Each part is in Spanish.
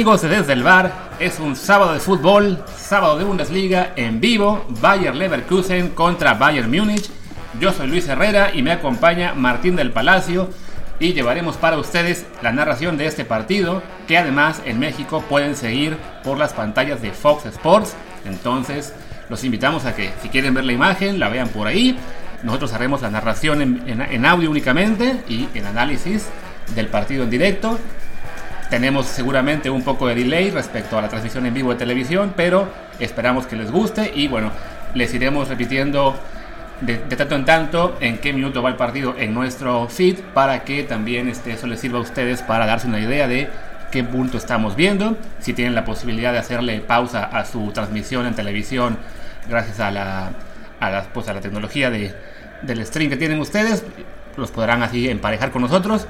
Amigos de Desde el Bar, es un sábado de fútbol, sábado de Bundesliga en vivo, Bayer Leverkusen contra Bayern Múnich. Yo soy Luis Herrera y me acompaña Martín del Palacio y llevaremos para ustedes la narración de este partido que además en México pueden seguir por las pantallas de Fox Sports. Entonces los invitamos a que si quieren ver la imagen la vean por ahí. Nosotros haremos la narración en, en audio únicamente y el análisis del partido en directo. Tenemos seguramente un poco de delay respecto a la transmisión en vivo de televisión, pero esperamos que les guste y bueno, les iremos repitiendo de, tanto en tanto en qué minuto va el partido en nuestro feed para que también este, eso les sirva a ustedes para darse una idea de qué punto estamos viendo, si tienen la posibilidad de hacerle pausa a su transmisión en televisión gracias a la, a la, pues a la tecnología de, del stream que tienen ustedes, los podrán así emparejar con nosotros.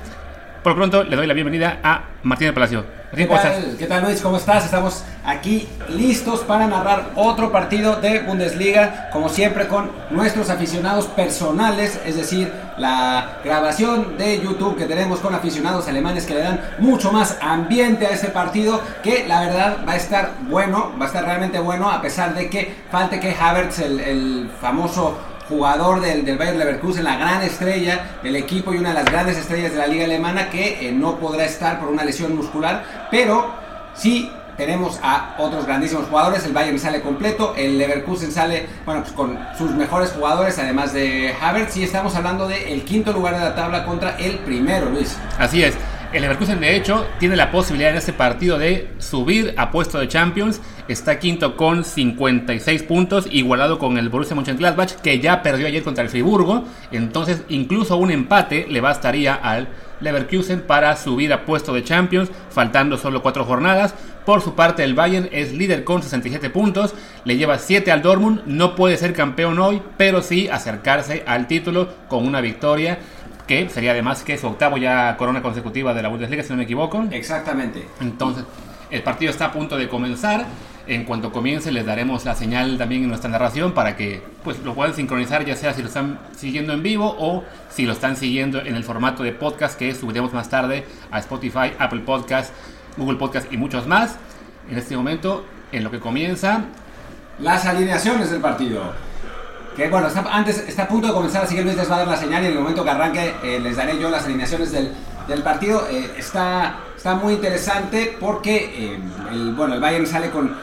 Por lo pronto le doy la bienvenida a Martín del Palacio. ¿Qué tal? ¿Qué tal Luis? ¿Cómo estás? Estamos aquí listos para narrar otro partido de Bundesliga, como siempre con nuestros aficionados personales, es decir, la grabación de YouTube que tenemos con aficionados alemanes que le dan mucho más ambiente a este partido, que la verdad va a estar bueno, va a estar realmente bueno, a pesar de que falte que Havertz, el, el famoso jugador del, del Bayern Leverkusen, la gran estrella del equipo y una de las grandes estrellas de la liga alemana que eh, no podrá estar por una lesión muscular, pero sí tenemos a otros grandísimos jugadores, el Bayern sale completo, el Leverkusen sale, bueno, pues con sus mejores jugadores, además de Havertz, y estamos hablando del quinto lugar de la tabla contra el primero, Luis. Así es. El Leverkusen, de hecho, tiene la posibilidad en este partido de subir a puesto de Champions. Está quinto con 56 puntos, igualado con el Borussia Mönchengladbach, que ya perdió ayer contra el Friburgo. Entonces, incluso un empate le bastaría al Leverkusen para subir a puesto de Champions, faltando solo cuatro jornadas. Por su parte, el Bayern es líder con 67 puntos, le lleva 7 al Dortmund, no puede ser campeón hoy, pero sí acercarse al título con una victoria que sería además que su octavo ya corona consecutiva de la Bundesliga, si no me equivoco. Exactamente. Entonces, el partido está a punto de comenzar. En cuanto comience les daremos la señal también en nuestra narración para que pues, lo puedan sincronizar ya sea si lo están siguiendo en vivo o si lo están siguiendo en el formato de podcast que subiremos más tarde a Spotify, Apple Podcast, Google Podcast y muchos más. En este momento, en lo que comienza... Las alineaciones del partido. Bueno, antes está a punto de comenzar, así que Luis les va a dar la señal y en el momento que arranque eh, les daré yo las alineaciones del, partido. Eh, está, está muy interesante porque eh, el, bueno, el Bayern sale con,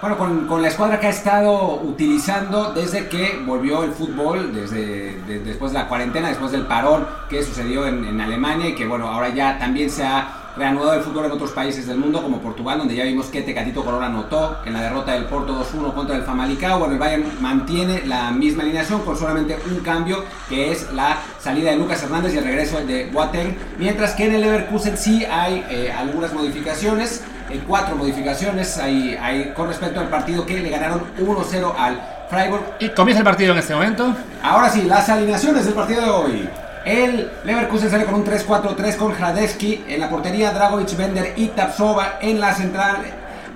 bueno, con, la escuadra que ha estado utilizando desde que volvió el fútbol, desde después de la cuarentena, después del parón que sucedió en, en Alemania y que bueno, ahora ya también se ha reanudado el fútbol en otros países del mundo, como Portugal, donde ya vimos que Tecatito Corona anotó en la derrota del Porto 2-1 contra el Famalicao. Bueno, el Bayern mantiene la misma alineación con solamente un cambio, que es la salida de Lucas Hernández y el regreso de Boateng, mientras que en el Leverkusen sí hay eh, algunas modificaciones, eh, cuatro modificaciones hay, hay con respecto al partido que le ganaron 1-0 al Freiburg. ¿Y comienza el partido en este momento? Ahora sí, las alineaciones del partido de hoy. El Leverkusen sale con un 3-4-3 con Hradevski en la portería, Dragovic, Bender y Tapsova en la central,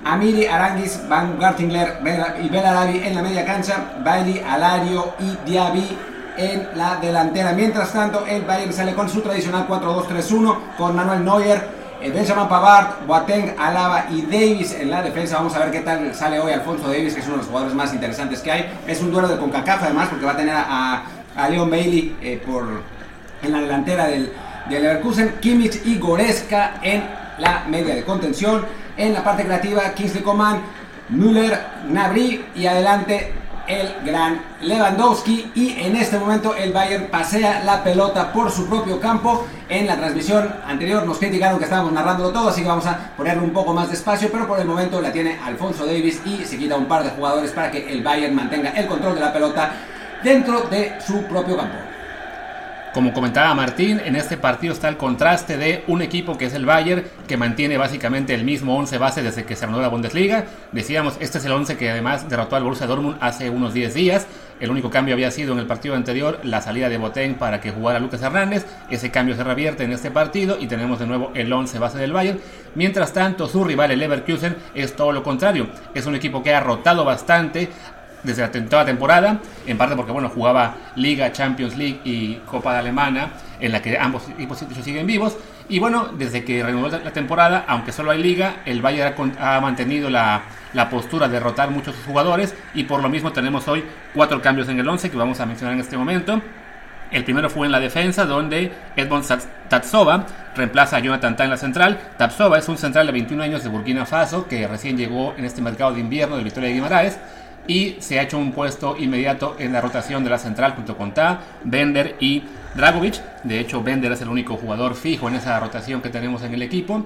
Amiri, Aranguis, Van Gartingler y Belarabi en la media cancha, Bailey, Alario y Diaby en la delantera. Mientras tanto, el Bayern sale con su tradicional 4-2-3-1 con Manuel Neuer, eh, Benjamin Pavard, Boateng, Alaba y Davis en la defensa. Vamos a ver qué tal sale hoy Alfonso Davis, que es uno de los jugadores más interesantes que hay. Es un duelo de CONCACAF además, porque va a tener a, a Leon Bailey eh, por en la delantera del, del Leverkusen, Kimmich y Goreska en la media de contención. En la parte creativa, Kingsley Coman, Müller, Nabri y adelante el gran Lewandowski y en este momento el Bayern pasea la pelota por su propio campo. En la transmisión anterior nos criticaron que estábamos narrándolo todo, así que vamos a ponerle un poco más de espacio, pero por el momento la tiene Alfonso Davis y se quita un par de jugadores para que el Bayern mantenga el control de la pelota dentro de su propio campo. Como comentaba Martín, en este partido está el contraste de un equipo que es el Bayern, que mantiene básicamente el mismo 11 base desde que se reanudó la Bundesliga. Decíamos, este es el 11 que además derrotó al Borussia Dortmund hace unos 10 días. El único cambio había sido en el partido anterior la salida de Boten para que jugara Lucas Hernández. Ese cambio se revierte en este partido y tenemos de nuevo el 11 base del Bayern. Mientras tanto, su rival, el Leverkusen, es todo lo contrario. Es un equipo que ha rotado bastante, desde la toda temporada, en parte porque bueno, jugaba Liga, Champions League y Copa de Alemana, en la que ambos equipos siguen vivos. Y bueno, desde que renovó la temporada, aunque solo hay liga, el Bayern ha mantenido la, la postura de derrotar muchos jugadores y por lo mismo tenemos hoy cuatro cambios en el 11 que vamos a mencionar en este momento. El primero fue en la defensa, donde Edmond Tatsova reemplaza a Jonathan Ta en la central. Tatsova es un central de 21 años de Burkina Faso que recién llegó en este mercado de invierno de Victoria de Guimaraes y se ha hecho un puesto inmediato en la rotación de la central junto con Ta, Bender y Dragovic. De hecho, Bender es el único jugador fijo en esa rotación que tenemos en el equipo.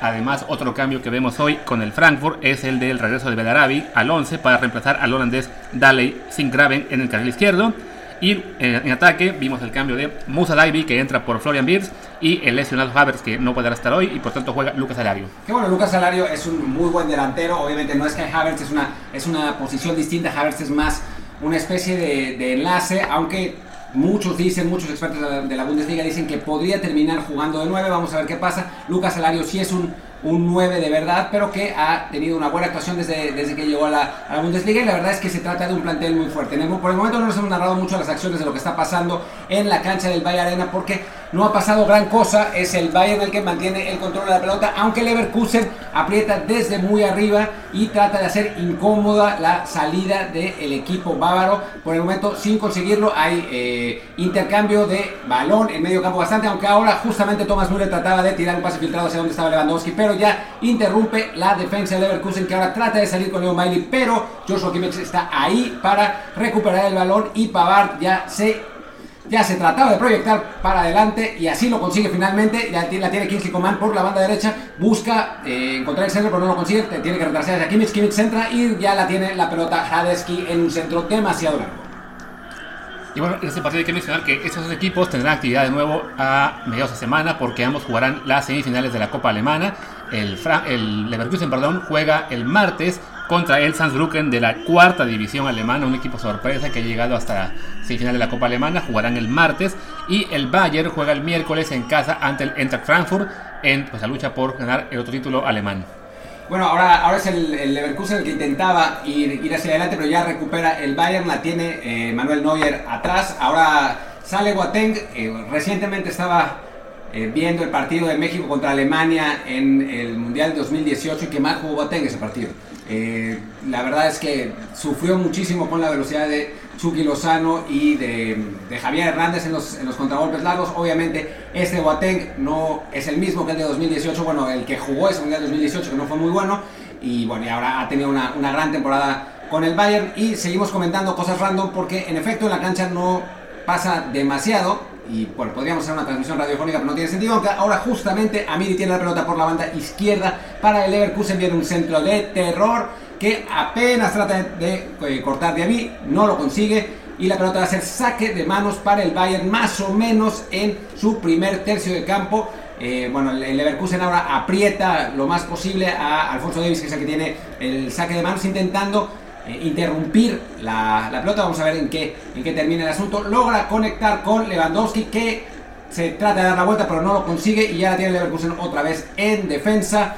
Además, otro cambio que vemos hoy con el Frankfurt es el del regreso de Belarabi al 11 para reemplazar al holandés Daley Sinkgraven en el carril izquierdo. Y eh, en, ataque vimos el cambio de Musa Daibi que entra por Florian Birz y el lesionado Havertz que no podrá estar hoy y por tanto juega Lucas Alario. Que bueno, Lucas Alario es un muy buen delantero, obviamente no es que Havertz es una, es una posición distinta, Havertz es más una especie de, de enlace, aunque Muchos dicen, muchos expertos de la Bundesliga dicen que podría terminar jugando de 9. Vamos a ver qué pasa. Lucas Alario sí es un un 9 de verdad, pero que ha tenido una buena actuación desde, desde que llegó a la, Bundesliga y la verdad es que se trata de un plantel muy fuerte. por el momento no nos hemos narrado mucho las acciones de lo que está pasando en la cancha del Bayern Arena porque no ha pasado gran cosa, es el Bayern el que mantiene el control de la pelota, aunque Leverkusen aprieta desde muy arriba y trata de hacer incómoda la salida del equipo bávaro. Por el momento sin conseguirlo hay eh, intercambio de balón en medio campo bastante, aunque ahora justamente Thomas Müller trataba de tirar un pase filtrado hacia donde estaba Lewandowski, pero ya interrumpe la defensa de Leverkusen que ahora trata de salir con Leo Miley, pero Joshua Kimmich está ahí para recuperar el balón y Pavard ya se ya se trataba de proyectar para adelante y así lo consigue finalmente. Ya la tiene Kingsley Coman por la banda derecha. Busca eh, encontrar el centro, pero no lo consigue. Tiene que retrasar hacia Kimmich. Kimmich centra y ya la tiene la pelota Hadesky en un centro demasiado largo. Y bueno, en este partido hay que mencionar que estos dos equipos tendrán actividad de nuevo a mediados de semana porque ambos jugarán las semifinales de la Copa Alemana. El, Leverkusen perdón, juega el martes contra el Saarbrücken de la cuarta división alemana, un equipo sorpresa que ha llegado hasta semifinal de la Copa Alemana, jugarán el martes y el Bayern juega el miércoles en casa ante el Eintracht Frankfurt en pues, la lucha por ganar el otro título alemán. Bueno, ahora, ahora es el, Leverkusen el que intentaba ir, hacia adelante, pero ya recupera el Bayern, la tiene eh, Manuel Neuer atrás, ahora sale Boateng, eh, recientemente estaba eh, viendo el partido de México contra Alemania en el Mundial 2018 y que mal jugó Boateng ese partido. Eh, la verdad es que sufrió muchísimo con la velocidad de Chucky Lozano y de, Javier Hernández en los, en los, contragolpes largos. Obviamente, este Boateng no es el mismo que el de 2018, bueno, el que jugó ese Mundial 2018, que no fue muy bueno. Y bueno, y ahora ha tenido una, una gran temporada con el Bayern. Y seguimos comentando cosas random porque en efecto en la cancha no pasa demasiado y podríamos hacer una transmisión radiofónica, pero no tiene sentido, ahora justamente Amiri tiene la pelota por la banda izquierda para el Leverkusen, viene un centro de terror que apenas trata de, eh, cortar de Amiri, no lo consigue, y la pelota va a ser saque de manos para el Bayern, más o menos en su primer tercio de campo. Eh, bueno, el Leverkusen ahora aprieta lo más posible a Alfonso Davis, que es el que tiene el saque de manos, intentando eh, interrumpir la, pelota. Vamos a ver en qué, en qué termina el asunto. Logra conectar con Lewandowski que se trata de dar la vuelta pero no lo consigue y ya la tiene Leverkusen otra vez en defensa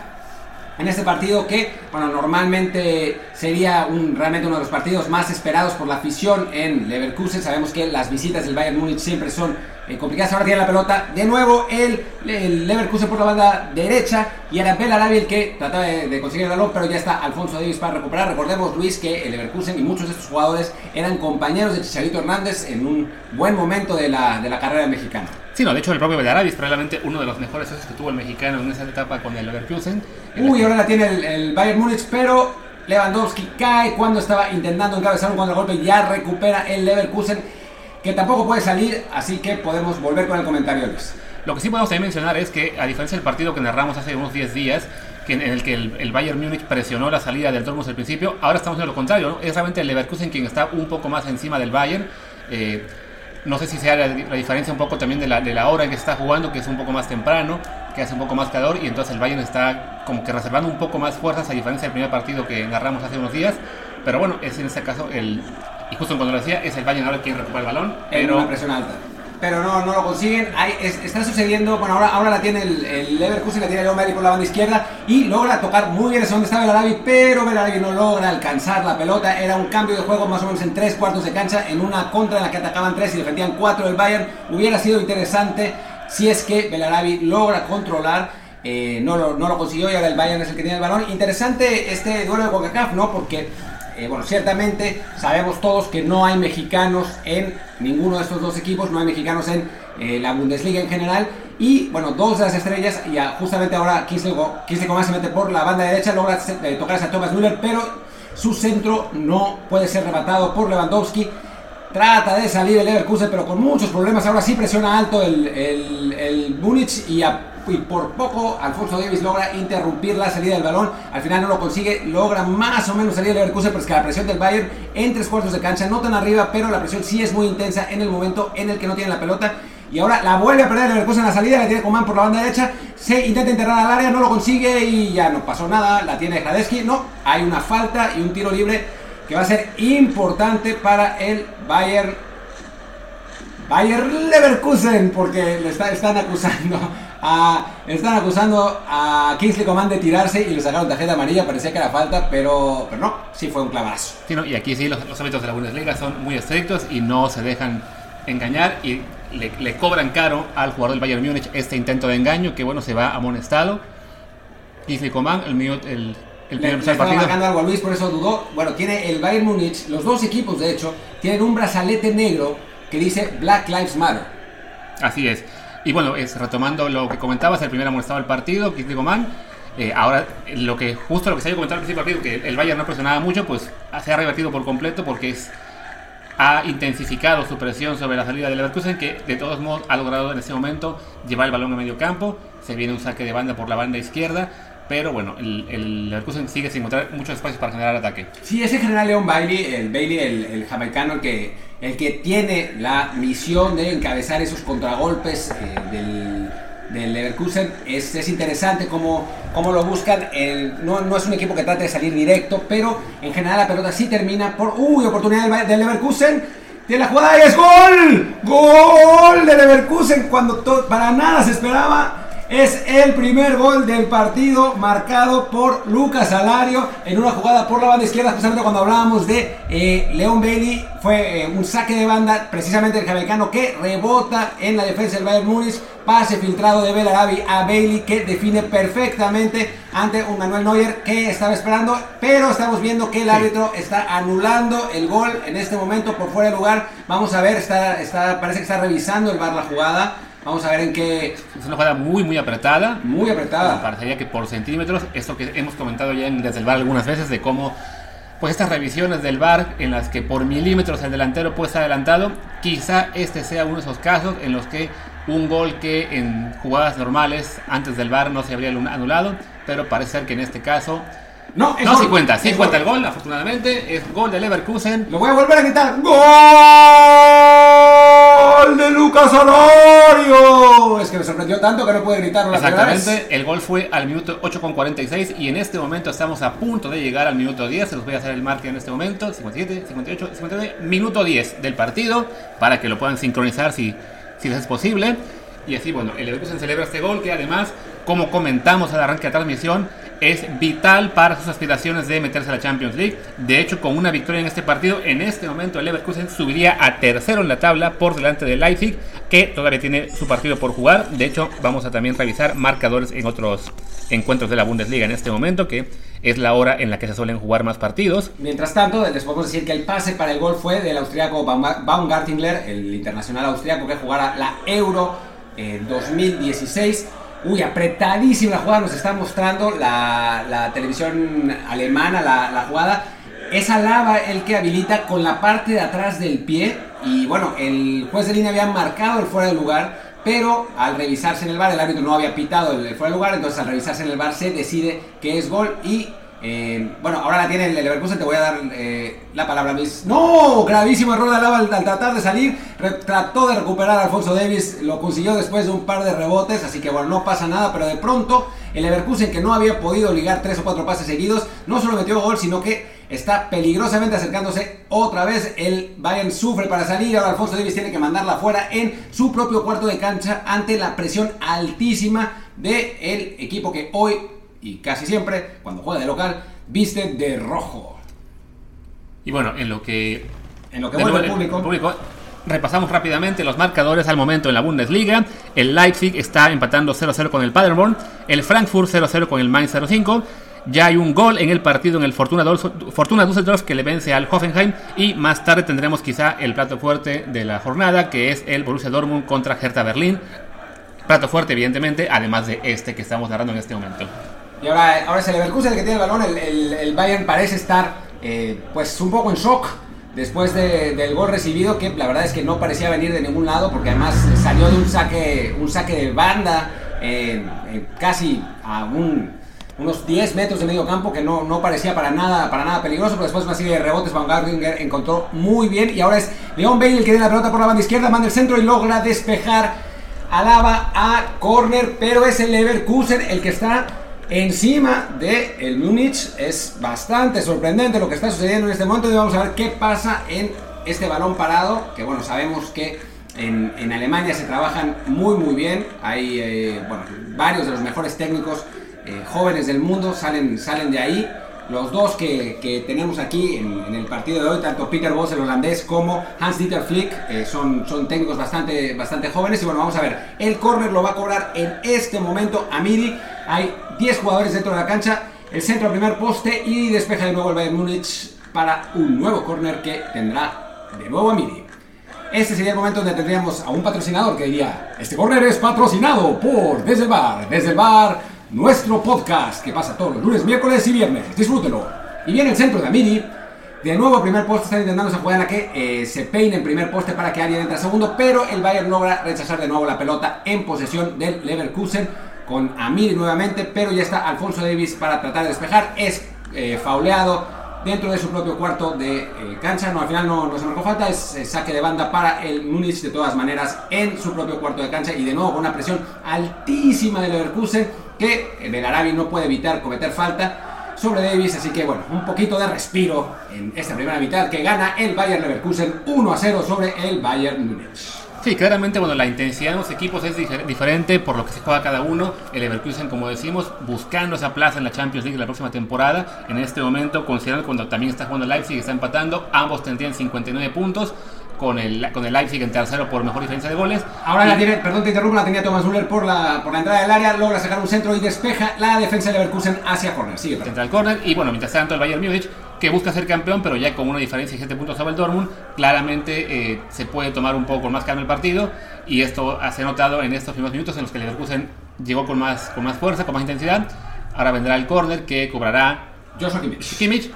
en este partido que, bueno, normalmente sería realmente uno de los partidos más esperados por la afición en Leverkusen. Sabemos que las visitas del Bayern Múnich siempre son eh, complicadas. Ahora tiene la pelota de nuevo el, el, Leverkusen por la banda derecha y era Belarabi el que trataba de, conseguir el balón, pero ya está Alfonso Davis para recuperar. Recordemos, Luis, que el Leverkusen y muchos de estos jugadores eran compañeros de Chicharito Hernández en un buen momento de la, de la carrera mexicana. Sí, no, de hecho el propio Belarabi es probablemente uno de los mejores socios que tuvo el mexicano en esa etapa con el Leverkusen. Uy, ahora la tiene el, Bayern Múnich, pero Lewandowski cae cuando estaba intentando encabezar un golpe ya recupera el Leverkusen, que tampoco puede salir, así que podemos volver con el comentario, Luis. Lo que sí podemos también mencionar es que, a diferencia del partido que narramos hace unos 10 días, que en el que el, Bayern Múnich presionó la salida del Dortmund al principio, ahora estamos en lo contrario, es realmente el Leverkusen quien está un poco más encima del Bayern. Eh, no sé si sea la, diferencia un poco también de la, de la hora en que está jugando, que es un poco más temprano, que hace un poco más calor, y entonces el Bayern está como que reservando un poco más fuerzas, a diferencia del primer partido que narramos hace unos días. Pero bueno, es en este caso el. Y justo cuando lo decía, es el Bayern ahora quien recupera el balón. Pero, una presión alta. pero no, no lo consiguen. está sucediendo, bueno, ahora, ahora la tiene el, el Leverkusen, la tiene Leon Bailey por la banda izquierda y logra tocar muy bien ese donde estaba Belarabi, pero Belarabi no logra alcanzar la pelota. Era un cambio de juego más o menos en tres cuartos de cancha, en una contra en la que atacaban tres y defendían cuatro del Bayern. Hubiera sido interesante si es que Belarabi logra controlar. Eh, no, lo, no lo consiguió y ahora el Bayern es el que tiene el balón. Interesante este duelo de CONCACAF, ¿no? Porque eh, bueno, ciertamente sabemos todos que no hay mexicanos en ninguno de estos dos equipos, no hay mexicanos en eh, la Bundesliga en general. Y bueno, dos de las estrellas, y justamente ahora Kingsley, Coman se mete por la banda derecha, logra eh, tocarse a Thomas Müller, pero su centro no puede ser rematado por Lewandowski. Trata de salir el Leverkusen, pero con muchos problemas. Ahora sí presiona alto el, el, el y a y por poco Alfonso Davis logra interrumpir la salida del balón. Al final no lo consigue, logra más o menos salir el Leverkusen, pero es que la presión del Bayern en tres cuartos de cancha, no tan arriba, pero la presión sí es muy intensa en el momento en el que no tiene la pelota. Y ahora la vuelve a perder el Leverkusen en la salida, la tiene Coman por la banda derecha, se intenta enterrar al área, no lo consigue y ya no pasó nada, la tiene Hradesky. No, hay una falta y un tiro libre que va a ser importante para el Bayern. Bayern Leverkusen, porque le están acusando están acusando a Kingsley Coman de tirarse y le sacaron tarjeta amarilla, parecía que era falta, pero, pero no, sí fue un clavazo. y aquí sí los, los hábitos de la Bundesliga son muy estrictos y no se dejan engañar y le, cobran caro al jugador del Bayern Múnich este intento de engaño que bueno se va amonestado. Kingsley Coman, el, el, el primer le, partido. marcando algo a Luis, por eso dudó. Bueno, tiene el Bayern Múnich, los dos equipos de hecho, tienen un brazalete negro que dice Black Lives Matter. Así es. Y bueno, es, retomando lo que comentabas, el primer amonestado del partido, Kingsley Coman. Eh, ahora, lo que justo lo que se había comentado al principio del partido, que el Bayern no presionaba mucho, pues se ha revertido por completo porque es, ha intensificado su presión sobre la salida del Leverkusen, que de todos modos ha logrado en este momento llevar el balón a medio campo. Se viene un saque de banda por la banda izquierda, pero bueno, el, el Leverkusen sigue sin encontrar muchos espacios para generar ataque. Sí, ese general Leon Bailey, el Bailey, el, el jamaicano, que el que tiene la misión de encabezar esos contragolpes eh, del, del, Leverkusen. Es, es interesante cómo, cómo, lo buscan. no, no, es un equipo que trate de salir directo, pero en general la pelota sí termina por. ¡Uy! Oportunidad del, Leverkusen. Tiene la jugada y es gol. Gol de Leverkusen cuando para nada se esperaba. Es el primer gol del partido marcado por Lucas Alario en una jugada por la banda izquierda, justamente cuando hablábamos de eh, León Bailey. Fue eh, un saque de banda, precisamente el jamaicano que rebota en la defensa del Bayern Múnich. Pase filtrado de Belarabi a Bailey que define perfectamente ante un Manuel Neuer que estaba esperando. Pero estamos viendo que el árbitro está anulando el gol en este momento por fuera de lugar. Vamos a ver, está, está, parece que está revisando el bar la jugada. Vamos a ver en qué. Es una jugada muy, muy apretada. Muy apretada. Parecería que por centímetros, esto que hemos comentado ya desde el bar algunas veces, de cómo, pues estas revisiones del bar en las que por milímetros el delantero puede estar adelantado, quizá este sea uno de esos casos en los que un gol que en jugadas normales antes del bar no se habría anulado, pero parece ser que en este caso no, no sí cuenta, sí cuenta el gol, afortunadamente. Es gol de Leverkusen. Lo voy a volver a gritar. ¡Gol de Lucas Alario! Es que me sorprendió tanto que no pude gritarlo Exactamente, el gol fue al minuto 8 con 46 y en este momento estamos a punto de llegar al minuto 10. Se los voy a hacer el marque en este momento. 57, 58, 59, minuto 10 del partido para que lo puedan sincronizar si, si les es posible. Y así, bueno, el Leverkusen celebra este gol que además, como comentamos al arranque de la transmisión, es vital para sus aspiraciones de meterse a la Champions League. De hecho, con una victoria en este partido, en este momento el Leverkusen subiría a tercero en la tabla por delante del Leipzig, que todavía tiene su partido por jugar. De hecho, vamos a también revisar marcadores en otros encuentros de la Bundesliga en este momento, que es la hora en la que se suelen jugar más partidos. Mientras tanto, les podemos decir que el pase para el gol fue del austriaco Baumgartlinger, el internacional austriaco que jugará la Euro 2016 Uy, apretadísima la jugada, nos está mostrando la, televisión alemana, la, jugada. Es Alaba el que habilita con la parte de atrás del pie. Y bueno, el juez de línea había marcado el fuera de lugar. Pero al revisarse en el bar, el árbitro no había pitado el fuera de lugar. Entonces al revisarse en el bar se decide que es gol. Y eh, bueno, ahora la tiene el Leverkusen, te voy a dar eh, la palabra, Luis. No, gravísimo error de Alaba al, tratar de salir. trató de recuperar a Alfonso Davis, lo consiguió después de un par de rebotes, así que bueno, no pasa nada, pero de pronto el Leverkusen que no había podido ligar tres o cuatro pases seguidos, no solo metió gol, sino que está peligrosamente acercándose otra vez. El Bayern sufre para salir. Ahora Alfonso Davis tiene que mandarla afuera en su propio cuarto de cancha ante la presión altísima del equipo que hoy y casi siempre, cuando juega de local, viste de rojo. Y bueno, en lo que. En lo que vuelve nuevo el público. Repasamos rápidamente los marcadores al momento en la Bundesliga. El Leipzig está empatando 0-0 con el Paderborn. El Frankfurt 0-0 con el Mainz 05. Ya hay un gol en el partido en el Fortuna, Fortuna Düsseldorf que le vence al Hoffenheim. Y más tarde tendremos quizá el plato fuerte de la jornada, que es el Borussia Dortmund contra Hertha Berlín. Plato fuerte, evidentemente, además de este que estamos narrando en este momento. Y ahora, ahora es el Leverkusen el que tiene el balón. El, el- Bayern parece estar eh, pues un poco en shock después de- del gol recibido, que la verdad es que no parecía venir de ningún lado, porque además salió de un saque, un saque de banda eh, eh, casi a un- unos 10 metros de medio campo, que no, no parecía para nada, para nada peligroso, pero después una serie de rebotes, Van Gardinger encontró muy bien, y ahora es León Bailey el que tiene la pelota por la banda izquierda, manda el centro y logra despejar alaba a corner, pero es el Leverkusen el que está encima de el Múnich. Es bastante sorprendente lo que está sucediendo en este momento y vamos a ver qué pasa en este balón parado, que bueno, sabemos que en, en Alemania se trabajan muy muy bien. Hay eh, bueno, varios de los mejores técnicos eh, jóvenes del mundo salen, salen de ahí. Los dos que, que tenemos aquí en, el partido de hoy, tanto Peter Bosz, el holandés, como Hans Dieter Flick, eh, son, son técnicos bastante, bastante jóvenes. Y bueno, vamos a ver, el córner lo va a cobrar en este momento Amiri. Hay 10 jugadores dentro de la cancha, el centro al primer poste y despeja de nuevo el Bayern Múnich para un nuevo córner que tendrá de nuevo Amiri. Este sería el momento donde tendríamos a un patrocinador que diría, este corner es patrocinado por Desde el Bar, Desde el Bar, nuestro podcast que pasa todos los lunes, miércoles y viernes. Disfrútelo. Y viene el centro de Amiri. De nuevo, primer poste, están intentando esa jugada en la que eh, se peine en primer poste para que alguien entre a segundo, pero el Bayern logra rechazar de nuevo la pelota en posesión del Leverkusen con Amiri nuevamente, pero ya está Alfonso Davis para tratar de despejar. Es eh, fauleado dentro de su propio cuarto de eh, cancha. No, al final no, no se marcó falta, es eh, saque de banda para el Múnich de todas maneras en su propio cuarto de cancha y de nuevo con una presión altísima del Leverkusen que el Belarabi no puede evitar cometer falta sobre Davis, así que bueno, un poquito de respiro en esta primera mitad que gana el Bayern Leverkusen 1 a 0 sobre el Bayern Múnich. Sí, claramente, bueno, la intensidad de los equipos es difer- diferente por lo que se juega cada uno. El Leverkusen, como decimos, buscando esa plaza en la Champions League la próxima temporada. En este momento, considerando cuando también está jugando el Leipzig y está empatando, ambos tendrían 59 puntos. Con el, con el Leipzig en tercero por mejor diferencia de goles. Ahora la Y- tiene, perdón te interrumpo, la tenía Thomas Müller por la, por la entrada del área, logra sacar un centro y despeja la defensa de Leverkusen hacia corner. Sigue, central corner y bueno, mientras tanto el Bayern Múnich que busca ser campeón pero ya con una diferencia de 7 puntos sobre el Dortmund, claramente eh, se puede tomar un poco con más calma el partido y esto se ha notado en estos primeros minutos en los que Leverkusen llegó con más, con más fuerza, con más intensidad. Ahora vendrá el corner que cobrará Joshua Kimmich. Kimmich.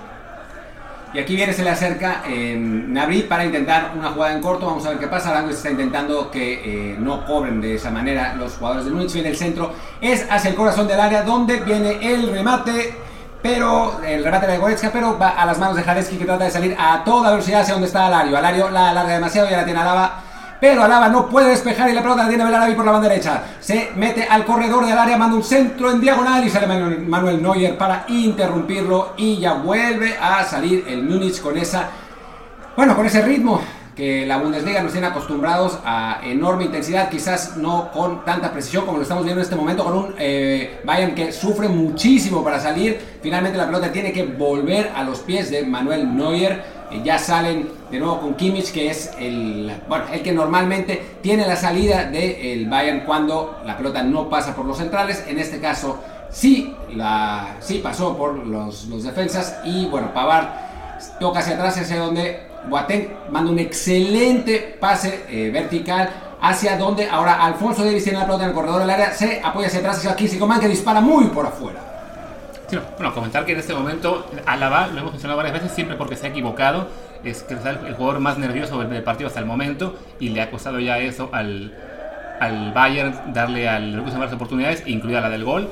Y aquí viene, se le acerca eh, Nabri para intentar una jugada en corto. Vamos a ver qué pasa. Arangues está intentando que eh, no cobren de esa manera los jugadores del Múnich. Viene el centro, es hacia el corazón del área donde viene el remate. Pero el remate de Goretzka, pero va a las manos de Jareski que trata de salir a toda velocidad hacia donde está Alario. Alario la alarga demasiado y la tiene Alaba. Pero Alaba no puede despejar y la pelota la tiene Belarabi por la banda derecha. Se mete al corredor del área, manda un centro en diagonal y sale Manuel Neuer para interrumpirlo. Y ya vuelve a salir el Múnich con esa bueno, con ese ritmo que la Bundesliga nos tiene acostumbrados a enorme intensidad, quizás no con tanta precisión como lo estamos viendo en este momento, con un eh, Bayern que sufre muchísimo para salir. Finalmente la pelota tiene que volver a los pies de Manuel Neuer. Eh, ya salen de nuevo con Kimmich, que es el, bueno, el que normalmente tiene la salida del Bayern cuando la pelota no pasa por los centrales. En este caso sí, la, sí pasó por los, los defensas y bueno, Pavard toca hacia atrás, hacia donde Boateng manda un excelente pase eh, vertical hacia donde ahora Alfonso Davis tiene la pelota en el corredor del área, se apoya hacia atrás hacia Kingsley Coman que dispara muy por afuera. Sí, no, bueno, comentar que en este momento Alaba, lo hemos mencionado varias veces, siempre porque se ha equivocado, es quizá el, el jugador más nervioso del, partido hasta el momento y le ha costado ya eso al, al Bayern darle al Leverkusen varias oportunidades, incluida la del gol.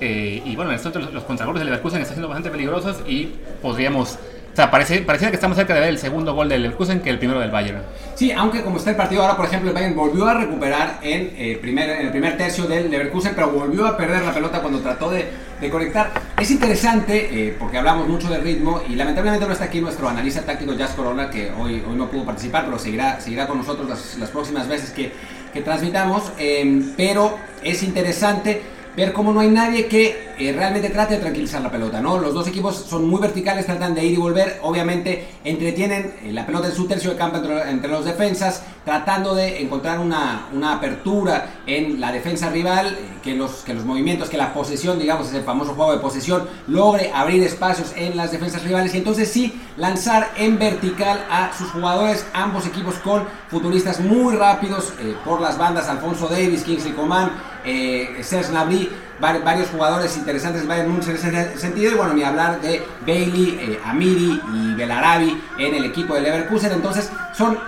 Eh, y bueno, en estos los, los contragolpes del Leverkusen están siendo bastante peligrosos y podríamos O sea, parece, parecía que estamos cerca de ver el segundo gol del Leverkusen que el primero del Bayern. Sí, aunque como está el partido ahora, por ejemplo, el Bayern volvió a recuperar en, eh, primer, el primer tercio del Leverkusen, pero volvió a perder la pelota cuando trató de, de conectar. Es interesante, eh, porque hablamos mucho del ritmo, y lamentablemente no está aquí nuestro analista táctico Jazz Corona, que hoy, hoy no pudo participar, pero seguirá, seguirá con nosotros las, las próximas veces que, que transmitamos. Eh, pero es interesante ver cómo no hay nadie que eh, realmente trate de tranquilizar la pelota, ¿no? Los dos equipos son muy verticales, tratan de ir y volver, obviamente entretienen eh, la pelota en su tercio de campo entre, entre, los defensas, tratando de encontrar una, una apertura en la defensa rival, eh, que, los, que los movimientos, que la posesión, digamos, ese famoso juego de posesión, logre abrir espacios en las defensas rivales y entonces sí lanzar en vertical a sus jugadores, ambos equipos con futuristas muy rápidos por las bandas, Alfonso Davis, Kingsley Coman, eh, Serge Gnabry, varios jugadores interesantes del Bayern Múnich en ese sentido y bueno, ni hablar de Bailey, eh, Amiri y Belarabi en el equipo de Leverkusen, entonces son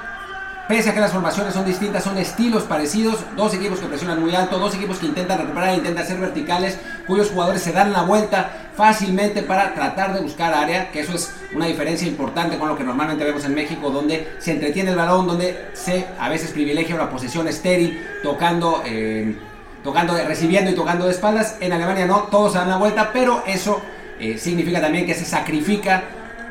Pese a que las formaciones son distintas, son estilos parecidos, dos equipos que presionan muy alto, dos equipos que intentan recuperar, intentan ser verticales, cuyos jugadores se dan la vuelta fácilmente para tratar de buscar área, que eso es una diferencia importante con lo que normalmente vemos en México, donde se entretiene el balón, donde se a veces privilegia una posición estéril, tocando... Eh, tocando, recibiendo y tocando de espaldas. En Alemania no, todos se dan la vuelta, pero eso eh, significa también que se sacrifica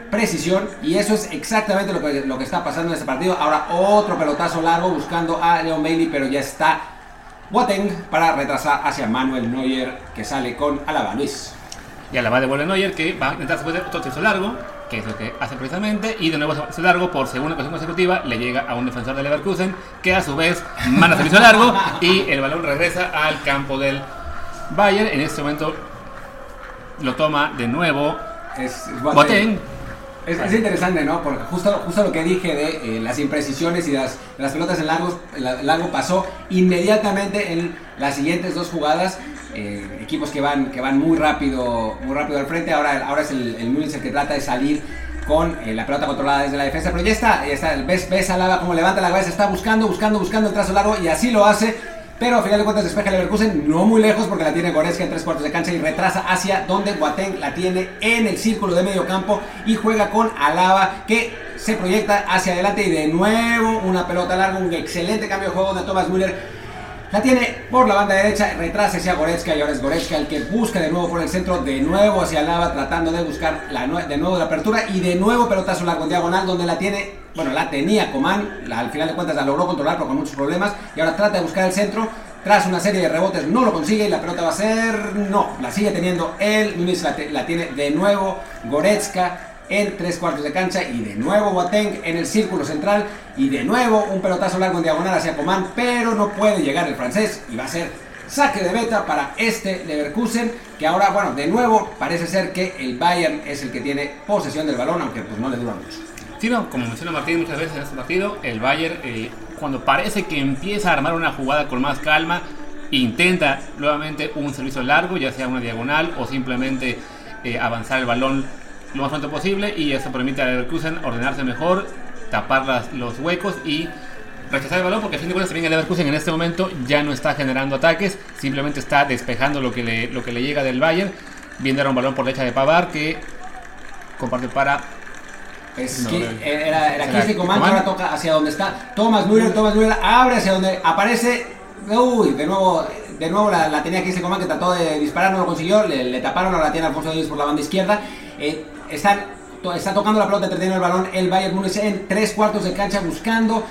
precisión y eso es exactamente lo que, lo que está pasando en este partido. Ahora otro pelotazo largo buscando a Leon Bailey, pero ya está Boateng para retrasar hacia Manuel Neuer que sale con Alaba Luis. Y Alaba devuelve Neuer que va a intentar después de otro largo que es lo que hace precisamente, y de nuevo servicio largo por segunda ocasión consecutiva le llega a un defensor de Leverkusen que a su vez manda servicio largo y el balón regresa al campo del Bayern. En este momento lo toma de nuevo es, Boateng. Es, es, interesante, ¿no? Porque justo, justo lo que dije de eh, las imprecisiones y las, las pelotas en largo, largo pasó inmediatamente en las siguientes dos jugadas. Eh, equipos que van, que van muy rápido, muy rápido al frente. Ahora, ahora es el, el el que trata de salir con eh, la pelota controlada desde la defensa. Pero ya está, ya está. Ves, ves a Lava como levanta la cabeza, está buscando, buscando, buscando el trazo largo y así lo hace. Pero a final de cuentas despeja Leverkusen no muy lejos porque la tiene Goretzka en tres cuartos de cancha y retrasa hacia donde Boateng la tiene en el círculo de medio campo y juega con Alaba que se proyecta hacia adelante y de nuevo una pelota larga, un excelente cambio de juego de Thomas Müller la tiene por la banda derecha, retrasa hacia Goretzka y ahora es Goretzka el que busca de nuevo por el centro, de nuevo hacia Lava tratando de buscar la, de nuevo la apertura y de nuevo pelotazo largo en diagonal donde la tiene, bueno, la tenía Coman, al final de cuentas la logró controlar pero con muchos problemas y ahora trata de buscar el centro, tras una serie de rebotes no lo consigue y la pelota va a ser, no, la sigue teniendo él, la, la tiene de nuevo Goretzka en tres cuartos de cancha y de nuevo Boateng en el círculo central y de nuevo un pelotazo largo en diagonal hacia Coman, pero no puede llegar el francés y va a ser saque de beta para este Leverkusen, que ahora, bueno, de nuevo parece ser que el Bayern es el que tiene posesión del balón, aunque pues no le dura mucho. Sí, no, como menciona Martín muchas veces en este partido, el Bayern eh, cuando parece que empieza a armar una jugada con más calma, intenta nuevamente un servicio largo, ya sea una diagonal o simplemente eh, avanzar el balón lo más pronto posible y eso permite a Leverkusen ordenarse mejor, tapar las, los huecos y rechazar el balón porque a fin de cuentas también el Leverkusen en este momento ya no está generando ataques, simplemente está despejando lo que le, lo que le llega del Bayern. Viene a un balón por derecha de Pavar que comparte para es no, que era, era Kiste Comando, ahora toca hacia donde está. Thomas Müller, Thomas Müller abre hacia donde aparece, uy, de nuevo, de nuevo la, la tenía Kiste Coman que trató de disparar, no lo consiguió, le, le taparon, ahora la tiene Alfonso Díaz por la banda izquierda, eh, están, está tocando la pelota, entreteniendo el balón el Bayern Múnich en tres cuartos de cancha buscando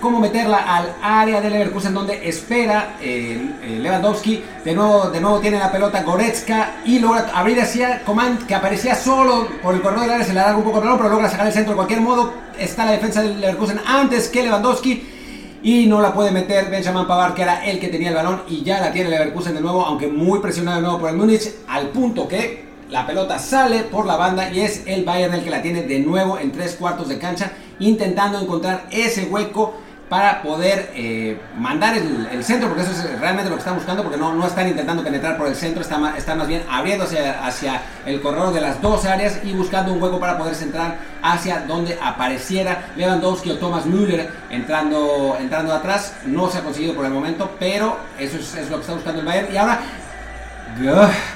cómo meterla al área de Leverkusen donde espera Lewandowski. De nuevo, de nuevo tiene la pelota Goretzka y logra abrir hacia Coman que aparecía solo por el corredor del área, se le da un poco el balón, pero logra sacar el centro de cualquier modo. Está la defensa del Leverkusen antes que Lewandowski. Y no la puede meter Benjamin Pavard, que era el que tenía el balón, y ya la tiene Leverkusen de nuevo, aunque muy presionado de nuevo por el Múnich, al punto que la pelota sale por la banda y es el Bayern el que la tiene de nuevo en tres cuartos de cancha, intentando encontrar ese hueco para poder eh, mandar el, centro, porque eso es realmente lo que están buscando, porque no, no están intentando penetrar por el centro, están, están más bien abriéndose hacia el corredor de las dos áreas y buscando un hueco para poder centrar hacia donde apareciera Lewandowski o Thomas Müller entrando, entrando atrás. No se ha conseguido por el momento, pero eso es, es lo que está buscando el Bayern. Y ahora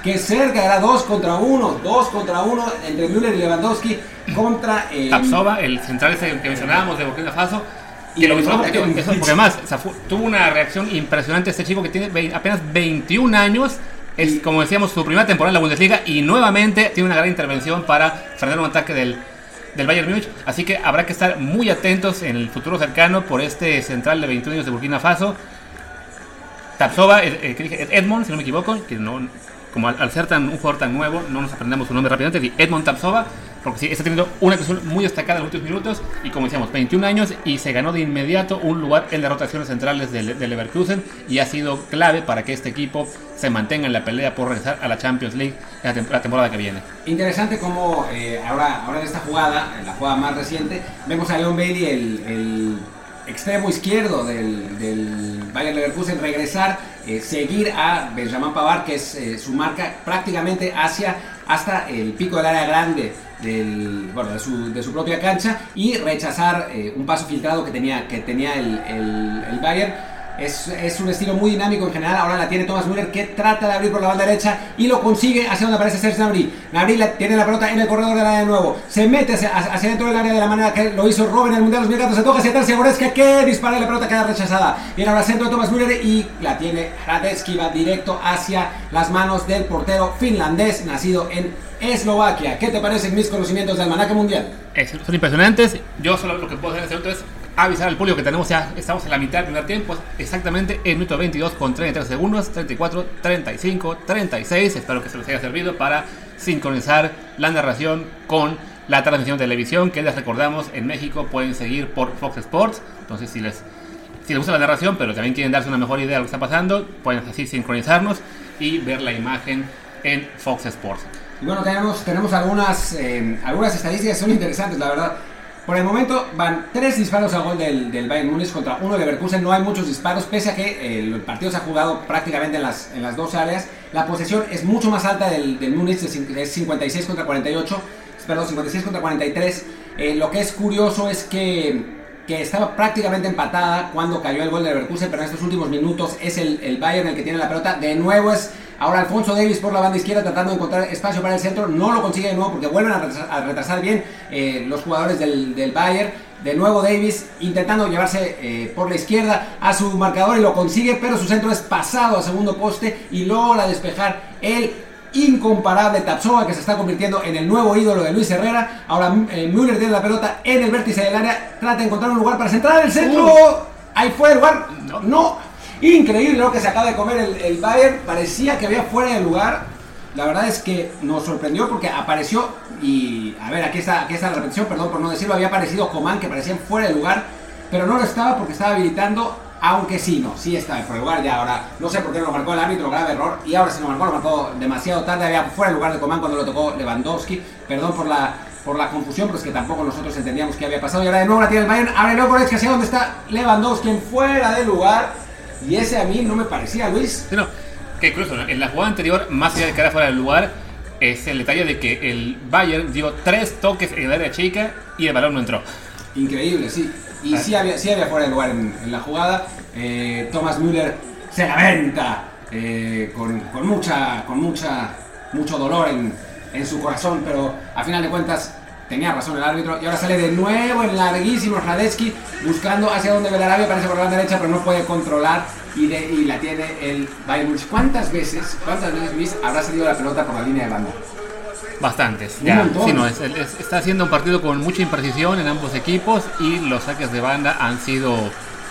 Que cerca, era 2 contra 1, 2 contra 1 entre Müller y Lewandowski contra... Eh, Tapsova, el central ese que mencionábamos de Burkina Faso. Y lo mencionamos porque, porque además tuvo una reacción impresionante este chico que tiene apenas 21 años. Es, como decíamos, su primera temporada en la Bundesliga y nuevamente tiene una gran intervención para frenar un ataque del, del Bayern Múnich. Así que habrá que estar muy atentos en el futuro cercano por este central de 21 años de Burkina Faso. Tapsova, eh, Edmond, si no me equivoco, que no, como al, ser tan, un jugador tan nuevo, no nos aprendemos su nombre rápidamente, Edmond Tapsova, porque sí, está teniendo una actuación muy destacada en los últimos minutos, y como decíamos, 21 años, y se ganó de inmediato un lugar en las rotaciones centrales del, Leverkusen, y ha sido clave para que este equipo se mantenga en la pelea por regresar a la Champions League la, temporada que viene. Interesante como eh, ahora, ahora en esta jugada, en la jugada más reciente, vemos a Leon Bailey, el extremo izquierdo del, del Bayern Leverkusen regresar, eh, seguir a Benjamin Pavard, que es eh, su marca prácticamente hacia hasta el pico del área grande del, bueno, de, su, de su propia cancha y rechazar eh, un paso filtrado que tenía, que tenía el, el, el Bayern es, es, un estilo muy dinámico en general. Ahora la tiene Thomas Müller que trata de abrir por la banda derecha y lo consigue hacia donde aparece Serge Gnabry. Gnabry tiene la pelota en el corredor del área de nuevo. Se mete hacia, hacia, dentro del área de la manera que lo hizo Robin en el Mundial 2014. Se toca hacia atrás Goretzka que dispara y la pelota queda rechazada. Viene ahora centro de Thomas Müller y la tiene Hradecki. Va directo hacia las manos del portero finlandés nacido en Eslovaquia. ¿Qué te parecen mis conocimientos del almanaque mundial? son impresionantes. Yo solo lo que puedo hacer este es avisar al público que tenemos ya, estamos en la mitad del primer tiempo, exactamente en minuto 22 con 33 segundos, 34, 35, 36. Espero que se les haya servido para sincronizar la narración con la transmisión de televisión que les recordamos en México pueden seguir por Fox Sports. Entonces, si les, si les gusta la narración, pero también quieren darse una mejor idea de lo que está pasando, pueden así sincronizarnos y ver la imagen en Fox Sports. Y bueno, tenemos, tenemos algunas, eh, algunas estadísticas son interesantes, la verdad. Por el momento van tres disparos a gol del, del Bayern Múnich contra uno de Leverkusen. No hay muchos disparos, pese a que eh, el partido se ha jugado prácticamente en las, en las dos áreas. La posesión es mucho más alta del, del Múnich, es 56 contra 48, perdón, 56 contra 43. Eh, lo que es curioso es que que estaba prácticamente empatada cuando cayó el gol de Leverkusen, pero en estos últimos minutos es el, el Bayern el que tiene la pelota. De nuevo es Ahora Alfonso Davis por la banda izquierda tratando de encontrar espacio para el centro. No lo consigue de nuevo porque vuelven a retrasar, bien eh, los jugadores del, del, Bayern. De nuevo Davis intentando llevarse eh, por la izquierda a su marcador y lo consigue, pero su centro es pasado a segundo poste y logra despejar el incomparable Tapsova que se está convirtiendo en el nuevo ídolo de Luis Herrera. Ahora eh, Müller tiene la pelota en el vértice del área, trata de encontrar un lugar para centrar el centro. Ahí fue el lugar. no Increíble lo que se acaba de comer el, Bayern. Parecía que había fuera de lugar. La verdad es que nos sorprendió porque apareció. Y a ver, aquí está, aquí está la repetición, perdón por no decirlo. Había aparecido Coman que parecía fuera de lugar. Pero no lo estaba porque estaba habilitando. Aunque sí, no, sí estaba fuera de lugar. Ya ahora, no sé por qué lo marcó el árbitro, grave error. Y ahora si lo marcó, lo marcó demasiado tarde. Había fuera de lugar de Coman cuando lo tocó Lewandowski. Perdón por la, por la confusión, pero es que tampoco nosotros entendíamos qué había pasado. Y ahora de nuevo la tiene el Bayern. Abre luego que hacia donde está Lewandowski en fuera de lugar. Y ese a mí no me parecía, Luis. no, que incluso en la jugada anterior, más allá de que era fuera del lugar, es el detalle de que el Bayern dio tres toques en el área chica y el balón no entró. Increíble, sí. Y sí había, sí había fuera de lugar en, la jugada. Eh, Thomas Müller se lamenta eh, con, con, mucha, con mucha, mucho dolor en, en su corazón, pero a final de cuentas tenía razón el árbitro. Y ahora sale de nuevo el larguísimo Radetzky buscando hacia donde Belarabia aparece por la derecha, pero no puede controlar y, y la tiene el Bayern Munich. ¿Cuántas veces, cuántas veces Luis habrá salido la pelota por la línea de banda? Bastantes. Ya, sí, no, es, está haciendo un partido con mucha imprecisión en ambos equipos y los saques de banda han sido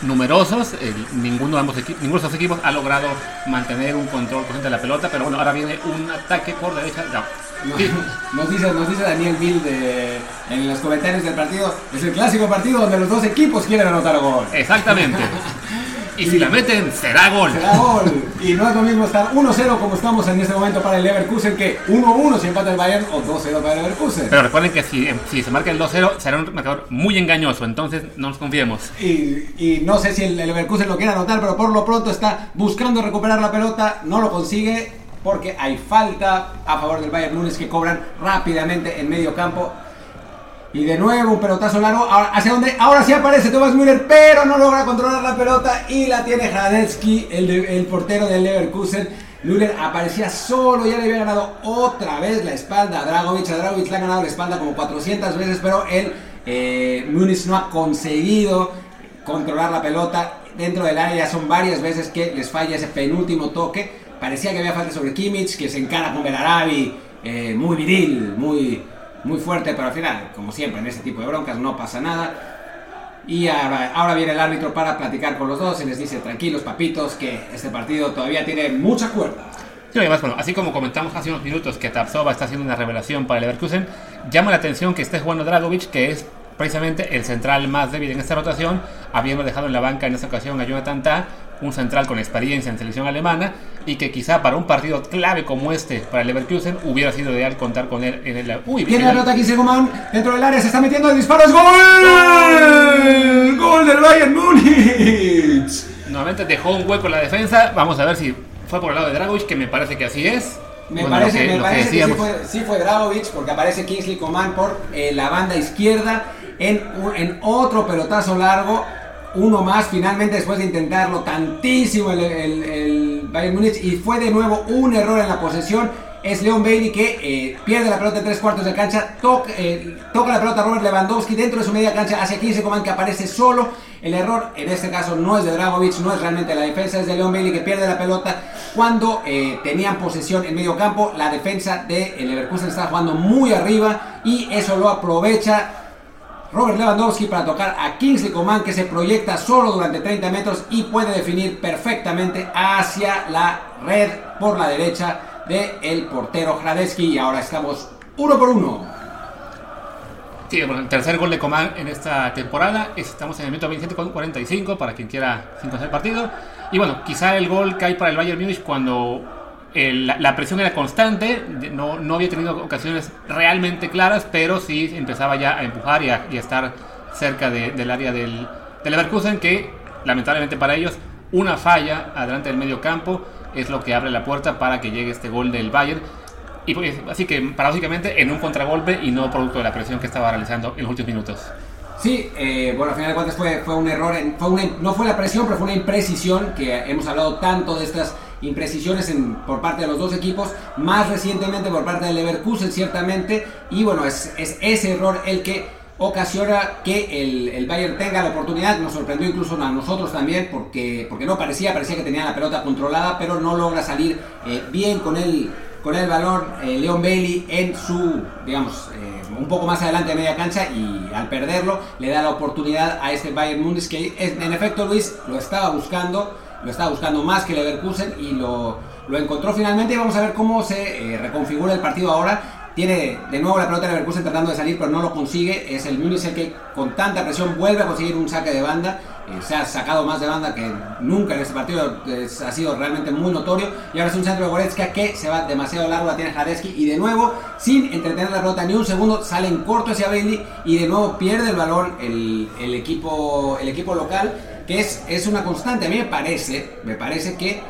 numerosos. ninguno, de ambos ninguno de esos equipos ha logrado mantener un control consciente de la pelota, pero bueno, ahora viene un ataque por derecha. Nos, dice, nos dice Daniel Bill en los comentarios del partido, es el clásico partido donde los dos equipos quieren anotar gol. Exactamente. Y si la meten, será gol. Será gol. Y no es lo mismo estar 1-0 como estamos en este momento para el Leverkusen que 1-1 si empata el Bayern o 2-0 para el Leverkusen. Pero recuerden que si, si se marca el 2-0 será un marcador muy engañoso, entonces no nos confiemos. Y, y, no sé si el Leverkusen lo quiere anotar, pero por lo pronto está buscando recuperar la pelota, no lo consigue porque hay falta a favor del Bayern Múnich que cobran rápidamente en medio campo. Y de nuevo un pelotazo largo. Ahora, ¿Hacia dónde? Ahora sí aparece Thomas Müller, pero no logra controlar la pelota. Y la tiene Hradetsky, el, el portero del Leverkusen. Müller aparecía solo, ya le había ganado otra vez la espalda a Dragovic. A Dragovic le ha ganado la espalda como 400 veces, pero él, eh, Muniz no ha conseguido controlar la pelota dentro del área. Ya son varias veces que les falla ese penúltimo toque. Parecía que había falta sobre Kimmich, que se encara con Belarabi, eh, muy viril, muy muy fuerte, pero al final, como siempre en este tipo de broncas, no pasa nada. Y ahora, viene el árbitro para platicar con los dos y les dice, tranquilos papitos, que este partido todavía tiene mucha cuerda. Sí, además, bueno, así como comentamos hace unos minutos que Tapsova está haciendo una revelación para el Leverkusen, llama la atención que esté jugando Dragovic, que es precisamente el central más débil en esta rotación, habiendo dejado en la banca en esta ocasión a Jonathan Tah, un central con experiencia en selección alemana y que quizá para un partido clave como este para el Leverkusen hubiera sido ideal contar con él en el uy tiene la pelota aquí Seguman dentro del área se está metiendo el disparo es gol. Gol del Bayern Múnich. Nuevamente dejó un hueco en la defensa. Vamos a ver si fue por el lado de Dragovic que me parece que así es. Me parece, que, me parece que, sí, fue, sí fue Dragovic porque aparece Kingsley Coman por eh, la banda izquierda en, en otro pelotazo largo uno más finalmente después de intentarlo tantísimo el, el, Bayern Múnich y fue de nuevo un error en la posesión. Es Leon Bailey que eh, pierde la pelota en tres cuartos de cancha, toca, eh, toca la pelota Robert Lewandowski dentro de su media cancha hacia 15 Coman que aparece solo. El error en este caso no es de Dragovic, no es realmente la defensa, es de Leon Bailey que pierde la pelota cuando eh, tenían posesión en medio campo. La defensa de Leverkusen está jugando muy arriba y eso lo aprovecha Robert Lewandowski para tocar a Kingsley Coman que se proyecta solo durante 30 metros y puede definir perfectamente hacia la red por la derecha del el portero Hradetsky y ahora estamos uno por uno. Sí, bueno, el tercer gol de Coman en esta temporada. Estamos en el minuto 27 con 45 para quien quiera conocer el partido. Y bueno, quizá el gol que hay para el Bayern Múnich cuando la, presión era constante, no, no, había tenido ocasiones realmente claras, pero sí empezaba ya a empujar y a, estar cerca del área del, del Leverkusen, que lamentablemente para ellos una falla adelante del medio campo es lo que abre la puerta para que llegue este gol del Bayern. Y pues, así que paradójicamente en un contragolpe y no producto de la presión que estaba realizando en los últimos minutos. Sí, eh, bueno, al final de cuentas fue, fue un error, fue no fue la presión, pero fue una imprecisión que hemos hablado tanto de estas imprecisiones en, por parte de los dos equipos, más recientemente por parte del Leverkusen ciertamente, y bueno, es, es ese error el que ocasiona que el, el, Bayern tenga la oportunidad, nos sorprendió incluso a nosotros también porque, porque no parecía, parecía que tenía la pelota controlada, pero no logra salir eh, bien con el, con el balón eh, Leon Bailey en su, digamos, eh, un poco más adelante de media cancha y al perderlo le da la oportunidad a este Bayern Munich que en efecto Luis lo estaba buscando, lo estaba buscando más que Leverkusen y lo, lo encontró finalmente y vamos a ver cómo se eh, reconfigura el partido ahora. Tiene de nuevo la pelota de Leverkusen tratando de salir, pero no lo consigue. Es el Múnich el que con tanta presión vuelve a conseguir un saque de banda. Eh, se ha sacado más de banda que nunca en este partido. ha sido realmente muy notorio. Y ahora es un centro de Goretzka que se va demasiado largo. La tiene Hradetsky. Y de nuevo, sin entretener la pelota ni un segundo, sale en corto hacia Bailey. Y de nuevo pierde el balón el, el equipo, el equipo local que es, es una constante. A mí me parece, me parece que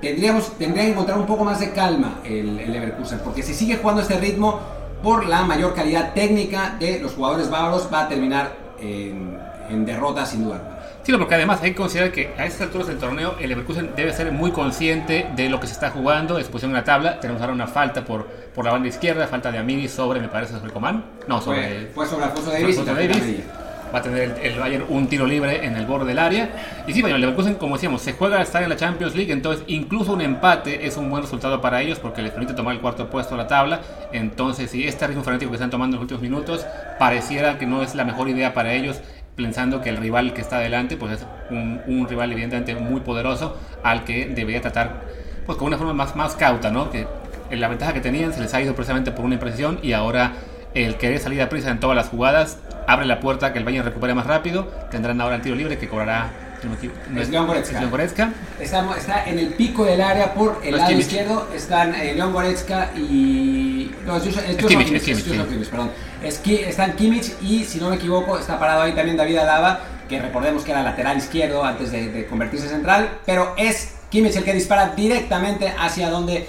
tendríamos, tendría que encontrar un poco más de calma el, el Leverkusen, porque si sigue jugando este ritmo, por la mayor calidad técnica de los jugadores bávaros, va a terminar en, en derrota sin duda. Sí, porque además hay que considerar que a estas alturas del torneo el Leverkusen debe ser muy consciente de lo que se está jugando, exposición en la tabla. Tenemos ahora una falta por, por la banda izquierda, falta de Amini sobre, me parece, sobre Coman. No, sobre. Fue, sobre Alfonso Davis. Sobre Davis va a tener el, Bayern un tiro libre en el borde del área. Y sí, el Leverkusen, como decíamos, se juega a estar en la Champions League, entonces incluso un empate es un buen resultado para ellos porque les permite tomar el cuarto puesto a la tabla. Entonces, si este ritmo fanático que están tomando en los últimos minutos pareciera que no es la mejor idea para ellos, pensando que el rival que está adelante pues es un, rival evidentemente muy poderoso al que debería tratar pues con una forma más, más cauta, ¿no? Que la ventaja que tenían se les ha ido precisamente por una imprecisión y ahora el querer salir a prisa en todas las jugadas abre la puerta que el Bayern recupere más rápido. Tendrán ahora el tiro libre que cobrará. Es León Goretzka. Está, en el pico del área por el lado izquierdo. Están eh, León Goretzka y. No, es, es, Kimmich, es Kimmich, perdón. están Kimmich y, si no me equivoco, está parado ahí también David Alaba, que recordemos que era lateral izquierdo antes de, de convertirse en central. Pero es Kimmich el que dispara directamente hacia donde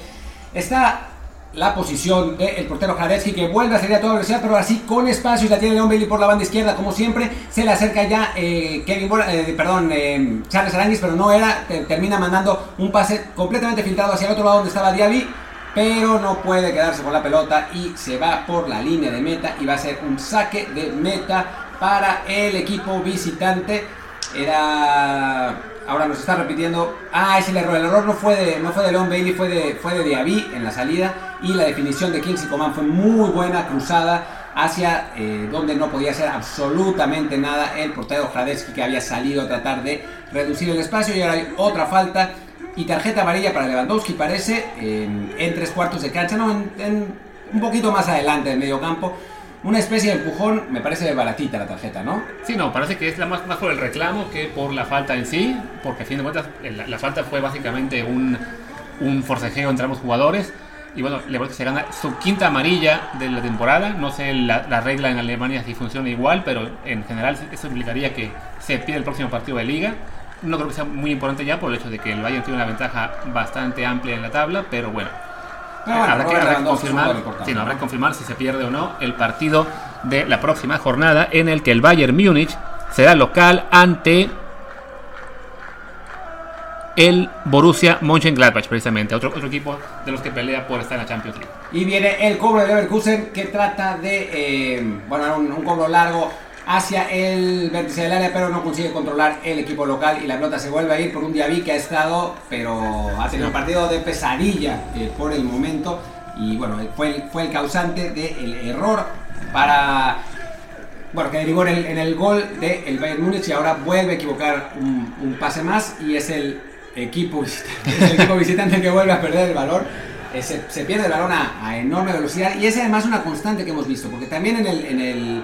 está la posición del portero Hradetsky que vuelve a salir a toda velocidad, pero así con espacio y la tiene Leon Bailey por la banda izquierda como siempre. Se le acerca ya eh, Kevin eh, perdón, eh, Charles Aranguis, pero no era. termina mandando un pase completamente filtrado hacia el otro lado donde estaba Diaby. Pero no puede quedarse con la pelota y se va por la línea de meta y va a ser un saque de meta para el equipo visitante. Era ahora nos está repitiendo. Ah, es el error. El error no fue de, no fue de Leon Bailey, fue de, fue de Diaby en la salida. Y la definición de Kingsley Coman fue muy buena, cruzada hacia eh, donde no podía hacer absolutamente nada el portero Hradetsky que había salido a tratar de reducir el espacio. Y ahora hay otra falta y tarjeta amarilla para Lewandowski, parece, en, tres cuartos de cancha, no, en, un poquito más adelante del medio campo una especie de empujón, me parece baratita la tarjeta, ¿no? Sí, no, parece que es la más, por el reclamo que por la falta en sí, porque a fin de cuentas la, falta fue básicamente un, un, forcejeo entre ambos jugadores. Y bueno, que se gana su quinta amarilla de la temporada. No sé la, regla en Alemania si funciona igual, pero en general eso implicaría que se pierde el próximo partido de liga. No creo que sea muy importante ya por el hecho de que el Bayern tiene una ventaja bastante amplia en la tabla, pero bueno, habrá, que, confirmar, habrá que confirmar si se pierde o no el partido de la próxima jornada en el que el Bayern Múnich será local ante el Borussia Mönchengladbach, precisamente, otro, otro equipo de los que pelea por estar en la Champions League. Y viene el cobro de Leverkusen que trata de, eh, bueno, un, un cobro largo hacia el vértice del área, pero no consigue controlar el equipo local y la pelota se vuelve a ir por un Diaby que ha estado, pero ha tenido un partido de pesadilla eh, por el momento y bueno, fue el, fue el causante del error para, bueno, que derivó en el, gol del Bayern Múnich y ahora vuelve a equivocar un, pase más y es el equipo visitante, el equipo visitante que vuelve a perder el valor. Eh, se, pierde el balón a, enorme velocidad y es además una constante que hemos visto, porque también en el, en el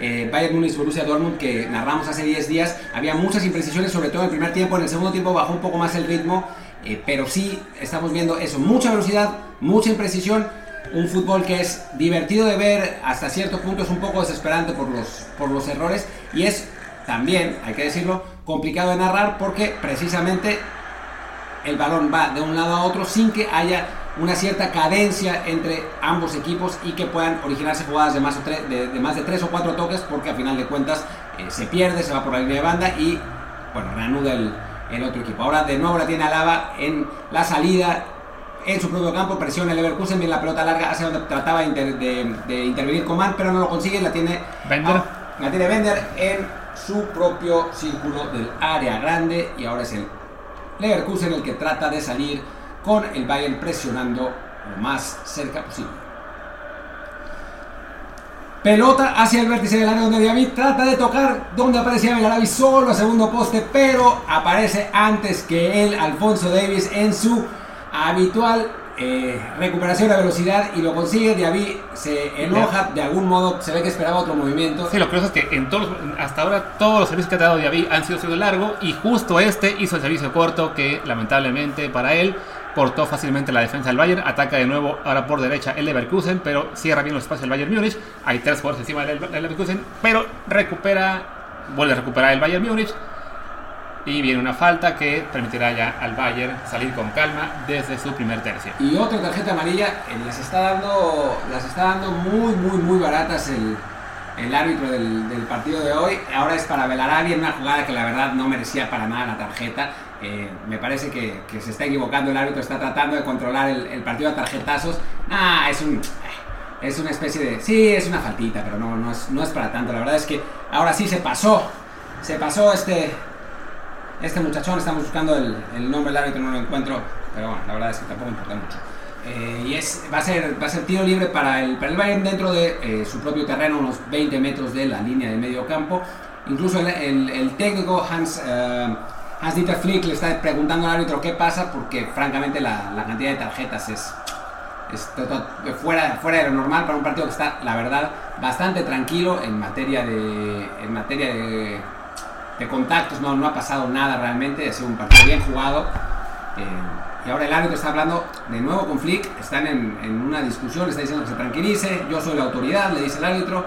eh, Bayern Munich Borussia Dortmund que narramos hace 10 días, había muchas imprecisiones, sobre todo en el primer tiempo, en el segundo tiempo bajó un poco más el ritmo, eh, pero sí estamos viendo eso, mucha velocidad, mucha imprecisión, un fútbol que es divertido de ver, hasta cierto punto es un poco desesperante por los, por los errores. Y es también, hay que decirlo, complicado de narrar porque precisamente el balón va de un lado a otro sin que haya una cierta cadencia entre ambos equipos y que puedan originarse jugadas de más, de, más de tres o cuatro toques porque al final de cuentas eh, se pierde, se va por la línea de banda y bueno, reanuda el, el otro equipo. Ahora de nuevo la tiene Alaba en la salida en su propio campo, presiona el Leverkusen, viene la pelota larga hacia donde trataba de, intervenir Coman, pero no lo consigue, la tiene Bender. la tiene Bender en su propio círculo del área grande y ahora es el Leverkusen el que trata de salir con el Bayern presionando lo más cerca posible. Pelota hacia el vértice del área donde Diaby trata de tocar donde aparecía Belarabi solo a segundo poste, pero aparece antes que él Alfonso Davis en su habitual eh, recuperación de velocidad y lo consigue. Diaby se enoja de algún modo, se ve que esperaba otro movimiento. Sí, lo curioso es que en todos, hasta ahora todos los servicios que ha dado Diaby han sido sido largo y justo este hizo el servicio corto que lamentablemente para él cortó fácilmente la defensa del Bayern, ataca de nuevo ahora por derecha el Leverkusen, pero cierra bien los espacios del Bayern Múnich, hay tres jugadores encima del Leverkusen, pero recupera, vuelve a recuperar el Bayern Múnich y viene una falta que permitirá ya al Bayern salir con calma desde su primer tercio. Y otra tarjeta amarilla, eh, las está dando, las está dando muy, muy, muy baratas el, el árbitro del, del, partido de hoy. Ahora es para Belarabi en una jugada que la verdad no merecía para nada la tarjeta. Eh, me parece que, se está equivocando el árbitro, está tratando de controlar el, partido a tarjetazos. Ah, es un. Es una especie de. Sí, es una faltita, pero no, no, es, no es para tanto. La verdad es que ahora sí se pasó. Se pasó este. Este muchachón. Estamos buscando el, nombre del árbitro, no lo encuentro. Pero bueno, la verdad es que tampoco importa mucho. Eh, y es, va, a ser, va a ser tiro libre para el, para el Bayern dentro de eh, su propio terreno, unos 20 metros de la línea de medio campo. Incluso el, técnico Hans. Hans-Dieter Flick le está preguntando al árbitro qué pasa porque francamente la, cantidad de tarjetas es, fuera, fuera de lo normal para un partido que está, la verdad, bastante tranquilo en materia de, en materia de, contactos. No, no ha pasado nada realmente, ha sido un partido bien jugado. Eh, y ahora el árbitro está hablando de nuevo con Flick, están en, una discusión, está diciendo que se tranquilice, yo soy la autoridad, le dice el árbitro.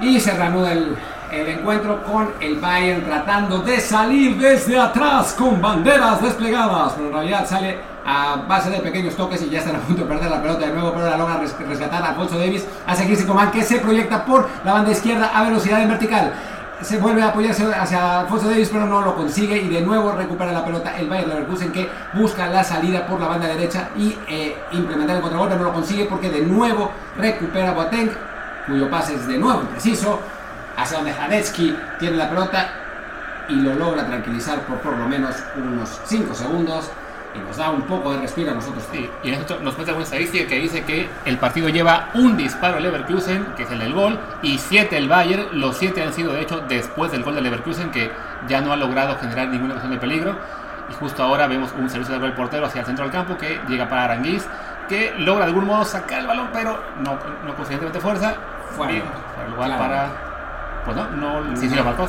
Y se reanuda el, el encuentro con el Bayern tratando de salir desde atrás con banderas desplegadas, pero en realidad sale a base de pequeños toques y ya están a punto de perder la pelota de nuevo, pero la logra rescatar a Alfonso Davis, hace Chrissy Coman que se proyecta por la banda izquierda a velocidad en vertical. Se vuelve a apoyarse hacia Alfonso Davis, pero no lo consigue y de nuevo recupera la pelota el Bayern Leverkusen que busca la salida por la banda derecha y eh, implementar el contragolpe, no lo consigue porque de nuevo recupera Boateng, cuyo pase es de nuevo impreciso, hacia donde Hadetsky tiene la pelota y lo logra tranquilizar por por lo menos unos 5 segundos y nos da un poco de respiro a nosotros. Sí, y esto nos cuenta una estadística que dice que el partido lleva un disparo al Leverkusen, que es el del gol, y siete el Bayern. Los siete han sido, de hecho, después del gol del Leverkusen, que ya no ha logrado generar ninguna ocasión de peligro. Y justo ahora vemos un servicio del portero hacia el centro del campo que llega para Aranguiz, que logra de algún modo sacar el balón, pero no, no con suficientemente fuerza. Fuera, Bien, fuera de lugar claro. para. Pues no, no, sí, sí lo marcó.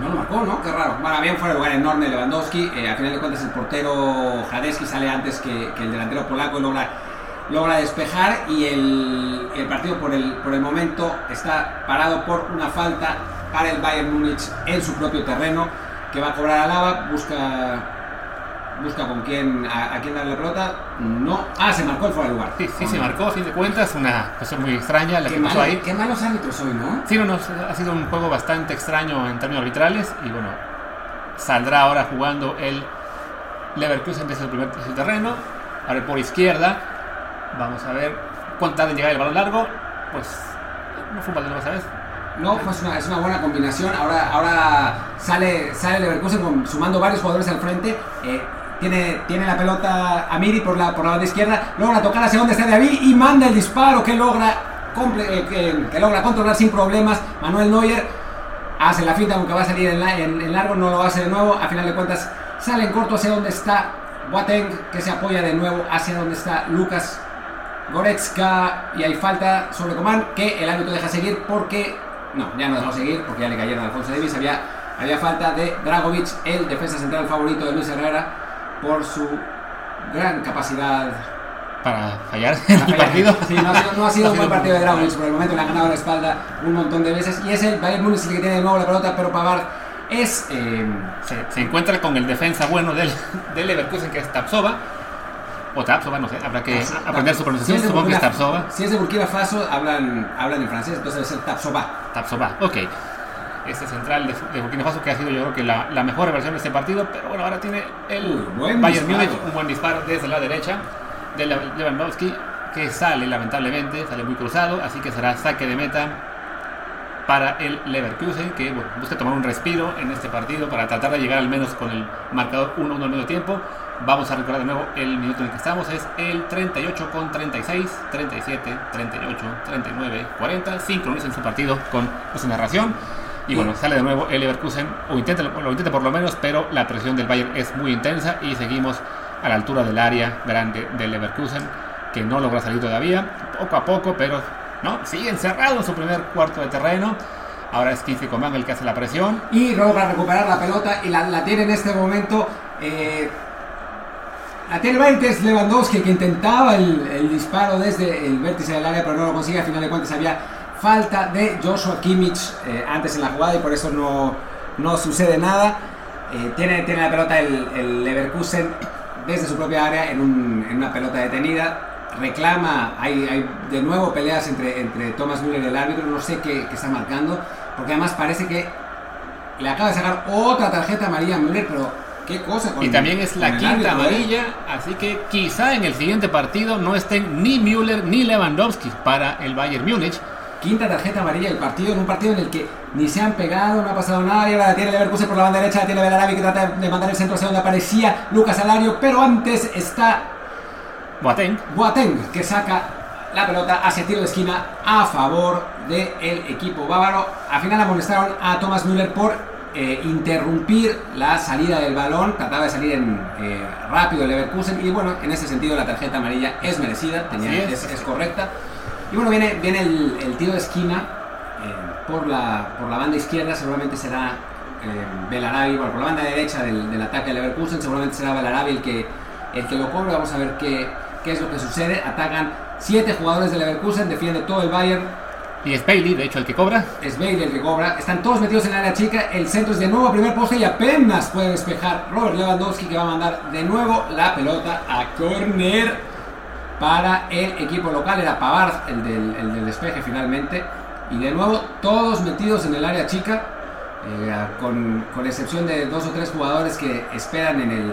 No lo marcó, ¿no? Qué raro. Bueno, bien fuera de lugar enorme Lewandowski. Eh, a final de cuentas el portero Hadesky sale antes que, que el delantero polaco y logra, logra despejar y el, el partido por el, por el momento está parado por una falta para el Bayern Múnich en su propio terreno que va a cobrar a Lava, busca busca con quién a, a quién darle la pelota. No, ah, se marcó el fuera de lugar. Sí, sí, se marcó, a fin de cuentas, una cosa muy extraña la Qué, que pasó ahí. qué malos árbitros hoy, ¿no? Sí, no, no, ha sido un juego bastante extraño en términos arbitrales y bueno, saldrá ahora jugando el Leverkusen desde el primer el terreno, ahora por izquierda, vamos a ver cuánto tarda en llegar el balón largo, pues no fue un balón, ¿sabes? No, pues una, es una buena combinación. Ahora, ahora sale, sale Leverkusen con- sumando varios jugadores al frente. Eh, tiene, tiene la pelota Amiri por la, por la banda izquierda. Logra tocar hacia donde está David y manda el disparo que logra, eh, que, que logra controlar sin problemas. Manuel Neuer hace la finta aunque va a salir en, la- en- en largo, no lo hace de nuevo. A final de cuentas sale en corto hacia donde está Boateng que se apoya de nuevo hacia donde está Lucas Goretzka y hay falta sobre Coman que el árbitro deja seguir porque no, ya no dejó seguir porque ya le cayeron a Alfonso Davis. Había, había falta de Dragovic, el defensa central favorito de Luis Herrera, por su gran capacidad. Para fallar para el fallar. partido. Sí, no ha sido, no ha sido un buen partido de Dragovic. Por el momento le ha ganado la espalda un montón de veces. Y es el Bayern Múnich el que tiene de nuevo la pelota, pero Pavard es. eh, Se, se encuentra con el defensa bueno del, del Leverkusen que es Tapsova. O Tapsova, no sé, habrá que aprender su si pronunciación, de supongo que es Burkina- Tapsova. Si es de Burkina Faso, hablan, hablan en francés, entonces debe ser Tapsova. Tapsoba, ok. Este central de, de Burkina Faso que ha sido yo creo que la, la mejor versión de este partido, pero bueno, ahora tiene el Uy, buen Bayern. Múnich, un buen disparo desde la derecha de Lewandowski, que sale lamentablemente, sale muy cruzado, así que será saque de meta para el Leverkusen, que bueno, busca tomar un respiro en este partido para tratar de llegar al menos con el marcador 1-1 al medio tiempo. Vamos a recordar de nuevo el minuto en el que estamos, es el 38 con 36, 37, 38, 39, 40. Sincronizan su partido con su narración. Y bueno, sale de nuevo el Leverkusen, o intenta, lo intenta por lo menos, pero la presión del Bayern es muy intensa y seguimos a la altura del área grande del Leverkusen, que no logra salir todavía, poco a poco, pero no, sigue encerrado en su primer cuarto de terreno. Ahora es Kingsley Coman el que hace la presión. y logra recuperar la pelota y la, la tiene en este momento. eh, la tiene Lewandowski, que intentaba el, el disparo desde el vértice del área, pero no lo consigue. A final de cuentas había falta de Joshua Kimmich eh, antes en la jugada y por eso no, no sucede nada. Eh, tiene, tiene la pelota el, el Leverkusen desde su propia área en, un- en una pelota detenida. Reclama, hay, hay de nuevo peleas entre, entre Thomas Müller y el árbitro, no sé qué, qué está marcando, porque además parece que le acaba de sacar otra tarjeta amarilla a Müller, pero qué cosa. con- Y también es la quinta árbitro, ¿eh? amarilla, así que quizá en el siguiente partido no estén ni Müller ni Lewandowski para el Bayern Múnich. Quinta tarjeta amarilla del partido, en un partido en el que ni se han pegado, no ha pasado nada, y ahora la tiene Leverkusen por la banda derecha, la tiene Belarabi que trata de mandar el centro hacia donde aparecía Lucas Alario, pero antes está Boateng. Boateng que saca la pelota hacia tiro de esquina a favor del equipo bávaro. Al final amonestaron a Thomas Müller por eh, interrumpir la salida del balón, trataba de salir en, eh, rápido el Leverkusen y bueno, en ese sentido la tarjeta amarilla es merecida, tenía- es. es correcta. Y bueno, viene, viene el, el tiro de esquina eh, por, la, por la banda izquierda, seguramente será eh, Belarabi, bueno, por la banda derecha del, del ataque de Leverkusen, seguramente será Belarabi el que, el que lo cobre. Vamos a ver qué, qué es lo que sucede. Atacan siete jugadores de Leverkusen, defiende todo el Bayern. Y es Bailey, de hecho, el que cobra. Es Bailey el que cobra. Están todos metidos en el área chica. El centro es de nuevo a primer poste y apenas puede despejar Robert Lewandowski que va a mandar de nuevo la pelota a corner para el equipo local. Era Pavard el del, el del despeje finalmente. Y de nuevo todos metidos en el área chica. eh, con, con excepción de dos o tres jugadores que esperan en el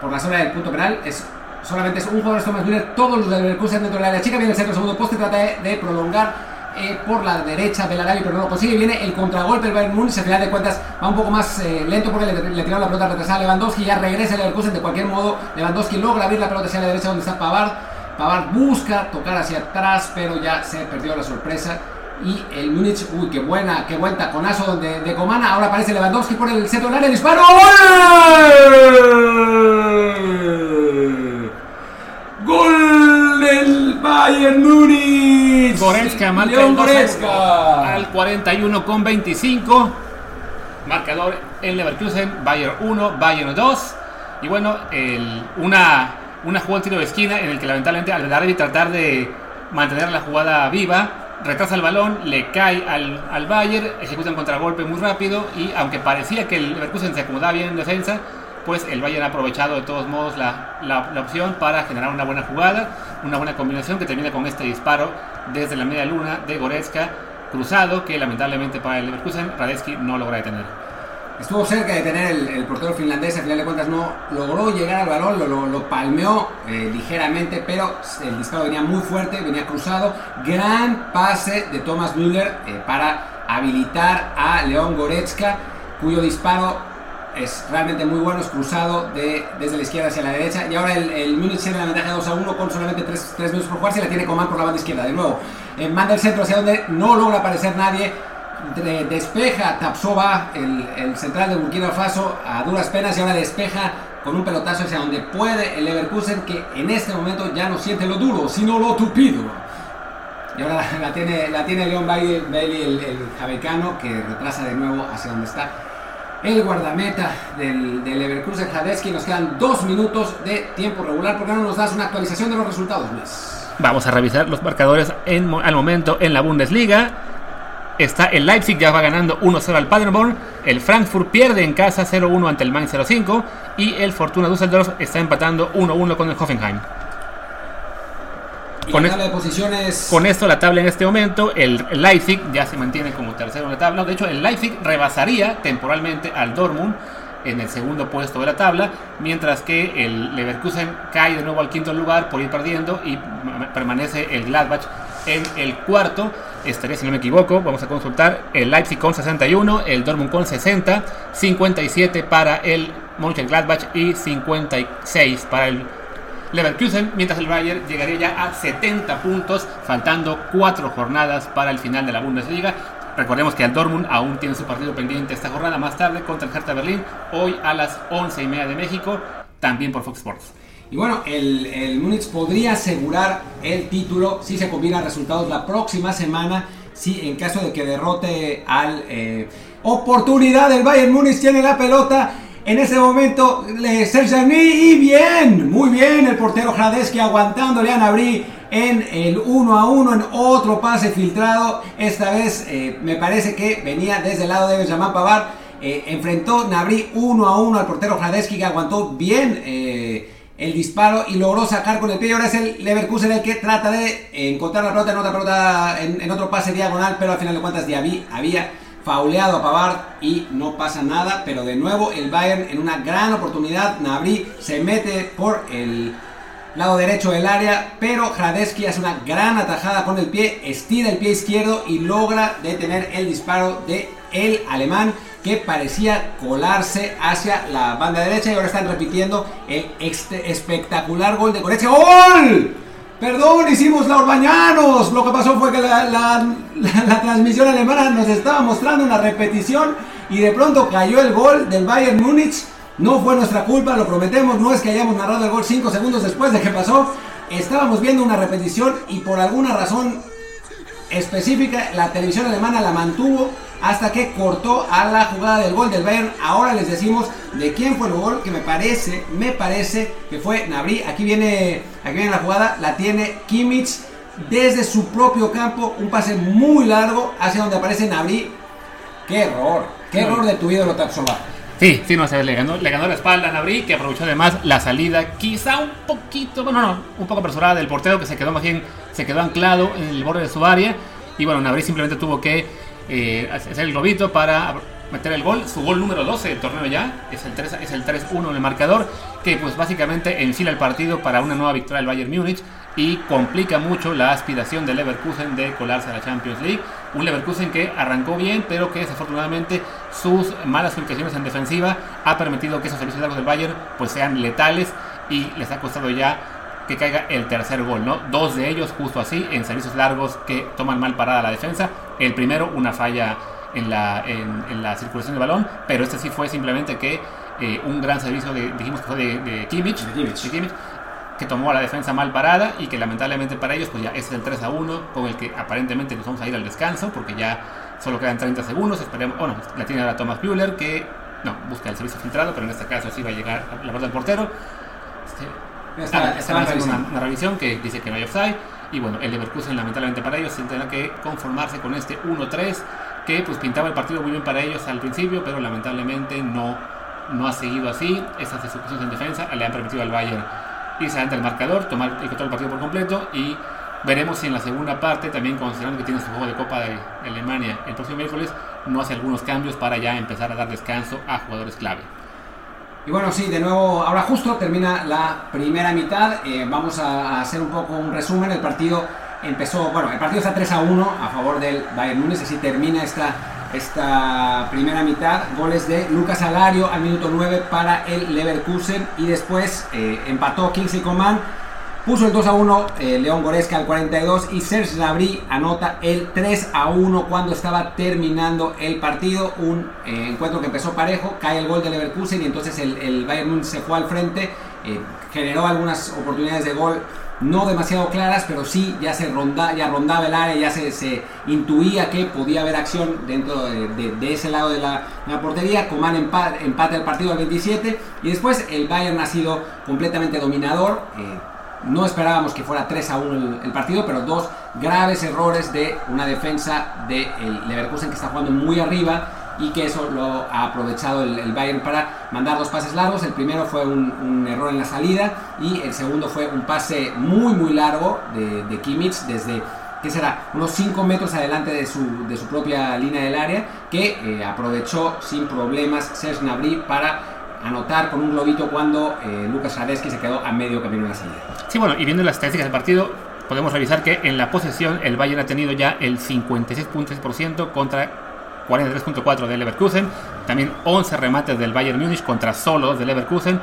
por la zona del punto penal. Es, solamente es un jugador Thomas Müller. Todos los del Leverkusen dentro del área chica. Viene el centro segundo poste. Trata de, de prolongar eh, por la derecha del Arabi, pero no lo consigue. Viene el contragolpe del Bayern Múnich. Al final de cuentas va un poco más eh, lento porque le, le tiraron la pelota retrasada a Lewandowski. Ya regresa el Leverkusen. De cualquier modo, Lewandowski logra abrir la pelota hacia la derecha donde está Pavard. Pavard busca tocar hacia atrás, pero ya se perdió la sorpresa. Y el Múnich, uy, qué buena, qué buen taconazo de, de Comana. Ahora aparece Lewandowski por el centro del área. Disparo. ¡Gol! ¡Gol Bayern Múnich! Goretzka marca el 2 Goretzka. al 41 con 25. Marcador en Leverkusen, Bayern 1, Bayern 2. Y bueno, el- una, una jugada en tiro de esquina en el que lamentablemente al Darby tratar de mantener la jugada viva, retrasa el balón, le cae al, al Bayern, ejecuta un contragolpe muy rápido y aunque parecía que el Leverkusen se acomodaba bien en defensa, pues el Bayern ha aprovechado de todos modos la, la- opción para generar una buena jugada, una buena combinación que termina con este disparo desde la media luna de Goretzka cruzado que lamentablemente para el Leverkusen Radetzky no logra detener. Estuvo cerca de tener el, portero finlandés, al final de cuentas no logró llegar al balón, lo, lo- lo palmeó eh, ligeramente, pero el disparo venía muy fuerte, venía cruzado. Gran pase de Thomas Müller eh, para habilitar a León Goretzka, cuyo disparo es realmente muy bueno, es cruzado de, desde la izquierda hacia la derecha. Y ahora el, el Múnich tiene la ventaja 2 a 1 con solamente 3, minutos por jugar, se la tiene Coman por la banda izquierda. De nuevo, eh, manda el centro hacia donde no logra aparecer nadie de- despeja Tapsova, el, el central de Burkina Faso, a duras penas y ahora despeja con un pelotazo hacia donde puede el Leverkusen que en este momento ya no siente lo duro, sino lo tupido. Y ahora la, tiene, la tiene Bailey, Bailey, el, el jamaicano, que retrasa de nuevo hacia donde está el guardameta del, del Leverkusen, Jadeski. Nos quedan dos minutos de tiempo regular. ¿Por qué no nos das una actualización de los resultados, Luis? Vamos a revisar los marcadores al momento en la Bundesliga. Está el Leipzig, ya va ganando 1-0 al Paderborn. El Frankfurt pierde en casa 0-1 ante el Mainz 05. Y el Fortuna Düsseldorf está empatando 1-1 con el Hoffenheim. Con la es- tabla de posiciones. Con esto la tabla en este momento, el Leipzig ya se mantiene como tercero en la tabla. De hecho, el Leipzig rebasaría temporalmente al Dortmund en el segundo puesto de la tabla, mientras que el Leverkusen cae de nuevo al quinto lugar por ir perdiendo y ma- permanece el Gladbach en el cuarto. Estaría, si no me equivoco, vamos a consultar el Leipzig con 61, el Dortmund con 60, 57 para el Mönchengladbach y 56 para el Leverkusen, mientras el Bayern llegaría ya a 70 puntos, faltando 4 jornadas para el final de la Bundesliga. Recordemos que el Dortmund aún tiene su partido pendiente esta jornada más tarde contra el Hertha Berlín, hoy a las 11 y media de México, también por Fox Sports. Y bueno, el, el Múnich podría asegurar el título si se combinan resultados la próxima semana. Si en caso de que derrote al eh, oportunidad del Bayern Múnich tiene la pelota. En ese momento, le Serjani y bien, muy bien el portero Hradeski aguantándole a Nabri en el 1 a 1 en otro pase filtrado. Esta vez eh, me parece que venía desde el lado de Benjamin Pavard. Eh, enfrentó Nabri 1 a 1 al portero Hradeski que aguantó bien eh, el disparo y logró sacar con el pie. Ahora es el Leverkusen el que trata de encontrar la pelota en otra pelota, en, otro pase diagonal, pero al final de cuentas Diaby había fauleado a Pavard y no pasa nada. Pero de nuevo el Bayern en una gran oportunidad. Nabri se mete por el lado derecho del área, pero Hradeski hace una gran atajada con el pie, estira el pie izquierdo y logra detener el disparo de el alemán que parecía colarse hacia la banda derecha y ahora están repitiendo el espectacular gol de Goretzka. ¡Gol! Perdón, hicimos la Orbañanos. Lo que pasó fue que la, la- la- la transmisión alemana nos estaba mostrando una repetición y de pronto cayó el gol del Bayern Múnich. No fue nuestra culpa, lo prometemos. No es que hayamos narrado el gol 5 segundos después de que pasó. Estábamos viendo una repetición y por alguna razón específica, la televisión alemana la mantuvo hasta que cortó a la jugada del gol del Bayern. Ahora les decimos de quién fue el gol, que me parece, me parece que fue Nabri. Aquí viene, aquí viene la jugada, la tiene Kimmich. desde su propio campo, un pase muy largo hacia donde aparece Nabri. ¡Qué error! ¡Qué error de tu ídolo Tapsoba! Sí, sí, no sé, le ganó, le la espalda a Nabri, que aprovechó además la salida, quizá un poquito, bueno, no, un poco apresurada del portero, que se quedó más bien, se quedó anclado en el borde de su área. Y bueno, Nabri simplemente tuvo que eh, hacer el globito para meter el gol, su gol número 12 del torneo ya, es el 3 es 3-1 en el marcador, que pues básicamente enfila el partido para una nueva victoria del Bayern Múnich y complica mucho la aspiración del Leverkusen de colarse a la Champions League. Un Leverkusen que arrancó bien, pero que desafortunadamente sus malas ubicaciones en defensiva ha permitido que esos servicios largos del Bayern pues sean letales y les ha costado ya que caiga el tercer gol, ¿no? Dos de ellos justo así, en servicios largos que toman mal parada la defensa. El primero, una falla en la, en, la circulación del balón, pero este sí fue simplemente que eh, un gran servicio de, dijimos que fue de, de Kimmich, que tomó a la defensa mal parada y que lamentablemente para ellos pues ya es el 3 a 1 con el que aparentemente nos vamos a ir al descanso porque ya solo quedan 30 segundos, esperemos, bueno, la tiene ahora Thomas Müller que no, busca el servicio filtrado, pero en este caso sí va a llegar la parte del portero. Este, ah, haciendo una, una, revisión que dice que no hay offside y bueno, el Leverkusen lamentablemente para ellos tendrá que conformarse con este 1-3 que pues pintaba el partido muy bien para ellos al principio, pero lamentablemente no, no ha seguido así. Esas ejecuciones en defensa le han permitido al Bayern irse adelante el marcador, tomar el control del partido por completo y veremos si en la segunda parte, también considerando que tiene su juego de Copa de Alemania el próximo miércoles, no hace algunos cambios para ya empezar a dar descanso a jugadores clave. Y bueno, sí, de nuevo, ahora justo termina la primera mitad. Eh, vamos a hacer un poco un resumen. El partido empezó, bueno, el partido está 3 a 1 a favor del Bayern Múnich, así termina esta, esta primera mitad. Goles de Lucas Alario al minuto 9 para el Leverkusen y después eh, empató Kingsley Coman. Puso el 2 a 1 eh, León Goreska al 42 y Serge Gnabry anota el 3 a 1 cuando estaba terminando el partido. Un eh, encuentro que empezó parejo, cae el gol de Leverkusen y entonces el, Bayern se fue al frente, generó algunas oportunidades de gol no demasiado claras, pero sí ya se ronda, ya rondaba el área, ya se, se intuía que podía haber acción dentro de, ese lado de la, portería. Coman empate, empate el partido al 27 y después el Bayern ha sido completamente dominador. Eh, no esperábamos que fuera 3 a 1 el, partido, pero dos graves errores de una defensa de el Leverkusen que está jugando muy arriba y que eso lo ha aprovechado el, Bayern para mandar dos pases largos. El primero fue un, error en la salida y el segundo fue un pase muy muy largo de, de Kimmich desde que será unos 5 metros adelante de su, de su propia línea del área que eh, aprovechó sin problemas Serge Gnabry para anotar con un globito cuando eh, Lucas Radeski se quedó a medio camino en la salida. Sí, bueno, y viendo las estadísticas del partido, podemos revisar que en la posesión el Bayern ha tenido ya el 56.6% contra 43.4 del Leverkusen, también 11 remates del Bayern Múnich contra solo del Leverkusen.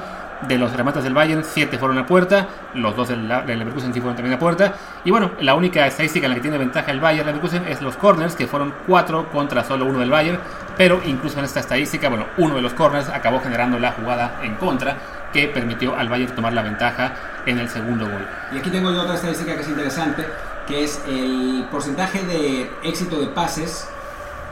De los remates del Bayern, 7 fueron a puerta, los dos del, Leverkusen sí fueron también a puerta. Y bueno, la única estadística en la que tiene ventaja el Bayern Leverkusen es los corners, que fueron 4 contra solo uno del Bayern. Pero incluso en esta estadística, bueno, uno de los corners acabó generando la jugada en contra que permitió al Bayern tomar la ventaja en el segundo gol. Y aquí tengo otra estadística que es interesante, que es el porcentaje de éxito de pases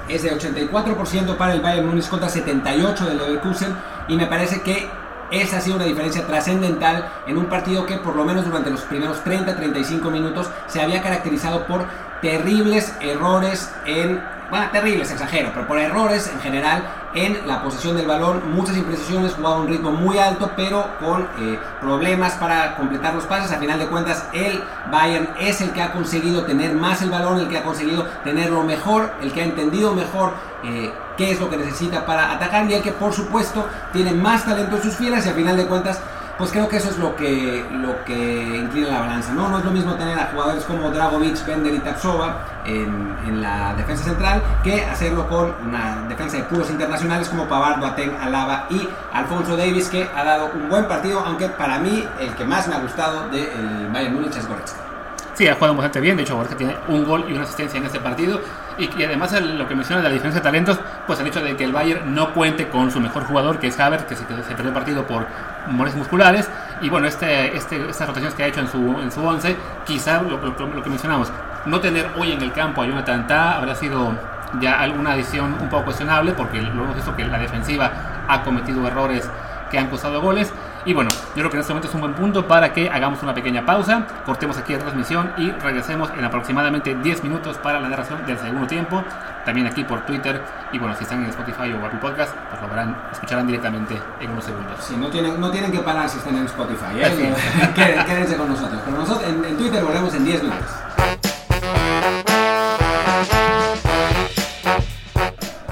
es de 84% para el Bayern Múnich contra 78% del Leverkusen y me parece que esa ha sido una diferencia trascendental en un partido que por lo menos durante los primeros 30-35 minutos se había caracterizado por terribles errores en bueno, terribles, exagero, pero por errores en general en la posición del balón, muchas imprecisiones, jugaba a un ritmo muy alto, pero con eh, problemas para completar los pases. A final de cuentas, el Bayern es el que ha conseguido tener más el balón, el que ha conseguido tenerlo mejor, el que ha entendido mejor eh, qué es lo que necesita para atacar y el que, por supuesto, tiene más talento en sus filas y a final de cuentas pues creo que eso es lo que, lo que inclina la balanza. ¿no? no es lo mismo tener a jugadores como Dragovic, Bender y Tapsova en, la defensa central que hacerlo con una defensa de puros internacionales como Pavard, Boateng, Alaba y Alfonso Davis que ha dado un buen partido, aunque para mí el que más me ha gustado del Bayern Múnich es Goretzka. Sí, ha jugado bastante bien. De hecho, Goretzka tiene un gol y una asistencia en este partido. Y, y además, lo que menciona de la diferencia de talentos, pues el hecho de que el Bayern no cuente con su mejor jugador, que es Havertz, que se, se perdió el partido por molestias musculares. Y bueno, este, este, estas rotaciones que ha hecho en su, en su once, quizá lo, lo, que mencionamos, no tener hoy en el campo a Jonathan Ta habrá sido ya alguna adición un poco cuestionable, porque lo hemos visto que la defensiva ha cometido errores que han costado goles. Y bueno, yo creo que en este momento es un buen punto para que hagamos una pequeña pausa, cortemos aquí la transmisión y regresemos en aproximadamente 10 minutos para la narración del segundo tiempo. También aquí por Twitter y bueno, si están en Spotify o Apple Podcast, pues lo verán, escucharán directamente en unos segundos. Sí, no tienen, no tienen que parar si están en Spotify, ¿eh? quédense con nosotros. Pero nosotros en, en Twitter volvemos en 10 minutos.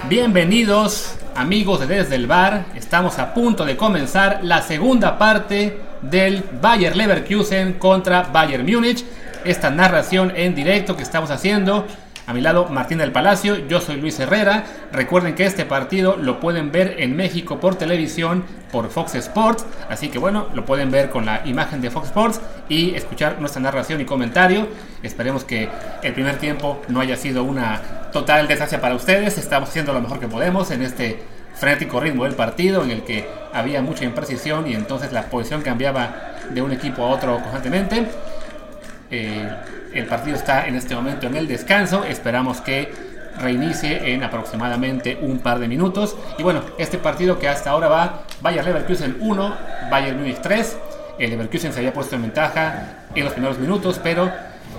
Bienvenidos amigos de Desde el Bar, estamos a punto de comenzar la segunda parte del Bayer Leverkusen contra Bayern Múnich. Esta narración en directo que estamos haciendo a mi lado, Martín del Palacio, yo soy Luis Herrera. Recuerden que este partido lo pueden ver en México por televisión, por Fox Sports. Así que bueno, lo pueden ver con la imagen de Fox Sports y escuchar nuestra narración y comentario. Esperemos que el primer tiempo no haya sido una total desgracia para ustedes. Estamos haciendo lo mejor que podemos en este frenético ritmo del partido en el que había mucha imprecisión y entonces la posición cambiaba de un equipo a otro constantemente. Eh, el partido está en este momento en el descanso. Esperamos que reinicie en aproximadamente un par de minutos. Y bueno, este partido que hasta ahora va Bayern Leverkusen 1, Bayern Munich 3. El Leverkusen se había puesto en ventaja en los primeros minutos, pero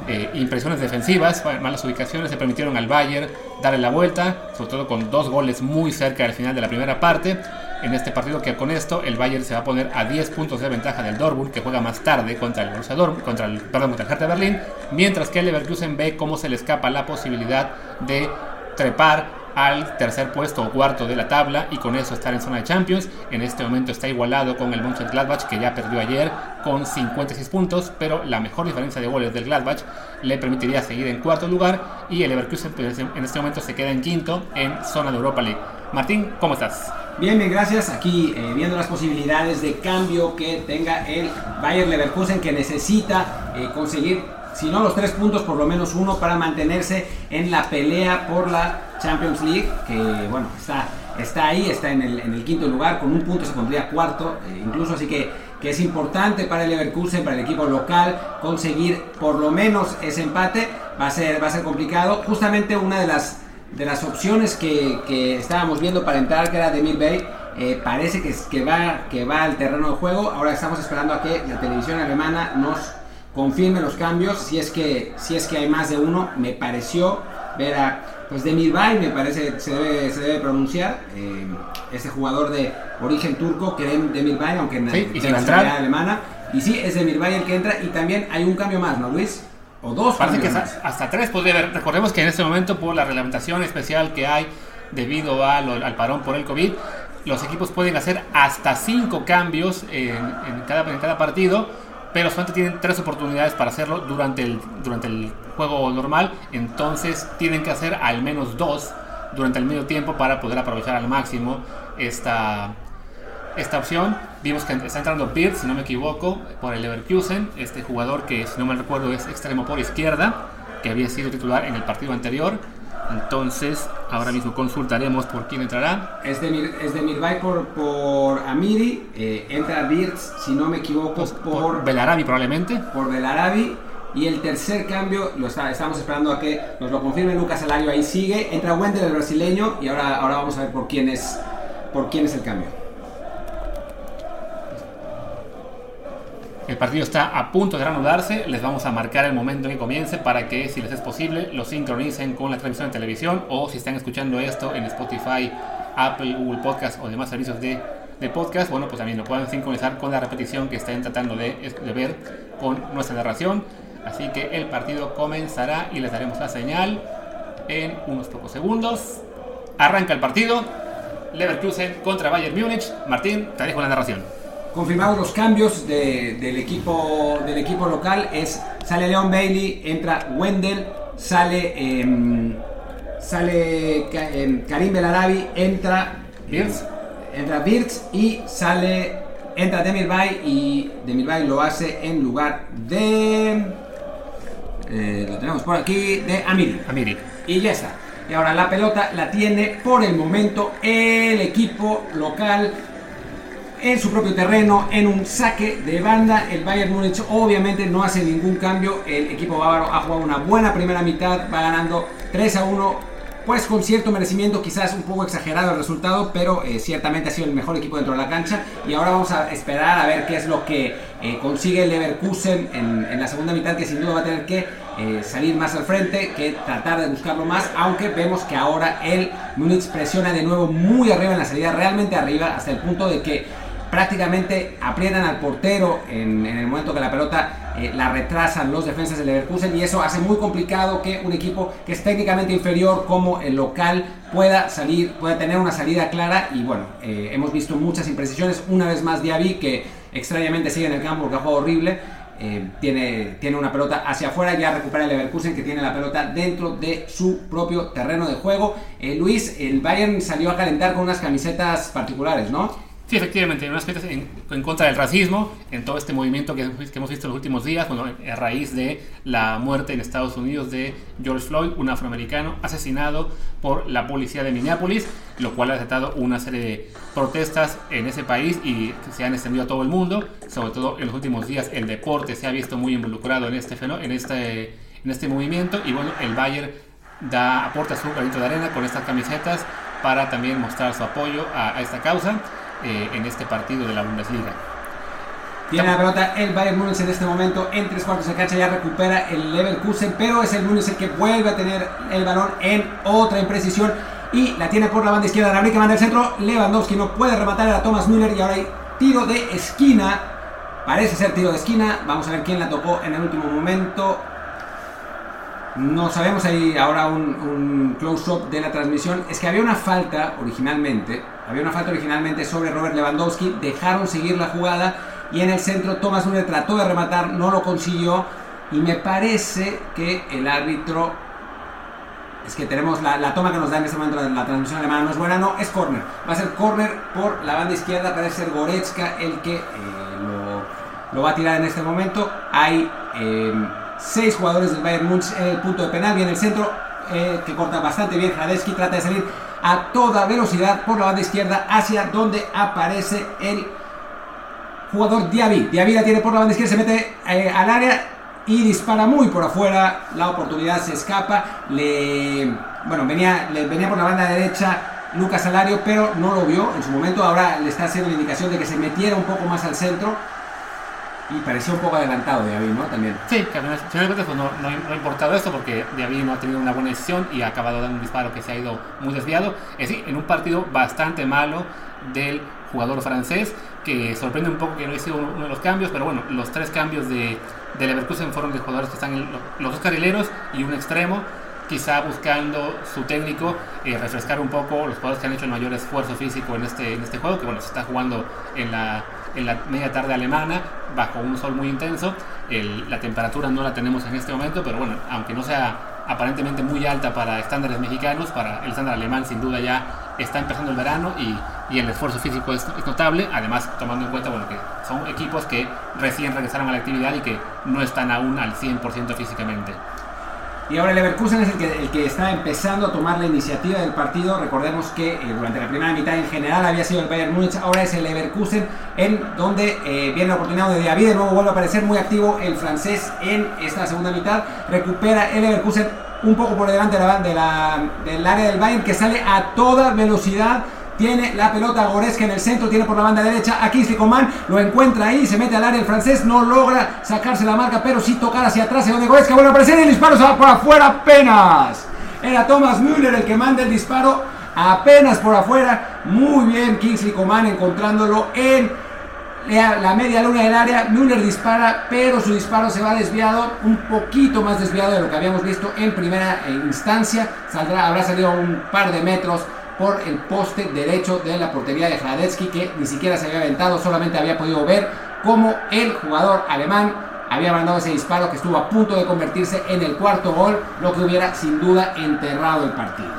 eh, impresiones defensivas, malas ubicaciones se permitieron al Bayern darle la vuelta, sobre todo con dos goles muy cerca del final de la primera parte en este partido que con esto el Bayern se va a poner a 10 puntos de ventaja del Dortmund que juega más tarde contra el Borussia Dortmund, contra el, perdón, contra el Berlín, mientras que el Leverkusen ve cómo se le escapa la posibilidad de trepar al tercer puesto o cuarto de la tabla y con eso estar en zona de Champions. En este momento está igualado con el Mönchengladbach que ya perdió ayer con 56 puntos, pero la mejor diferencia de goles del Gladbach le permitiría seguir en cuarto lugar y el Leverkusen pues, en este momento se queda en quinto en zona de Europa League. Martín, ¿cómo estás? Bien, bien, gracias. Aquí eh, viendo las posibilidades de cambio que tenga el Bayern Leverkusen que necesita eh, conseguir, si no los tres puntos, por lo menos uno para mantenerse en la pelea por la Champions League, que bueno, está, está ahí, está en el, en el quinto lugar, con un punto se pondría cuarto, eh, incluso así que, que es importante para el Leverkusen, para el equipo local, conseguir por lo menos ese empate. Va a ser, va a ser complicado. Justamente una de las de las opciones que, estábamos viendo para entrar, que era de Bay, eh, parece que, que, va, que va al terreno de juego. Ahora estamos esperando a que la televisión alemana nos confirme los cambios. Si es que, si es que hay más de uno, me pareció ver a pues Demir Bay, me parece se debe, se debe pronunciar. Eh, ese jugador de origen turco que es Demir Bay, aunque en la alemana. Y sí, es Demir Bay el que entra. Y también hay un cambio más, ¿no, Luis? O dos. Parece que hasta, tres podría haber. Recordemos que en este momento, por la reglamentación especial que hay debido al parón por el COVID, los equipos pueden hacer hasta cinco cambios en, cada, en cada partido, pero solamente tienen tres oportunidades para hacerlo durante el, durante el juego normal. Entonces tienen que hacer al menos dos durante el medio tiempo para poder aprovechar al máximo esta, esta opción. Vimos que está entrando Bird, si no me equivoco, por el Leverkusen, este jugador que, si no me recuerdo, es extremo por izquierda, que había sido titular en el partido anterior. Entonces, ahora mismo consultaremos por quién entrará. Es de, es de Mirbay por, por Amiri, eh, entra Birds, si no me equivoco, pues, por, por Belarabi probablemente. Por Belarabi. Y el tercer cambio, lo está, estamos esperando a que nos lo confirme Lucas Alario, ahí sigue. Entra Wendel, el brasileño, y ahora, ahora vamos a ver por quién es, por quién es el cambio. El partido está a punto de reanudarse. Les vamos a marcar el momento en que comience para que, si les es posible, lo sincronicen con la transmisión de televisión o si están escuchando esto en Spotify, Apple, Google Podcast o demás servicios de, podcast, bueno, pues también lo puedan sincronizar con la repetición que estén tratando de, de ver con nuestra narración. Así que el partido comenzará y les daremos la señal en unos pocos segundos. Arranca el partido. Leverkusen contra Bayern Múnich. Martín, te dejo la narración confirmados los cambios del, equipo, del equipo local. Es, sale Leon Bailey, entra Wendell, sale, em, sale em, Karim Belarabi, entra Birds. entra Birds y sale, entra Demirbay y Demirbay lo hace en lugar de... Eh, lo tenemos por aquí, de Amiri. Amiri. Y ya está. Y ahora la pelota la tiene por el momento el equipo local en su propio terreno, en un saque de banda. El Bayern Múnich obviamente no hace ningún cambio. El equipo bávaro ha jugado una buena primera mitad, va ganando 3 a 1 pues con cierto merecimiento, quizás un poco exagerado el resultado, pero eh, ciertamente ha sido el mejor equipo dentro de la cancha. Y ahora vamos a esperar a ver qué es lo que eh, consigue el Leverkusen en, la segunda mitad, que sin duda va a tener que eh, salir más al frente, que tratar de buscarlo más, aunque vemos que ahora el Múnich presiona de nuevo muy arriba en la salida, realmente arriba, hasta el punto de que prácticamente aprietan al portero en, el momento que la pelota eh, la retrasan los defensas del Leverkusen y eso hace muy complicado que un equipo que es técnicamente inferior como el local pueda salir, pueda tener una salida clara y bueno, eh, hemos visto muchas imprecisiones, una vez más Diaby que extrañamente sigue en el campo porque ha jugado horrible, eh, tiene, tiene una pelota hacia afuera, ya recupera el Leverkusen que tiene la pelota dentro de su propio terreno de juego. Luis, el Bayern salió a calentar con unas camisetas particulares, ¿no? Sí, efectivamente, unas cosas en, en, contra del racismo, en todo este movimiento que, hemos visto en los últimos días, bueno, a raíz de la muerte en Estados Unidos de George Floyd, un afroamericano asesinado por la policía de Minneapolis, lo cual ha desatado una serie de protestas en ese país y se han extendido a todo el mundo, sobre todo en los últimos días el deporte se ha visto muy involucrado en este, en este, en este movimiento y bueno, el Bayern da, aporta su granito de arena con estas camisetas para también mostrar su apoyo a esta causa. Eh, en este partido de la Bundesliga. Tiene la pelota el Bayern Múnich en este momento en tres cuartos de cancha, ya recupera el Leverkusen, pero es el Múnich el que vuelve a tener el balón en otra imprecisión y la tiene por la banda izquierda, la que manda el centro, Lewandowski no puede rematar a Thomas Müller y ahora hay tiro de esquina, parece ser tiro de esquina, vamos a ver quién la tocó en el último momento, no sabemos ahí ahora un, un close-up de la transmisión, es que había una falta originalmente había una falta originalmente sobre Robert Lewandowski, dejaron seguir la jugada y en el centro Thomas Müller trató de rematar, no lo consiguió y me parece que el árbitro es que tenemos la, toma que nos da en este momento la, transmisión alemana no es buena, no, es corner. Va a ser corner por la banda izquierda, parece ser Goretzka el que eh, lo, va a tirar en este momento. Hay eh, seis jugadores del Bayern Munich en el punto de penal en el centro eh, que corta bastante bien. Radeski trata de salir a toda velocidad por la banda izquierda hacia donde aparece el jugador Diaby. Diaby la tiene por la banda izquierda, se mete eh, al área y dispara muy por afuera. La oportunidad se escapa. Le, bueno, venía, venía por la banda derecha Lucas Salario, pero no lo vio en su momento. Ahora le está haciendo la indicación de que se metiera un poco más al centro y parecía un poco adelantado Diaby, ¿no? También. Sí, finalmente pues, no, no, ha importado esto porque Diaby no ha tenido una buena decisión y ha acabado dando un disparo que se ha ido muy desviado. Es decir, en un partido bastante malo del jugador francés que sorprende un poco que no haya sido uno de los cambios, pero bueno, los tres cambios de, de Leverkusen fueron de jugadores que están los dos carrileros y un extremo quizá buscando su técnico eh, refrescar un poco los jugadores que han hecho el mayor esfuerzo físico en este, en este juego, que bueno, se está jugando en la, en la media tarde alemana, bajo un sol muy intenso. la temperatura no la tenemos en este momento, pero bueno, aunque no sea aparentemente muy alta para estándares mexicanos, para el estándar alemán sin duda ya está empezando el verano y, el esfuerzo físico es, es, notable, además tomando en cuenta bueno, que son equipos que recién regresaron a la actividad y que no están aún al 100% físicamente. Y ahora el Leverkusen es el que, el que está empezando a tomar la iniciativa del partido. Recordemos que eh, durante la primera mitad en general había sido el Bayern Múnich, ahora es el Leverkusen, en donde eh, viene la oportunidad de David, de nuevo vuelve a aparecer muy activo el francés en esta segunda mitad. Recupera el Leverkusen un poco por delante de la, de la, del área del Bayern que sale a toda velocidad tiene la pelota Goretzka en el centro, tiene por la banda derecha a Kingsley Coman, lo encuentra ahí, se mete al área el francés, no logra sacarse la marca, pero sí tocar hacia atrás, donde Goretzka vuelve a aparecer el disparo se va por afuera apenas. Era Thomas Müller el que manda el disparo apenas por afuera. Muy bien Kingsley Coman encontrándolo en la media luna del área. Müller dispara, pero su disparo se va desviado, un poquito más desviado de lo que habíamos visto en primera instancia. Saldrá, habrá salido un par de metros por el poste derecho de la portería de Hradetsky que ni siquiera se había aventado, solamente había podido ver cómo el jugador alemán había mandado ese disparo que estuvo a punto de convertirse en el cuarto gol, lo que hubiera sin duda enterrado el partido.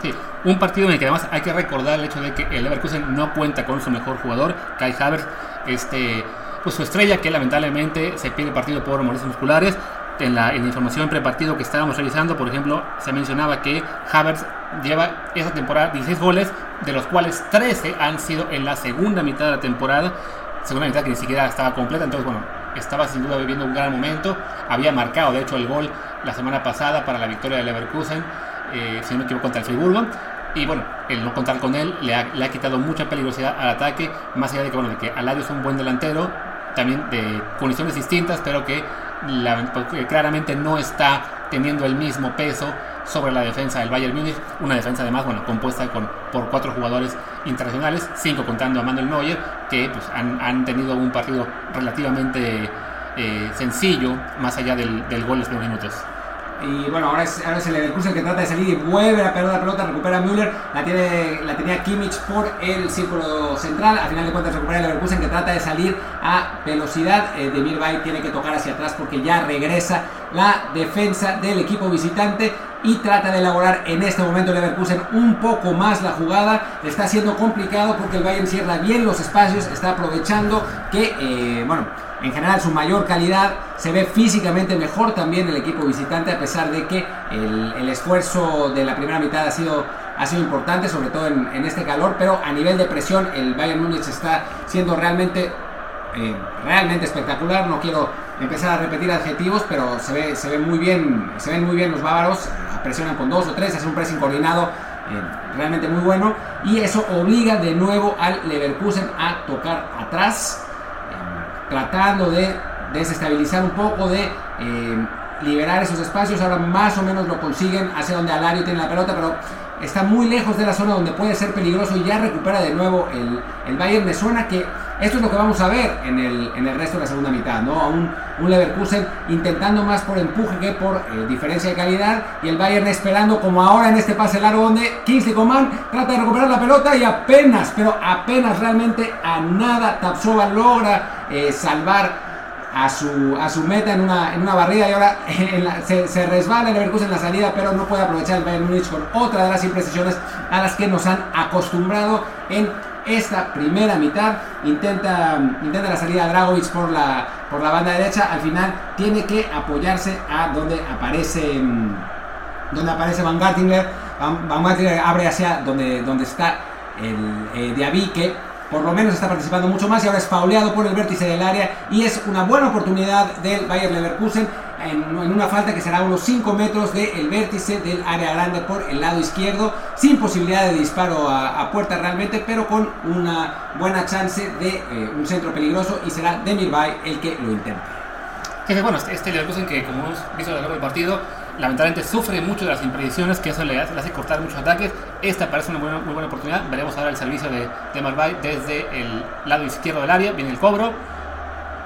Sí, un partido en el que además hay que recordar el hecho de que el Leverkusen no cuenta con su mejor jugador, Kai Havertz, este, pues su estrella que lamentablemente se pierde el partido por molestias musculares, en la, información prepartido que estábamos realizando, por ejemplo, se mencionaba que Havertz lleva esa temporada 16 goles, de los cuales 13 han sido en la segunda mitad de la temporada, segunda mitad que ni siquiera estaba completa, entonces bueno, estaba sin duda viviendo un gran momento, había marcado de hecho el gol la semana pasada para la victoria de Leverkusen eh, si no me equivoco, contra el Friburgo. Y bueno, el no contar con él le ha, le ha quitado mucha peligrosidad al ataque, más allá de que, bueno, de que Alario es un buen delantero, también de condiciones distintas, pero que la, claramente no está teniendo el mismo peso sobre la defensa del Bayern Múnich, una defensa además bueno, compuesta con, por cuatro jugadores internacionales, cinco contando a Manuel Neuer, que pues, han, han tenido un partido relativamente eh, sencillo, más allá del, del gol en los primeros minutos. Y bueno, ahora es, ahora es el Leverkusen que trata de salir y vuelve a perder la pelota, recupera Müller, la, tiene, la tenía Kimmich por el círculo central, al final de cuentas recupera el Leverkusen que trata de salir a velocidad, eh, de Mirbay tiene que tocar hacia atrás porque ya regresa la defensa del equipo visitante y trata de elaborar en este momento el Leverkusen un poco más la jugada. Está siendo complicado porque el Bayern cierra bien los espacios, está aprovechando que, eh, bueno, en general su mayor calidad, se ve físicamente mejor también el equipo visitante a pesar de que el, esfuerzo de la primera mitad ha sido, ha sido importante, sobre todo en, este calor, pero a nivel de presión el Bayern Múnich está siendo realmente, eh, realmente espectacular, no quiero empezar a repetir adjetivos, pero se ve, se ve muy bien, se ven muy bien los bávaros, presionan con dos o tres, hacen un pressing coordinado eh, realmente muy bueno. Y eso obliga de nuevo al Leverkusen a tocar atrás tratando de desestabilizar un poco, de eh, liberar esos espacios. Ahora más o menos lo consiguen hacia donde Alario tiene la pelota, pero está muy lejos de la zona donde puede ser peligroso y ya recupera de nuevo el, el Bayern. Me suena que esto es lo que vamos a ver en el, en el resto de la segunda mitad, ¿no? Un, un Leverkusen intentando más por empuje que por eh, diferencia de calidad y el Bayern esperando como ahora en este pase largo donde Kingsley Coman trata de recuperar la pelota y apenas, pero apenas realmente a nada Tapsova logra eh, salvar a su, a su meta en una, en una barrida y ahora se, se, resbala el Leverkusen en la salida, pero no puede aprovechar el Bayern Múnich con otra de las imprecisiones a las que nos han acostumbrado en esta primera mitad. Intenta, intenta la salida de Dragovic por la, por la banda derecha. Al final tiene que apoyarse a donde aparece, donde aparece Van Gartlinger. Van, Van Gartlinger abre hacia donde, donde está el eh, por lo menos está participando mucho más y ahora es pauleado por el vértice del área y es una buena oportunidad del Bayern Leverkusen en, una falta que será unos 5 metros del vértice del área grande por el lado izquierdo, sin posibilidad de disparo a, puerta realmente, pero con una buena chance de eh, un centro peligroso y será Demirbay el que lo intente. bueno, este, este Leverkusen que como hemos visto a lo largo del partido, lamentablemente sufre mucho de las impredicciones, que eso le hace, hace cortar muchos ataques. Esta parece una buena, muy buena oportunidad. Veremos ahora el servicio de, de desde el lado izquierdo del área. Viene el cobro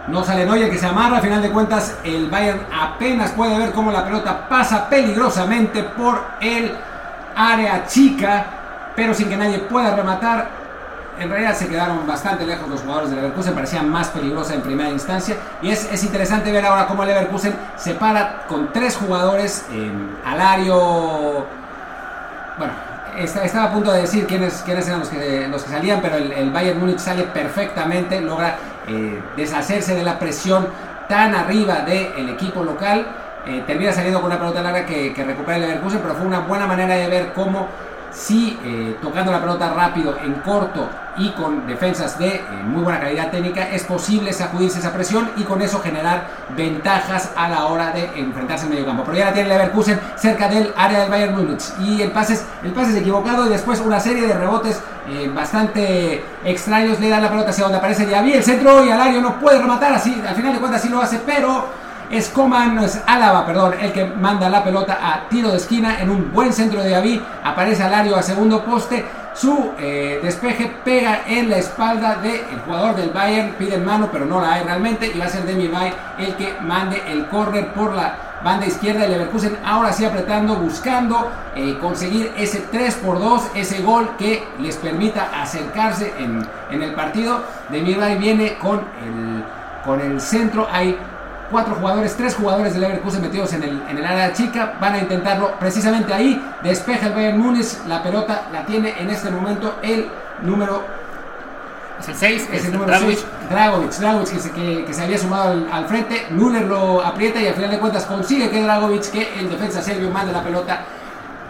no sale Neuer que se amarra, a final de cuentas el Bayern apenas puede ver cómo la pelota pasa peligrosamente por el área chica, pero sin que nadie pueda rematar. En realidad se quedaron bastante lejos los jugadores del Leverkusen, parecían más peligrosa en primera instancia. Y es, es interesante ver ahora cómo el Leverkusen se para con tres jugadores, en Alario, bueno, estaba a punto de decir quiénes, quiénes eran los que, los que salían, pero el, el Bayern Múnich sale perfectamente, logra eh, deshacerse de la presión tan arriba del equipo local. Eh, termina saliendo con una pelota larga que, que recupera el Leverkusen, pero fue una buena manera de ver cómo si eh, tocando la pelota rápido, en corto y con defensas de eh, muy buena calidad técnica, es posible sacudirse esa presión y con eso generar ventajas a la hora de enfrentarse en medio campo. Pero ya la tiene Leverkusen cerca del área del Bayern Múnich y el pase, es, el pase es equivocado y después una serie de rebotes eh, bastante extraños le dan la pelota hacia donde aparece Diaby, el centro y Alario no puede rematar así, al final de cuentas sí lo hace, pero es Coman, no es Álava, perdón, el que manda la pelota a tiro de esquina en un buen centro de David. Aparece Alario a segundo poste. Su eh, despeje pega en la espalda del jugador del Bayern. Pide mano, pero no la hay realmente. Y va a ser Demi Bay el que mande el córner por la banda izquierda de Leverkusen. Ahora sí apretando, buscando eh, conseguir ese 3 por 2, ese gol que les permita acercarse en, en el partido. Demi Bay viene con el, con el centro. Hay cuatro jugadores, tres jugadores del Leverkusen metidos en el, en el área chica, van a intentarlo precisamente ahí, despeja el Bayern Múnich, la pelota la tiene en este momento el número es el 6, es, el número Dragovic. 6, Dragovic, Dragovic que se, que, que se había sumado al, al, frente, Müller lo aprieta y al final de cuentas consigue que Dragovic, que el defensa serbio mande la pelota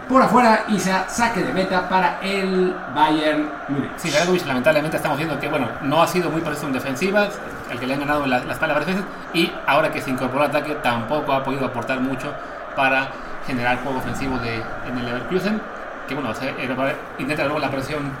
por afuera y saque de meta para el Bayern Múnich. Sí, Dragovic lamentablemente estamos viendo que bueno, no ha sido muy por en defensiva, el que le han ganado la, la espalda varias veces y ahora que se incorporó al ataque tampoco ha podido aportar mucho para generar juego ofensivo de, en el Leverkusen. Que bueno, se, intenta luego la presión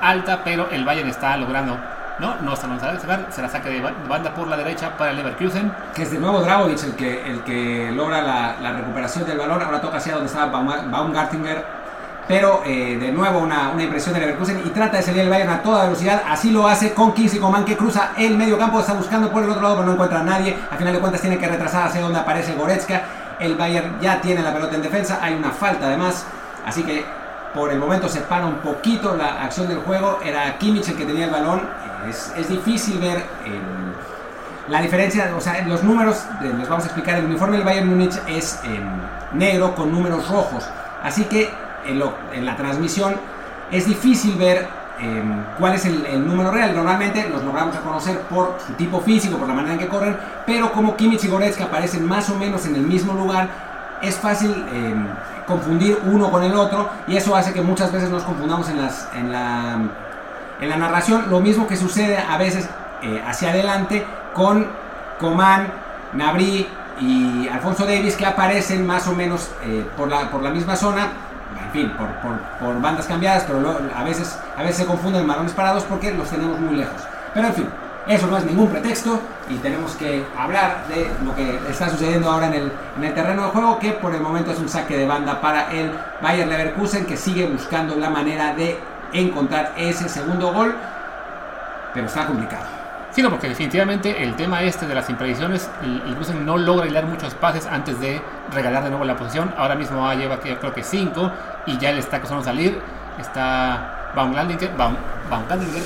alta, pero el Bayern está logrando no, no está a sacar, se la saca de banda por la derecha para el Leverkusen. Que es de nuevo Dragovic el que, el que logra la, la recuperación del balón. Ahora toca hacia donde estaba Baumgartlinger pero eh, de nuevo una, una, impresión de Leverkusen y trata de salir el Bayern a toda velocidad. Así lo hace con Kingsley Coman que cruza el medio campo, está buscando por el otro lado, pero no encuentra a nadie. Al final de cuentas tiene que retrasar hacia donde aparece Goretzka. El Bayern ya tiene la pelota en defensa, hay una falta además, así que por el momento se para un poquito la acción del juego. Era Kimmich el que tenía el balón. Es, es difícil ver la diferencia, o sea, los números, les vamos a explicar, el uniforme del Bayern Múnich es negro con números rojos. Así que en, la transmisión es difícil ver cuál es el, número real. Normalmente los logramos reconocer por su tipo físico, por la manera en que corren, pero como Kimmich y Goretzka aparecen más o menos en el mismo lugar, es fácil confundir uno con el otro y eso hace que muchas veces nos confundamos en, las, en, la, en la narración. Lo mismo que sucede a veces eh, hacia adelante con Coman, Nabri y Alfonso Davis que aparecen más o menos eh, por, la, por la misma zona en fin, por, bandas cambiadas, pero a, veces, a veces se confunden balones parados porque los tenemos muy lejos. Pero en fin, eso no es ningún pretexto y tenemos que hablar de lo que está sucediendo ahora en el, en el terreno de juego, que por el momento es un saque de banda para el Bayer Leverkusen, que sigue buscando la manera de encontrar ese segundo gol, pero está complicado. Sí, no, porque definitivamente el tema este de las imprevisiones, incluso no logra hilar muchos pases antes de regalar de nuevo la posición. Ahora mismo lleva creo que 5 y ya le está costando salir. Está Baumgartlinger, Baum, Baumgartlinger,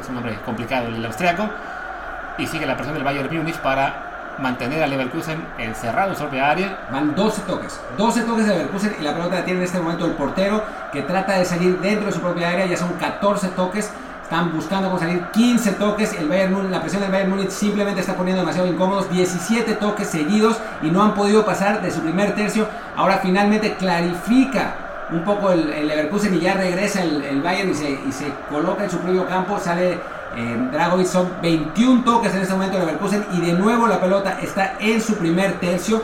es un nombre complicado el austriaco. Y sigue la presión del Bayern Munich para mantener a Leverkusen encerrado en su propia área. Van 12 toques, 12 toques de Leverkusen y la pelota la tiene en este momento el portero que trata de salir dentro de su propia área. Ya son 14 toques están buscando conseguir 15 toques. El Bayern la presión del Bayern Múnich simplemente está poniendo demasiado incómodos. 17 toques seguidos y no han podido pasar de su primer tercio. Ahora finalmente clarifica un poco el, Leverkusen y ya regresa el, Bayern y se, coloca en su propio campo. Sale eh, Dragovic. Son 21 toques en este momento el Leverkusen y de nuevo la pelota está en su primer tercio.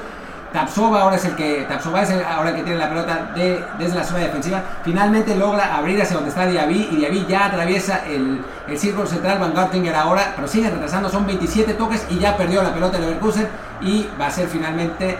Tapsova ahora es el que Tapsova es ahora que tiene la pelota de, desde la zona defensiva. Finalmente logra abrir hacia donde está Diaby y Diaby ya atraviesa el, el círculo central. Van Gartinger ahora, pero sigue retrasando. Son 27 toques y ya perdió la pelota de Leverkusen y va a ser finalmente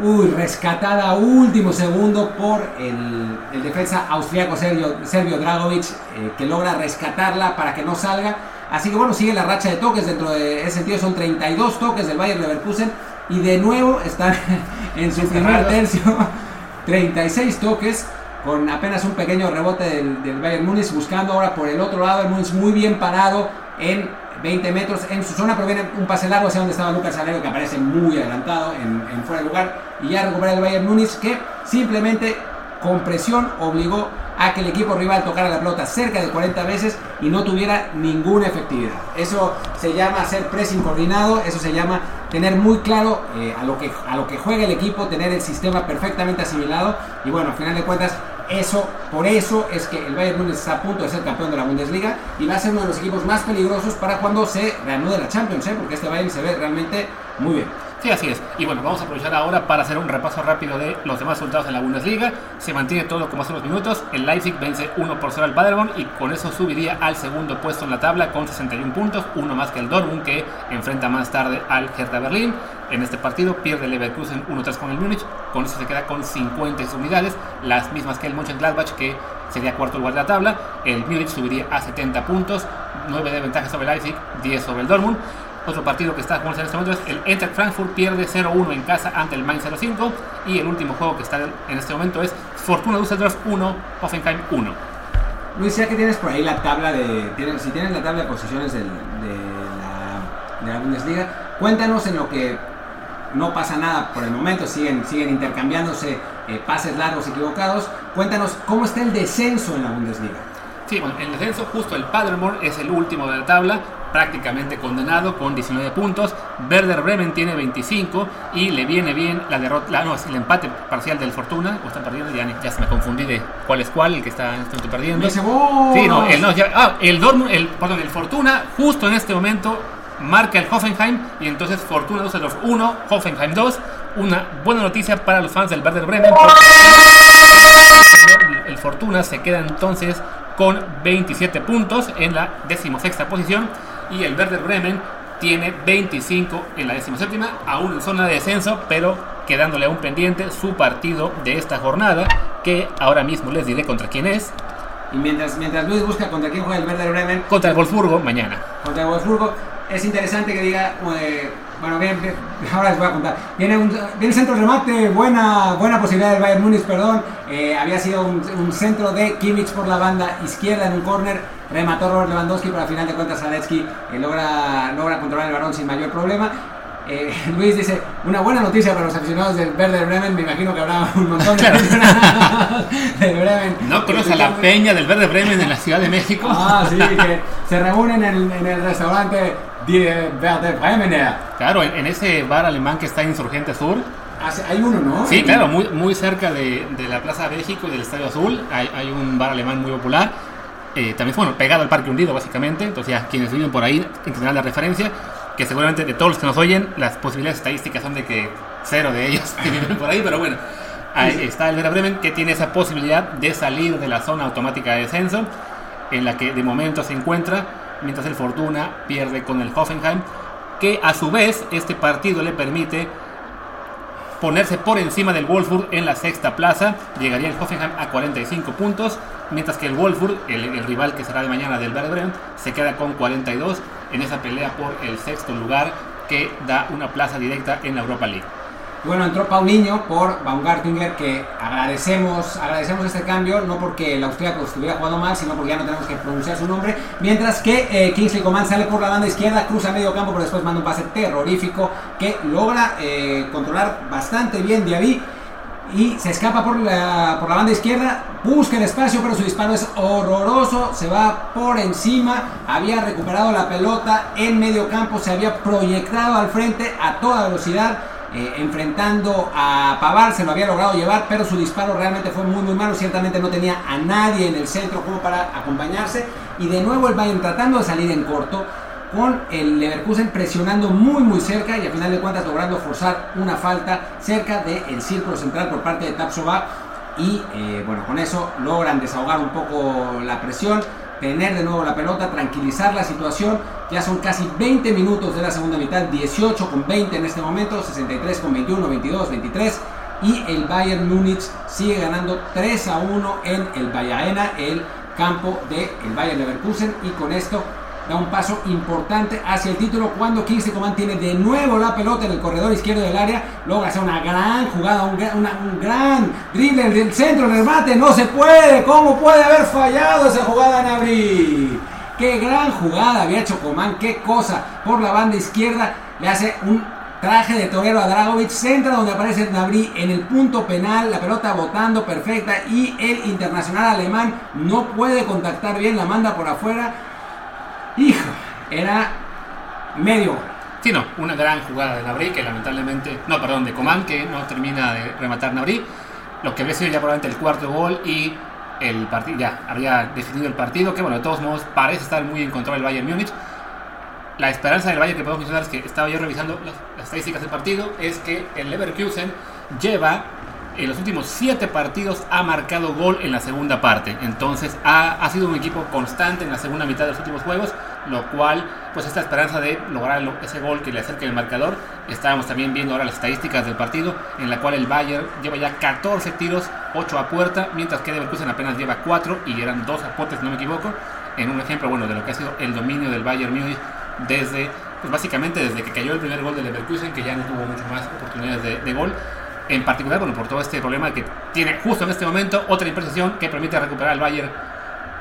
uy, rescatada a último segundo por el, el defensa austriaco Sergio, Sergio Dragovic eh, que logra rescatarla para que no salga. Así que bueno, sigue la racha de toques dentro de ese sentido. Son 32 toques del Bayern Leverkusen y de nuevo están en su primer tercio. 36 toques con apenas un pequeño rebote del, Bayern Múnich, buscando ahora por el otro lado, el Múnich muy bien parado en 20 metros. En su zona, pero viene un pase largo hacia donde estaba Lucas Salero que aparece muy adelantado en, fuera de lugar. Y ya recupera el Bayern Múnich que simplemente con presión obligó a que el equipo rival tocara la pelota cerca de 40 veces y no tuviera ninguna efectividad. Eso se llama hacer pressing coordinado, eso se llama tener muy claro eh, a, lo que, a lo que juega el equipo, tener el sistema perfectamente asimilado. Y bueno, al final de cuentas eso, por eso es que el Bayern Múnich está a punto de ser campeón de la Bundesliga y va a ser uno de los equipos más peligrosos para cuando se reanude la Champions, ¿eh? porque este Bayern se ve realmente muy bien. Sí, así es. Y bueno, vamos a aprovechar ahora para hacer un repaso rápido de los demás resultados en la Bundesliga. Se mantiene todo como hace unos minutos. El Leipzig vence 1 por 0 al Paderborn y con eso subiría al segundo puesto en la tabla con 61 puntos, uno más que el Dortmund que enfrenta más tarde al Hertha Berlín. En este partido pierde Leverkusen 1-3 con el Múnich, con eso se queda con 50 unidades, las mismas que el Mönchengladbach que sería cuarto lugar de la tabla. El Múnich subiría a 70 puntos, 9 de ventaja sobre el Leipzig, 10 sobre el Dortmund. Otro partido que está jugando en este momento es el Enter Frankfurt pierde 0-1 en casa ante el Mainz 05 y el último juego que está en este momento es Fortuna Düsseldorf 1, Hoffenheim 1. Luis, ya que tienes por ahí la tabla de. si tienes la tabla de posiciones de, la, Bundesliga, cuéntanos en lo que no pasa nada por el momento, siguen, siguen intercambiándose eh, pases largos equivocados. Cuéntanos cómo está el descenso en la Bundesliga. Sí, bueno, el descenso, justo el Paderborn es el último de la tabla, prácticamente condenado con 19 puntos. Werder Bremen tiene 25 y le viene bien la derrota, no, el empate parcial del Fortuna, o están perdiendo, ya, se me confundí de cuál es cuál, el que está en este momento perdiendo. Sí, no, el, no, ah, el, Dortmund, el, perdón, el Fortuna justo en este momento marca el Hoffenheim y entonces Fortuna Düsseldorf 1, Hoffenheim 2, una buena noticia para los fans del Werder Bremen. el Fortuna se queda entonces con 27 puntos en la decimosexta posición y el Werder Bremen tiene 25 en la decimoséptima, aún en zona de descenso, pero quedándole aún pendiente su partido de esta jornada, que ahora mismo les diré contra quién es. Y mientras, mientras Luis busca contra quién juega el Werder Bremen. Contra el Wolfsburgo mañana. Contra el Wolfsburgo. Es interesante que diga, eh, bueno, bien, ahora les voy a contar. Viene un, viene centro remate, buena, buena posibilidad del Bayern Múnich, perdón. Eh, había sido un, centro de Kimmich por la banda izquierda en un córner. Remató Robert Lewandowski, pero al final de cuentas Zalewski eh, logra, logra controlar el balón sin mayor problema. Eh, Luis dice, una buena noticia para los aficionados del Verde Bremen, me imagino que habrá un montón de del Bremen. ¿No conoce la peña del Verde Bremen en la Ciudad de México? Ah, sí, que se reúnen en, en el restaurante Die Verde Bremen. Claro, en, ese bar alemán que está en Insurgente Sur. Ah, hay uno, ¿no? Sí, claro, muy, muy cerca de, de la Plaza México y del Estadio Azul. Hay, hay un bar alemán muy popular. Eh, también, bueno, pegado al Parque Hundido, básicamente. Entonces, ya quienes viven por ahí entenderán la referencia que seguramente de todos los que nos oyen, las posibilidades estadísticas son de que cero de ellos viven por ahí, pero bueno, ahí está el Vera Bremen que tiene esa posibilidad de salir de la zona automática de descenso, en la que de momento se encuentra, mientras el Fortuna pierde con el Hoffenheim, que a su vez este partido le permite ponerse por encima del Wolfsburg en la sexta plaza. Llegaría el Hoffenheim a 45 puntos, mientras que el Wolfsburg, el, rival que será de mañana del Werder se queda con 42 en esa pelea por el sexto lugar que da una plaza directa en la Europa League. Bueno, entró Paulinho por Baumgartlinger, que agradecemos, agradecemos este cambio, no porque el austríaco estuviera jugando mal, sino porque ya no tenemos que pronunciar su nombre. Mientras que eh, Kingsley Coman sale por la banda izquierda, cruza medio campo, pero después manda un pase terrorífico que logra eh, controlar bastante bien Diaby y se escapa por la, por la banda izquierda, busca el espacio, pero su disparo es horroroso, se va por encima, había recuperado la pelota en medio campo, se había proyectado al frente a toda velocidad, eh, enfrentando a Pavar, se lo había logrado llevar, pero su disparo realmente fue muy muy malo, ciertamente no tenía a nadie en el centro como para acompañarse, y de nuevo el Bayern tratando de salir en corto, con el Leverkusen presionando muy muy cerca y a final de cuentas logrando forzar una falta cerca del círculo central por parte de Tapsova y eh, bueno con eso logran desahogar un poco la presión tener de nuevo la pelota, tranquilizar la situación. Ya son casi 20 minutos de la segunda mitad, 18 con 20 en este momento, 63 con 21, 22, 23. Y el Bayern Múnich sigue ganando 3 a 1 en el Bayaena, el campo del el Bayern Leverkusen. Y con esto da un paso importante hacia el título cuando Kingsley Coman tiene de nuevo la pelota en el corredor izquierdo del área, logra hacer una gran jugada, un, gran drible del centro, el remate, no se puede, ¿cómo puede haber fallado esa jugada Nabri? Qué gran jugada había hecho Coman, qué cosa, por la banda izquierda le hace un traje de torero a Dragovic, centra donde aparece Nabri en el punto penal, la pelota botando perfecta y el internacional alemán no puede contactar bien, la manda por afuera era medio Sí, no, una gran jugada de Nabri que lamentablemente, no, perdón, de Coman que no termina de rematar Nabri. Lo que había sido ya probablemente el cuarto gol y el partido ya había definido el partido, que bueno, de todos modos parece estar muy en control el Bayern Múnich. La esperanza del Bayern que podemos mencionar es que estaba yo revisando las, las estadísticas del partido, es que el Leverkusen lleva en los últimos siete partidos ha marcado gol en la segunda parte. Entonces ha, ha, sido un equipo constante en la segunda mitad de los últimos juegos, lo cual, pues esta esperanza de lograr ese gol que le acerque el marcador. Estábamos también viendo ahora las estadísticas del partido, en la cual el Bayern lleva ya 14 tiros, 8 a puerta, mientras que Leverkusen apenas lleva 4 y eran 2 a puerta, si no me equivoco. En un ejemplo, bueno, de lo que ha sido el dominio del Bayern Múnich desde, pues básicamente desde que cayó el primer gol de Leverkusen, que ya no tuvo mucho más oportunidades de, de gol en particular, bueno, por todo este problema que tiene justo en este momento otra impresión que permite recuperar al Bayern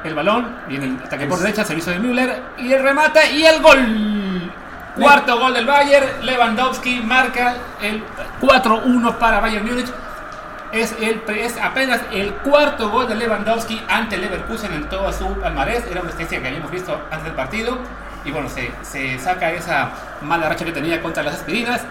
el balón, viene el ataque por derecha, servicio de Müller y el remate y el gol. Cuarto gol del Bayern, Lewandowski marca el 4-1 para Bayern Múnich. Es, el, es apenas el cuarto gol de Lewandowski ante Leverkusen en todo su palmarés. Era una especie que habíamos visto antes del partido. Y bueno, se, se saca esa mala racha que tenía contra las aspirinas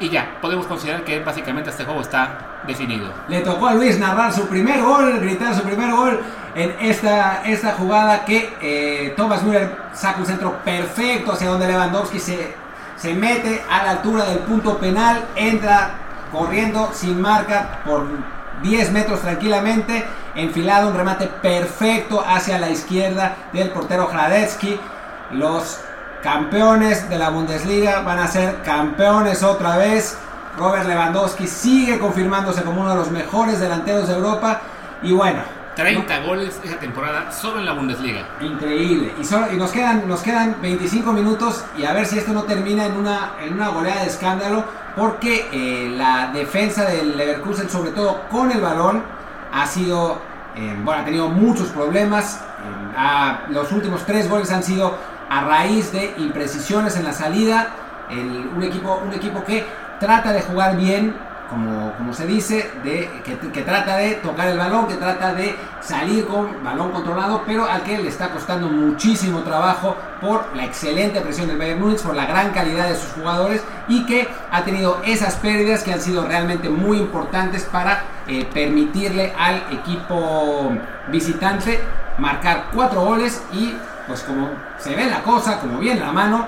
y ya, podemos considerar que básicamente este juego está definido. Le tocó a Luis narrar su primer gol, gritar su primer gol en esta, esta jugada que eh, Thomas Müller saca un centro perfecto hacia donde Lewandowski se, se mete a la altura del punto penal, entra corriendo sin marca por 10 metros tranquilamente, enfilado un remate perfecto hacia la izquierda del portero Hradetsky. Los campeones de la Bundesliga van a ser campeones otra vez. Robert Lewandowski sigue confirmándose como uno de los mejores delanteros de Europa. Y bueno, 30 goles esa temporada solo en la Bundesliga. Increíble. Y, solo, y nos, quedan, nos quedan 25 minutos y a ver si esto no termina en una, en una goleada de escándalo porque eh, la defensa del Leverkusen, sobre todo con el balón, ha sido, eh, bueno, ha tenido muchos problemas. Eh, los últimos tres goles han sido a raíz de imprecisiones en la salida. un, equipo, un equipo que trata de jugar bien, como, como se dice, de, que, trata de tocar el balón, que trata de salir con balón controlado, pero al que le está costando muchísimo trabajo por la excelente presión del Bayern Múnich, por la gran calidad de sus jugadores y que ha tenido esas pérdidas que han sido realmente muy importantes para eh, permitirle al equipo visitante marcar cuatro goles y pues como se ve la cosa, como viene la mano,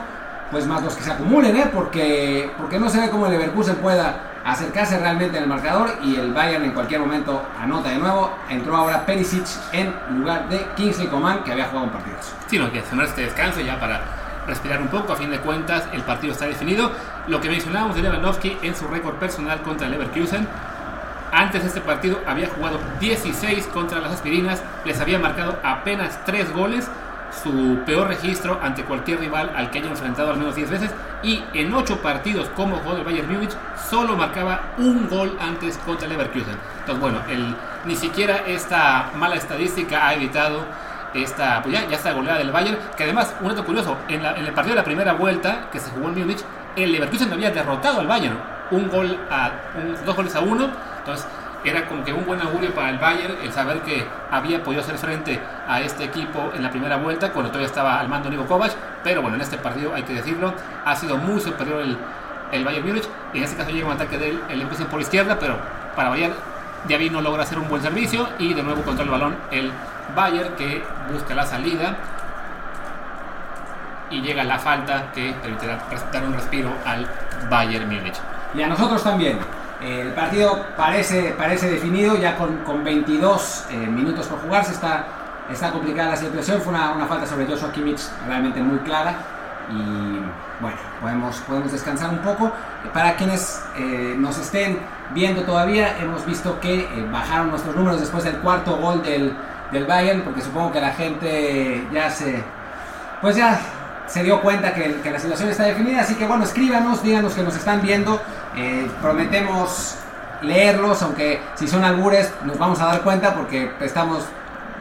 pues más los que se acumulen, ¿eh? porque, porque no se ve cómo el Leverkusen pueda acercarse realmente en el marcador y el Bayern en cualquier momento anota de nuevo. Entró ahora Perisic en lugar de Kingsley Coman que había jugado un partido. Sí, no, que hacer este descanso ya para respirar un poco. A fin de cuentas, el partido está definido. Lo que mencionábamos de Lewandowski en su récord personal contra el Leverkusen. Antes de este partido había jugado 16 contra las aspirinas, les había marcado apenas 3 goles su peor registro ante cualquier rival al que haya enfrentado al menos 10 veces. Y en 8 partidos como jugador del Bayern Múnich solo marcaba un gol antes contra Leverkusen. Entonces bueno, el, ni siquiera esta mala estadística ha evitado esta, pues ya, ya esta goleada del Bayern, que además, un dato curioso, en, en, el partido de la primera vuelta que se jugó en Múnich, el Leverkusen había derrotado al Bayern, un gol a, dos goles a uno, entonces era como que un buen augurio para el Bayern el saber que había podido hacer frente a este equipo en la primera vuelta cuando todavía estaba al mando Nico Kovac, pero bueno, en este partido hay que decirlo, ha sido muy superior el, el Bayern Múnich, en este caso llega un ataque del el empieza por izquierda, pero para variar, Diaby no logra hacer un buen servicio y de nuevo contra el balón el Bayern que busca la salida y llega la falta que permitirá dar un respiro al Bayern Múnich. Y a nosotros también. El partido parece, parece definido, ya con, con 22 eh, minutos por jugarse, está, está complicada la situación, fue una, una, falta sobre Joshua Kimmich realmente muy clara y bueno, podemos, podemos descansar un poco. Para quienes eh, nos estén viendo todavía, hemos visto que eh, bajaron nuestros números después del cuarto gol del, del Bayern, porque supongo que la gente ya se... Pues ya se dio cuenta que, que, la situación está definida. Así que bueno, escríbanos, díganos que nos están viendo. Eh, prometemos leerlos, aunque si son albures nos vamos a dar cuenta porque estamos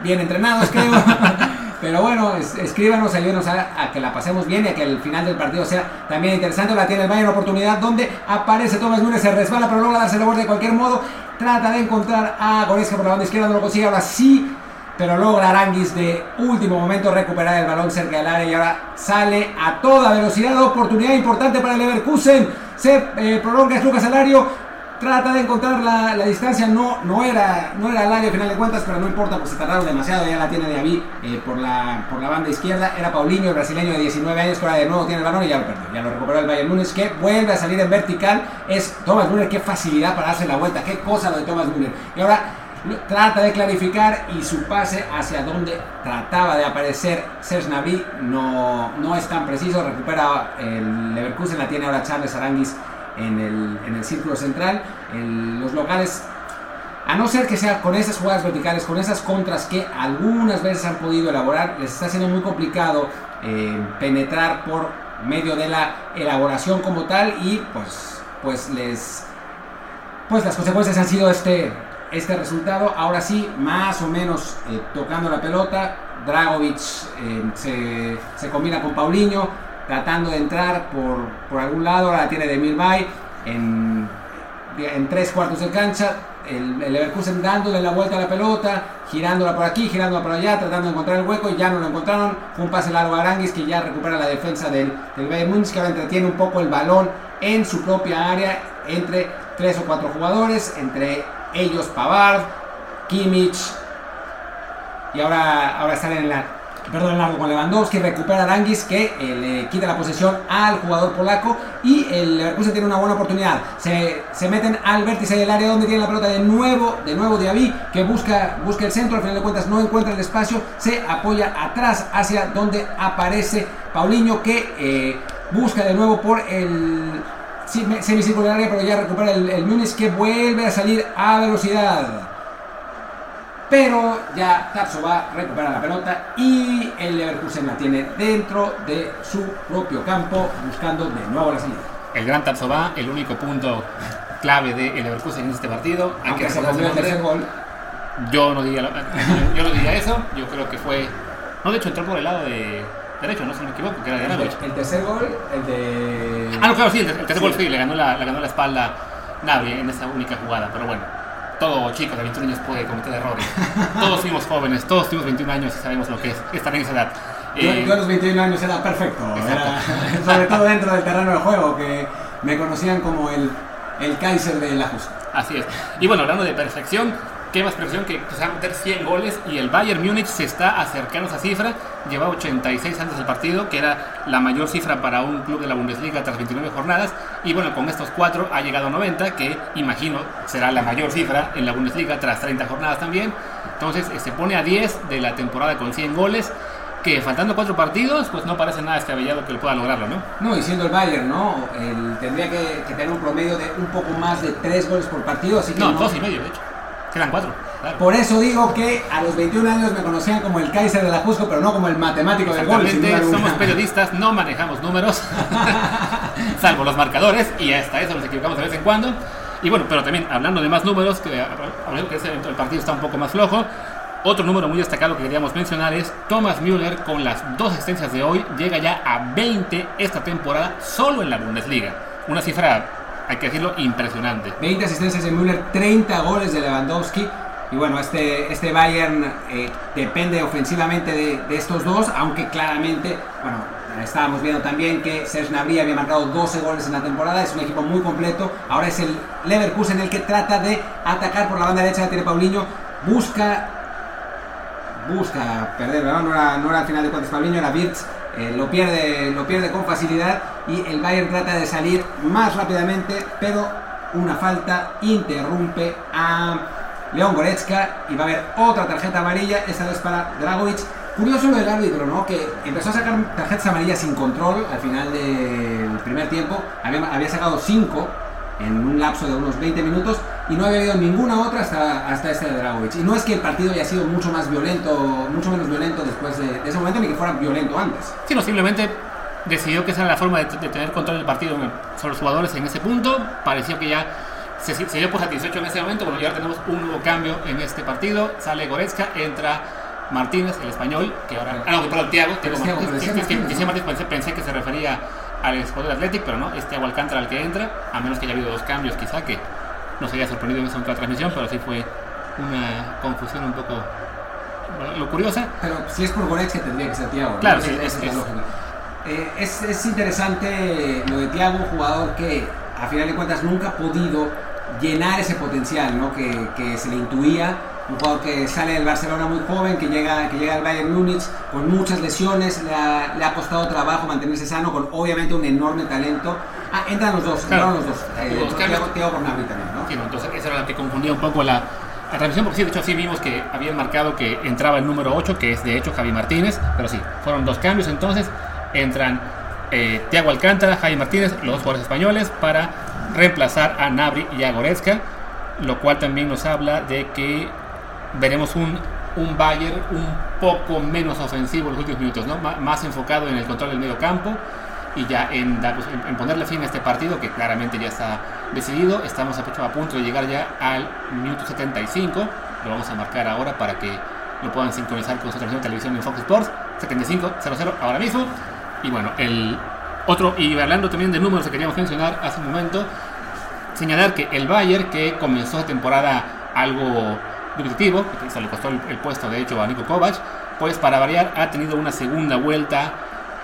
bien entrenados, creo. Pero bueno, escríbanos, ayúdenos a, que la pasemos bien y a que el final del partido sea también interesante. La tiene el Bayern, oportunidad donde aparece Thomas Núñez, se resbala, pero logra darse la vuelta de cualquier modo. Trata de encontrar a Goretzka por la banda izquierda, no lo consigue. Ahora sí pero logra Aranguis de último momento recuperar el balón cerca del área y ahora sale a toda velocidad. Oportunidad importante para el Leverkusen. Se eh, prolonga es Lucas Alario. Trata de encontrar la, distancia, no, no, era, no era al área a final de cuentas, pero no importa, pues se tardaron demasiado, ya la tiene Aví eh, por, la, por la banda izquierda. Era Paulinho, el brasileño de 19 años, que ahora de nuevo tiene el balón y ya lo perdió. Ya lo recuperó el Bayern Múnich, que vuelve a salir en vertical. Es Thomas Müller, qué facilidad para darse la vuelta, qué cosa lo de Thomas Müller. Y ahora trata de clarificar y su pase hacia donde trataba de aparecer Serge no, no es tan preciso, recupera el Leverkusen, la tiene ahora Charles Aranguis en el, en el círculo central, los locales a no ser que sea con esas jugadas verticales, con esas contras que algunas veces han podido elaborar, les está siendo muy complicado eh, penetrar por medio de la elaboración como tal y pues, pues les pues las consecuencias han sido este este resultado. Ahora sí, más o menos eh, tocando la pelota. Dragovic eh, se, combina con Paulinho, tratando de entrar por, por algún lado. Ahora la tiene de Milbay en, en tres cuartos de cancha. El, el, Leverkusen dándole la vuelta a la pelota, girándola por aquí, girándola por allá, tratando de encontrar el hueco y ya no lo encontraron. Fue un pase largo a Aranguis que ya recupera la defensa del, del Bayern Munich, que ahora entretiene un poco el balón en su propia área entre tres o cuatro jugadores, entre ellos Pavard, Kimmich y ahora, ahora están en la perdón, largo con Lewandowski, recupera a Aranguis que eh, le quita la posesión al jugador polaco y el Leverkusen tiene una buena oportunidad. Se, se meten al vértice del área donde tiene la pelota de nuevo, de nuevo Diaby que busca, busca el centro, al final de cuentas no encuentra el espacio, se apoya atrás hacia donde aparece Paulinho que eh, busca de nuevo por el semicircular área, pero ya recupera el, el Múnich que vuelve a salir a velocidad pero ya va recupera la pelota y el Leverkusen la tiene dentro de su propio campo buscando de nuevo la salida. El gran va el único punto clave de el Leverkusen en este partido. Aunque se el tercer gol. Yo no, diría, yo no diría eso, yo creo que fue... No, de hecho entró por el lado de derecho, no si me equivoco, que era de Navich. El tercer gol, el de... Ah, no, claro, sí, el, tercer gol sí, le ganó la, le ganó la espalda Navri en esa única jugada, pero bueno todo chico de 21 años puede cometer errores. todos fuimos jóvenes, todos tuvimos 21 años y sabemos lo que es estar en esa edad. Eh, yo, a los 21 años era perfecto, sobre todo dentro del terreno del juego, que me conocían como el, el Kaiser de la justa. Así es. Y bueno, hablando de perfección, qué más presión que se va a meter 100 goles y el Bayern Múnich se está acercando a esa cifra. Lleva 86 antes del partido, que era la mayor cifra para un club de la Bundesliga tras 29 jornadas. Y bueno, con estos cuatro ha llegado a 90, que imagino será la mayor cifra en la Bundesliga tras 30 jornadas también. Entonces eh, se pone a 10 de la temporada con 100 goles que faltando cuatro partidos, pues no parece nada descabellado que lo pueda lograrlo, ¿no? No, y siendo el Bayern, ¿no? tendría que, tener un promedio de un poco más de tres goles por partido, así que... No, dos y medio, de hecho. Quedan cuatro. Por eso digo que a los 21 años me conocían como el Kaiser de la Jusco, pero no como el matemático del gol. Somos periodistas, no manejamos números, salvo los marcadores, y hasta eso nos equivocamos de vez en cuando. Y bueno, pero también hablando de más números, que, que el partido está un poco más flojo, otro número muy destacado que queríamos mencionar es Thomas Müller con las dos asistencias de hoy llega ya a 20 esta temporada solo en la Bundesliga. Una cifra hay que decirlo, impresionante. 20 asistencias de Müller, 30 goles de Lewandowski. Y bueno, este, este Bayern eh, depende ofensivamente de, estos dos, aunque claramente, bueno, estábamos viendo también que Serge Gnabry había marcado 12 goles en la temporada, es un equipo muy completo. Ahora es el Leverkusen el que trata de atacar por la banda derecha, tiene Paulinho, busca busca perder, No era, no era al final de cuentas Paulinho, era Wirtz eh, lo, pierde, lo pierde con facilidad y el Bayern trata de salir más rápidamente, pero una falta interrumpe a León Goretzka y va a haber otra tarjeta amarilla, esta vez para Dragovic. Curioso lo del árbitro, ¿no? Que empezó a sacar tarjetas amarillas sin control al final del primer tiempo, había, había sacado 5 en un lapso de unos 20 minutos y no había habido ninguna otra hasta, hasta este de Dragovic. Y no es que el partido haya sido mucho más violento, mucho menos violento después de, ese momento, ni que fuera violento antes. Sino simplemente decidió que esa era la forma de, tener control del partido sobre los jugadores en ese punto. Pareció que ya se, se dio por satisfecho en ese momento. Bueno, ya tenemos un nuevo cambio en este partido. Sale Goretzka, entra Martínez, el español, que ahora... Ah, no, perdón, Tiago. Martínez, pensé que se refería al jugador Athletic, pero no, este Alcántara al que entra, a menos que haya habido dos cambios quizá que nos haya sorprendido en esa transmisión, pero sí fue una confusión un poco lo curiosa. Pero si es por Goretzka tendría que ser Thiago. Claro, sí, es, eh, es, es, interesante lo de Thiago, un jugador que a final de cuentas nunca ha podido llenar ese potencial ¿no? que, que se le intuía un jugador que sale del Barcelona muy joven, que llega, que llega al Bayern Múnich con muchas lesiones, le ha, le ha, costado trabajo mantenerse sano, con obviamente un enorme talento. Ah, entran los dos, entran los dos. Eh, Thiago por también, ¿no? Sí, entonces eso era lo que confundía un poco la, la transmisión, porque sí, de hecho sí vimos que habían marcado que entraba el número 8, que es de hecho Javi Martínez, pero sí, fueron dos cambios entonces, entran eh, Thiago Alcántara, Javi Martínez, los dos jugadores españoles, para reemplazar a Nabri y a Goretzka, lo cual también nos habla de que veremos un, un Bayern un poco menos ofensivo en los últimos minutos, ¿no? más enfocado en el control del medio campo y ya en, pues, en, ponerle fin a este partido que claramente ya está decidido. Estamos a, punto de llegar ya al minuto 75. Lo vamos a marcar ahora para que lo puedan sincronizar con su transmisión de televisión en Fox Sports. 75-0-0 ahora mismo. Y bueno, el otro, y hablando también de números que queríamos mencionar hace un momento, señalar que el Bayern que comenzó la temporada algo dubitativo, que se le costó el, puesto de hecho a Nico Kovac, pues para variar ha tenido una segunda vuelta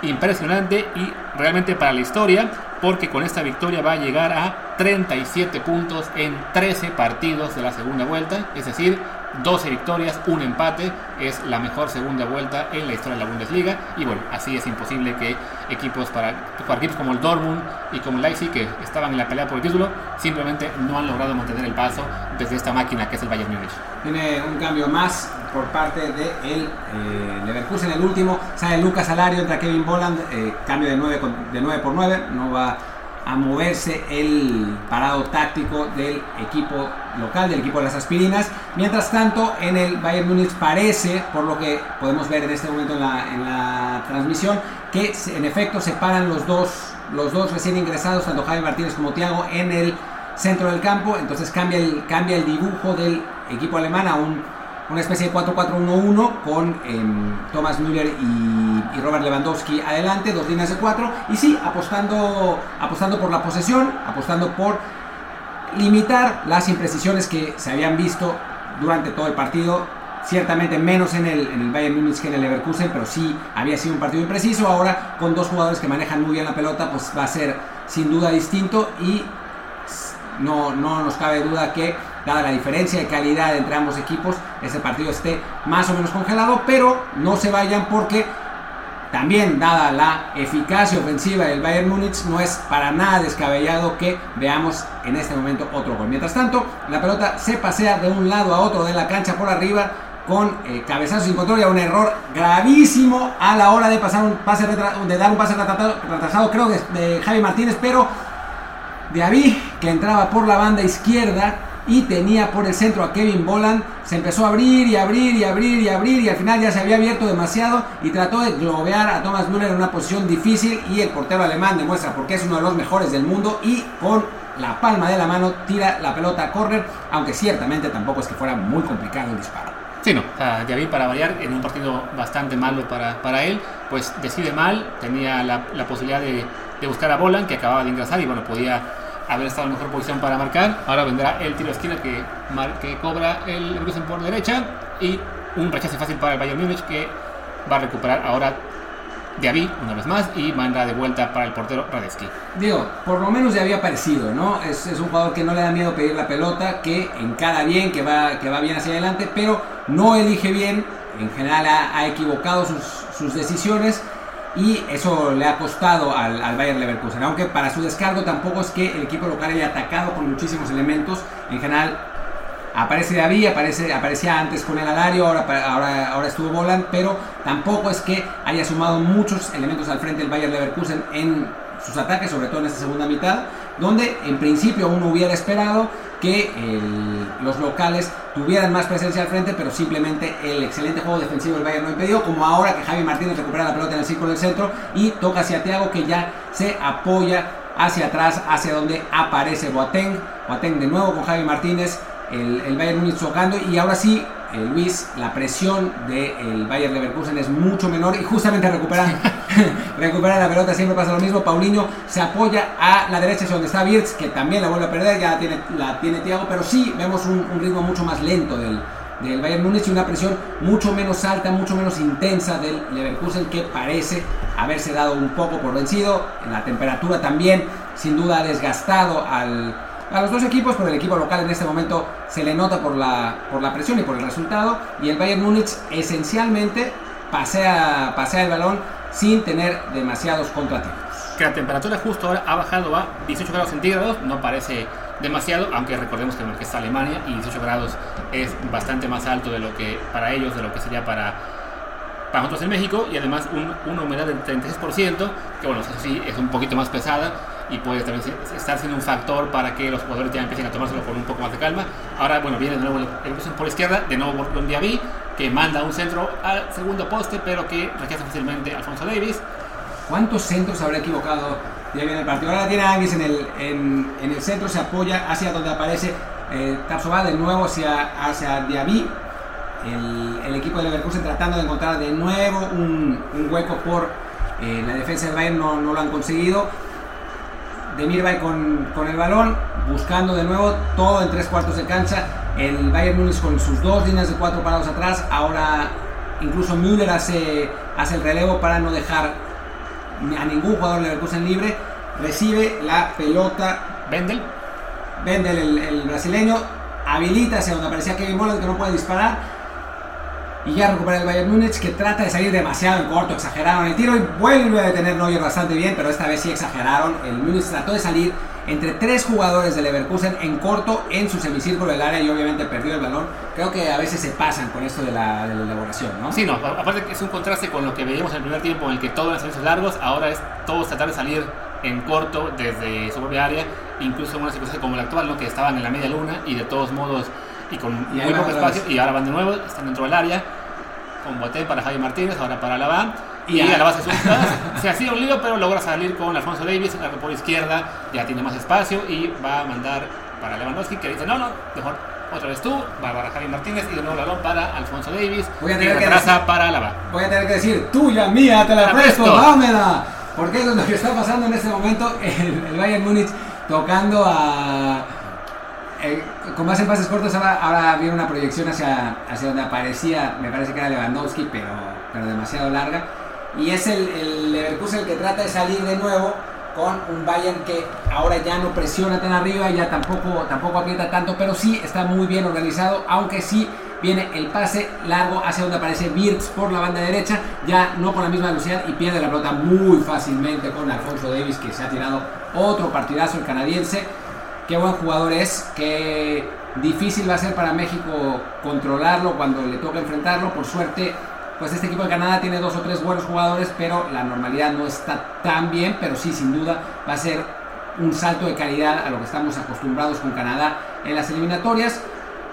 impresionante y realmente para la historia, porque con esta victoria va a llegar a 37 puntos en 13 partidos de la segunda vuelta, es decir, 12 victorias, un empate, es la mejor segunda vuelta en la historia de la Bundesliga. Y bueno, así es imposible que equipos para, equipos como el Dortmund y como el Leipzig que estaban en la pelea por el título simplemente no han logrado mantener el paso desde esta máquina que es el Bayern Múnich. Tiene un cambio más por parte de el eh, Leverkusen, el último, sale Lucas Alario, entra Kevin Boland, eh, cambio de 9, de 9 por 9, no va a moverse el parado táctico del equipo local, del equipo de las aspirinas. Mientras tanto, en el Bayern Múnich parece, por lo que podemos ver en este momento en la, transmisión, que en efecto se paran los dos, los dos recién ingresados, tanto Javi Martínez como Thiago, en el centro del campo. Entonces cambia el, cambia el dibujo del equipo alemán a un una especie de 4-4-1-1 con em, Thomas Müller y, Robert Lewandowski adelante, dos líneas de cuatro, y sí, apostando, apostando por la posesión, apostando por limitar las imprecisiones que se habían visto durante todo el partido, ciertamente menos en el, en el Bayern Múnich que en el Leverkusen, pero sí había sido un partido impreciso, ahora con dos jugadores que manejan muy bien la pelota, pues va a ser sin duda distinto y no, no nos cabe duda que dada la diferencia de calidad entre ambos equipos, ese partido esté más o menos congelado, pero no se vayan porque también dada la eficacia ofensiva del Bayern Múnich, no es para nada descabellado que veamos en este momento otro gol. Mientras tanto, la pelota se pasea de un lado a otro de la cancha por arriba con eh, cabezazos sin control y un error gravísimo a la hora de pasar un pase de dar un pase retrasado, creo de, de Javi Martínez, pero Avi que entraba por la banda izquierda y tenía por el centro a Kevin Boland. Se empezó a abrir y abrir y abrir y abrir y al final ya se había abierto demasiado y trató de globear a Thomas Müller en una posición difícil y el portero alemán demuestra por qué es uno de los mejores del mundo y con la palma de la mano tira la pelota a correr, aunque ciertamente tampoco es que fuera muy complicado el disparo. Sí, no, vi para variar, en un partido bastante malo para, para él, pues decide mal, tenía la, posibilidad de, de buscar a Boland, que acababa de ingresar y bueno, podía haber estado en mejor posición para marcar. Ahora vendrá el tiro de esquina que, que cobra el Leverkusen por derecha y un rechace fácil para el Bayern Múnich que va a recuperar ahora Diaby una vez más y manda de vuelta para el portero Radetzky. Digo, por lo menos ya había aparecido, ¿no? Es, es, un jugador que no le da miedo pedir la pelota, que encara bien, que va, que va bien hacia adelante, pero no elige bien. En general ha, ha equivocado sus, sus decisiones y eso le ha costado al, al, Bayern Leverkusen. Aunque para su descargo tampoco es que el equipo local haya atacado con muchísimos elementos. En general aparece David, aparece, aparecía antes con el Alario, ahora, ahora, ahora estuvo Volant, pero tampoco es que haya sumado muchos elementos al frente del Bayern Leverkusen en sus ataques, sobre todo en esta segunda mitad, donde en principio uno hubiera esperado que los locales tuvieran más presencia al frente, pero simplemente el excelente juego defensivo del Bayern no impedió, como ahora que Javi Martínez recupera la pelota en el círculo del centro y toca hacia Thiago que ya se apoya hacia atrás, hacia donde aparece Boateng. Boateng de nuevo con Javi Martínez, el, el Bayern Múnich tocando y ahora sí eh, Luis, la presión del Bayern Leverkusen es mucho menor y justamente recuperan, recupera la pelota, siempre pasa lo mismo. Paulinho se apoya a la derecha, donde está Wirtz, que también la vuelve a perder, ya la tiene, la tiene Thiago, pero sí vemos un, ritmo mucho más lento del, del Bayern Múnich y una presión mucho menos alta, mucho menos intensa del Leverkusen que parece haberse dado un poco por vencido. La temperatura también, sin duda, ha desgastado al a los dos equipos, pero el equipo local en este momento se le nota por la, por la presión y por el resultado. Y el Bayern Múnich esencialmente pasea, pasea el balón sin tener demasiados contratiempos. Que la temperatura justo ahora ha bajado a 18 grados centígrados, no parece demasiado, aunque recordemos que, que está Alemania y 18 grados es bastante más alto de lo que para ellos, de lo que sería para, para nosotros en México, y además una humedad del 36%, que bueno, eso sí es un poquito más pesada y puede también estar siendo un factor para que los jugadores ya empiecen a tomárselo con un poco más de calma. Ahora, bueno, viene de nuevo el, el por izquierda, de nuevo Gordon Diaby, que manda un centro al segundo poste, pero que rechaza fácilmente Alfonso Davis. ¿Cuántos centros habrá equivocado Diaby en el partido? Ahora tiene Anguis en el, en, el centro, se apoya hacia donde aparece eh, Tapsoba, de nuevo hacia, hacia Diaby. El, el, equipo de Leverkusen tratando de encontrar de nuevo un, un hueco por eh, la defensa del Bayern, no, no lo han conseguido de con, con el balón, buscando de nuevo todo en tres cuartos de cancha. El Bayern Múnich con sus dos líneas de cuatro parados atrás. Ahora incluso Müller hace, hace el relevo para no dejar a ningún jugador de Leverkusen libre. Recibe la pelota. Vendel. Vendel, el, el brasileño, habilita hacia donde aparecía Kevin Volland que no puede disparar y ya recupera el Bayern Múnich que trata de salir demasiado en corto, exageraron el tiro y vuelve a detener Neuer bastante bien, pero esta vez sí exageraron. El Múnich trató de salir entre tres jugadores de Leverkusen en corto en su semicírculo del área y obviamente perdió el balón. Creo que a veces se pasan con esto de la, elaboración, ¿no? Sí, no, aparte que es un contraste con lo que veíamos en el primer tiempo en el que todos eran servicios largos, ahora es todos tratar de salir en corto desde su propia área, incluso en una situación como la actual, ¿no? que estaban en la media luna y de todos modos y con muy poco espacio y ahora van de nuevo, están dentro del área con Boté para Javi Martínez, ahora para Laván. Y, a la base se hacía un lío, pero logra salir con Alfonso Davis, la por izquierda, ya tiene más espacio y va a mandar para Lewandowski, que dice, no, no, mejor otra vez tú, va para Javi Martínez y de nuevo balón para Alfonso Davis. Voy a tener que decir, para Laván. Voy a tener que decir, tuya, mía, te la, presto, dámela. Porque es lo que está pasando en este momento, el, el Bayern Múnich tocando a eh, con más pases cortos, ahora, ahora viene una proyección hacia, hacia donde aparecía, me parece que era Lewandowski, pero, pero demasiado larga. Y es el, el Leverkusen el que trata de salir de nuevo con un Bayern que ahora ya no presiona tan arriba, ya tampoco, tampoco aprieta tanto, pero sí está muy bien organizado, aunque sí viene el pase largo hacia donde aparece Wirtz por la banda derecha, ya no con la misma velocidad y pierde la pelota muy fácilmente con Alfonso Davis que se ha tirado otro partidazo el canadiense qué buen jugador es, qué difícil va a ser para México controlarlo cuando le toca enfrentarlo. Por suerte, pues este equipo de Canadá tiene dos o tres buenos jugadores, pero la normalidad no está tan bien, pero sí, sin duda, va a ser un salto de calidad a lo que estamos acostumbrados con Canadá en las eliminatorias.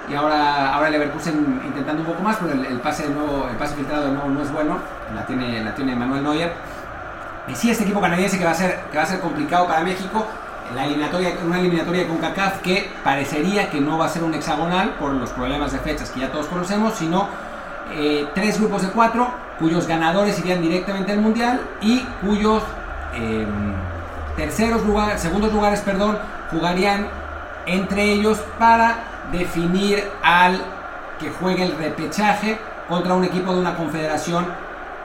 Y ahora, ahora Leverkusen intentando un poco más, pero el, pase, de el pase filtrado de nuevo no es bueno. La tiene, la tiene Manuel Neuer. Y sí, este equipo canadiense que va a ser, que va a ser complicado para México la eliminatoria, una eliminatoria con CACAF que parecería que no va a ser un hexagonal por los problemas de fechas que ya todos conocemos, sino eh, tres grupos de cuatro cuyos ganadores irían directamente al mundial y cuyos em, terceros lugares, segundos lugares, perdón, jugarían entre ellos para definir al que juegue el repechaje contra un equipo de una confederación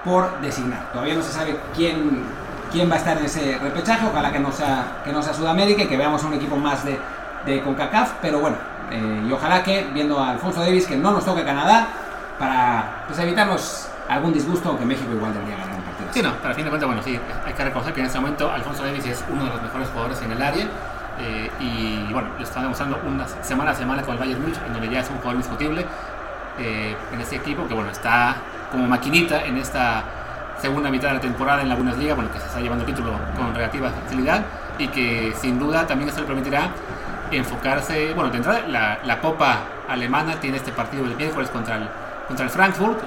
por designar. Todavía no se sabe quién quién va a estar en ese repechaje. Ojalá que no sea, que no sea Sudamérica y que veamos un equipo más de, de CONCACAF. Pero bueno, eh, y ojalá que, viendo a Alfonso Davis, que no nos toque Canadá, para pues, evitarnos algún disgusto, aunque México igual debería ganar un partido. Sí, no, pero a fin de cuentas, bueno, sí, hay que reconocer que en este momento Alfonso Davis es uno de los mejores jugadores en el área. Eh, y bueno, lo está demostrando una semana a semana con el Bayern Munich, en donde ya es un jugador indiscutible eh, en este equipo, que bueno, está como maquinita en esta segunda mitad de la temporada en la Bundesliga, bueno, que se está llevando el título con relativa facilidad y que sin duda también eso le permitirá enfocarse, bueno, de entrada la, la Copa Alemana tiene este partido el miércoles contra el, contra el Frankfurt,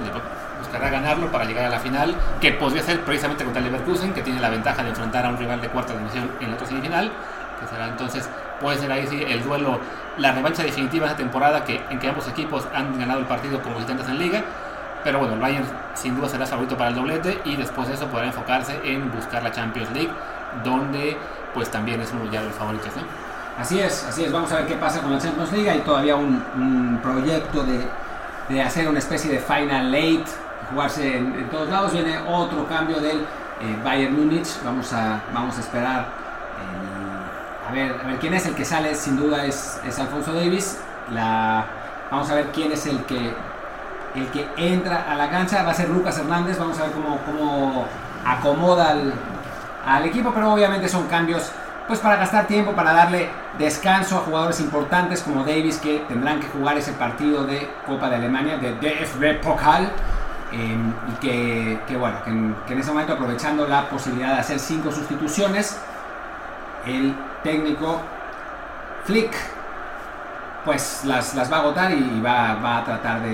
buscará ganarlo para llegar a la final, que podría ser precisamente contra el Leverkusen, que tiene la ventaja de enfrentar a un rival de cuarta dimensión en la otra semifinal, que será entonces, puede ser ahí sí el duelo, la revancha definitiva de esa temporada que, en que ambos equipos han ganado el partido como visitantes en liga, pero bueno, el Bayern sin duda será favorito para el doblete y después de eso podrá enfocarse en buscar la Champions League, donde pues también es uno ya de los favoritos. ¿no? Así es, así es. Vamos a ver qué pasa con la Champions League. Hay todavía un, proyecto de, de, hacer una especie de final late, jugarse en, todos lados. Viene otro cambio del eh, Bayern Múnich. Vamos a, vamos a esperar. Eh, a, ver, a ver quién es el que sale. Sin duda es, es Alfonso Davis. La, vamos a ver quién es el que el que entra a la cancha va a ser Lucas Hernández. Vamos a ver cómo, cómo acomoda al, al, equipo, pero obviamente son cambios pues para gastar tiempo, para darle descanso a jugadores importantes como Davis que tendrán que jugar ese partido de Copa de Alemania, de DFB Pokal. Em, y que, bueno, que en, que en ese momento aprovechando la posibilidad de hacer cinco sustituciones, el técnico Flick pues las, las va a agotar y va, va a tratar de,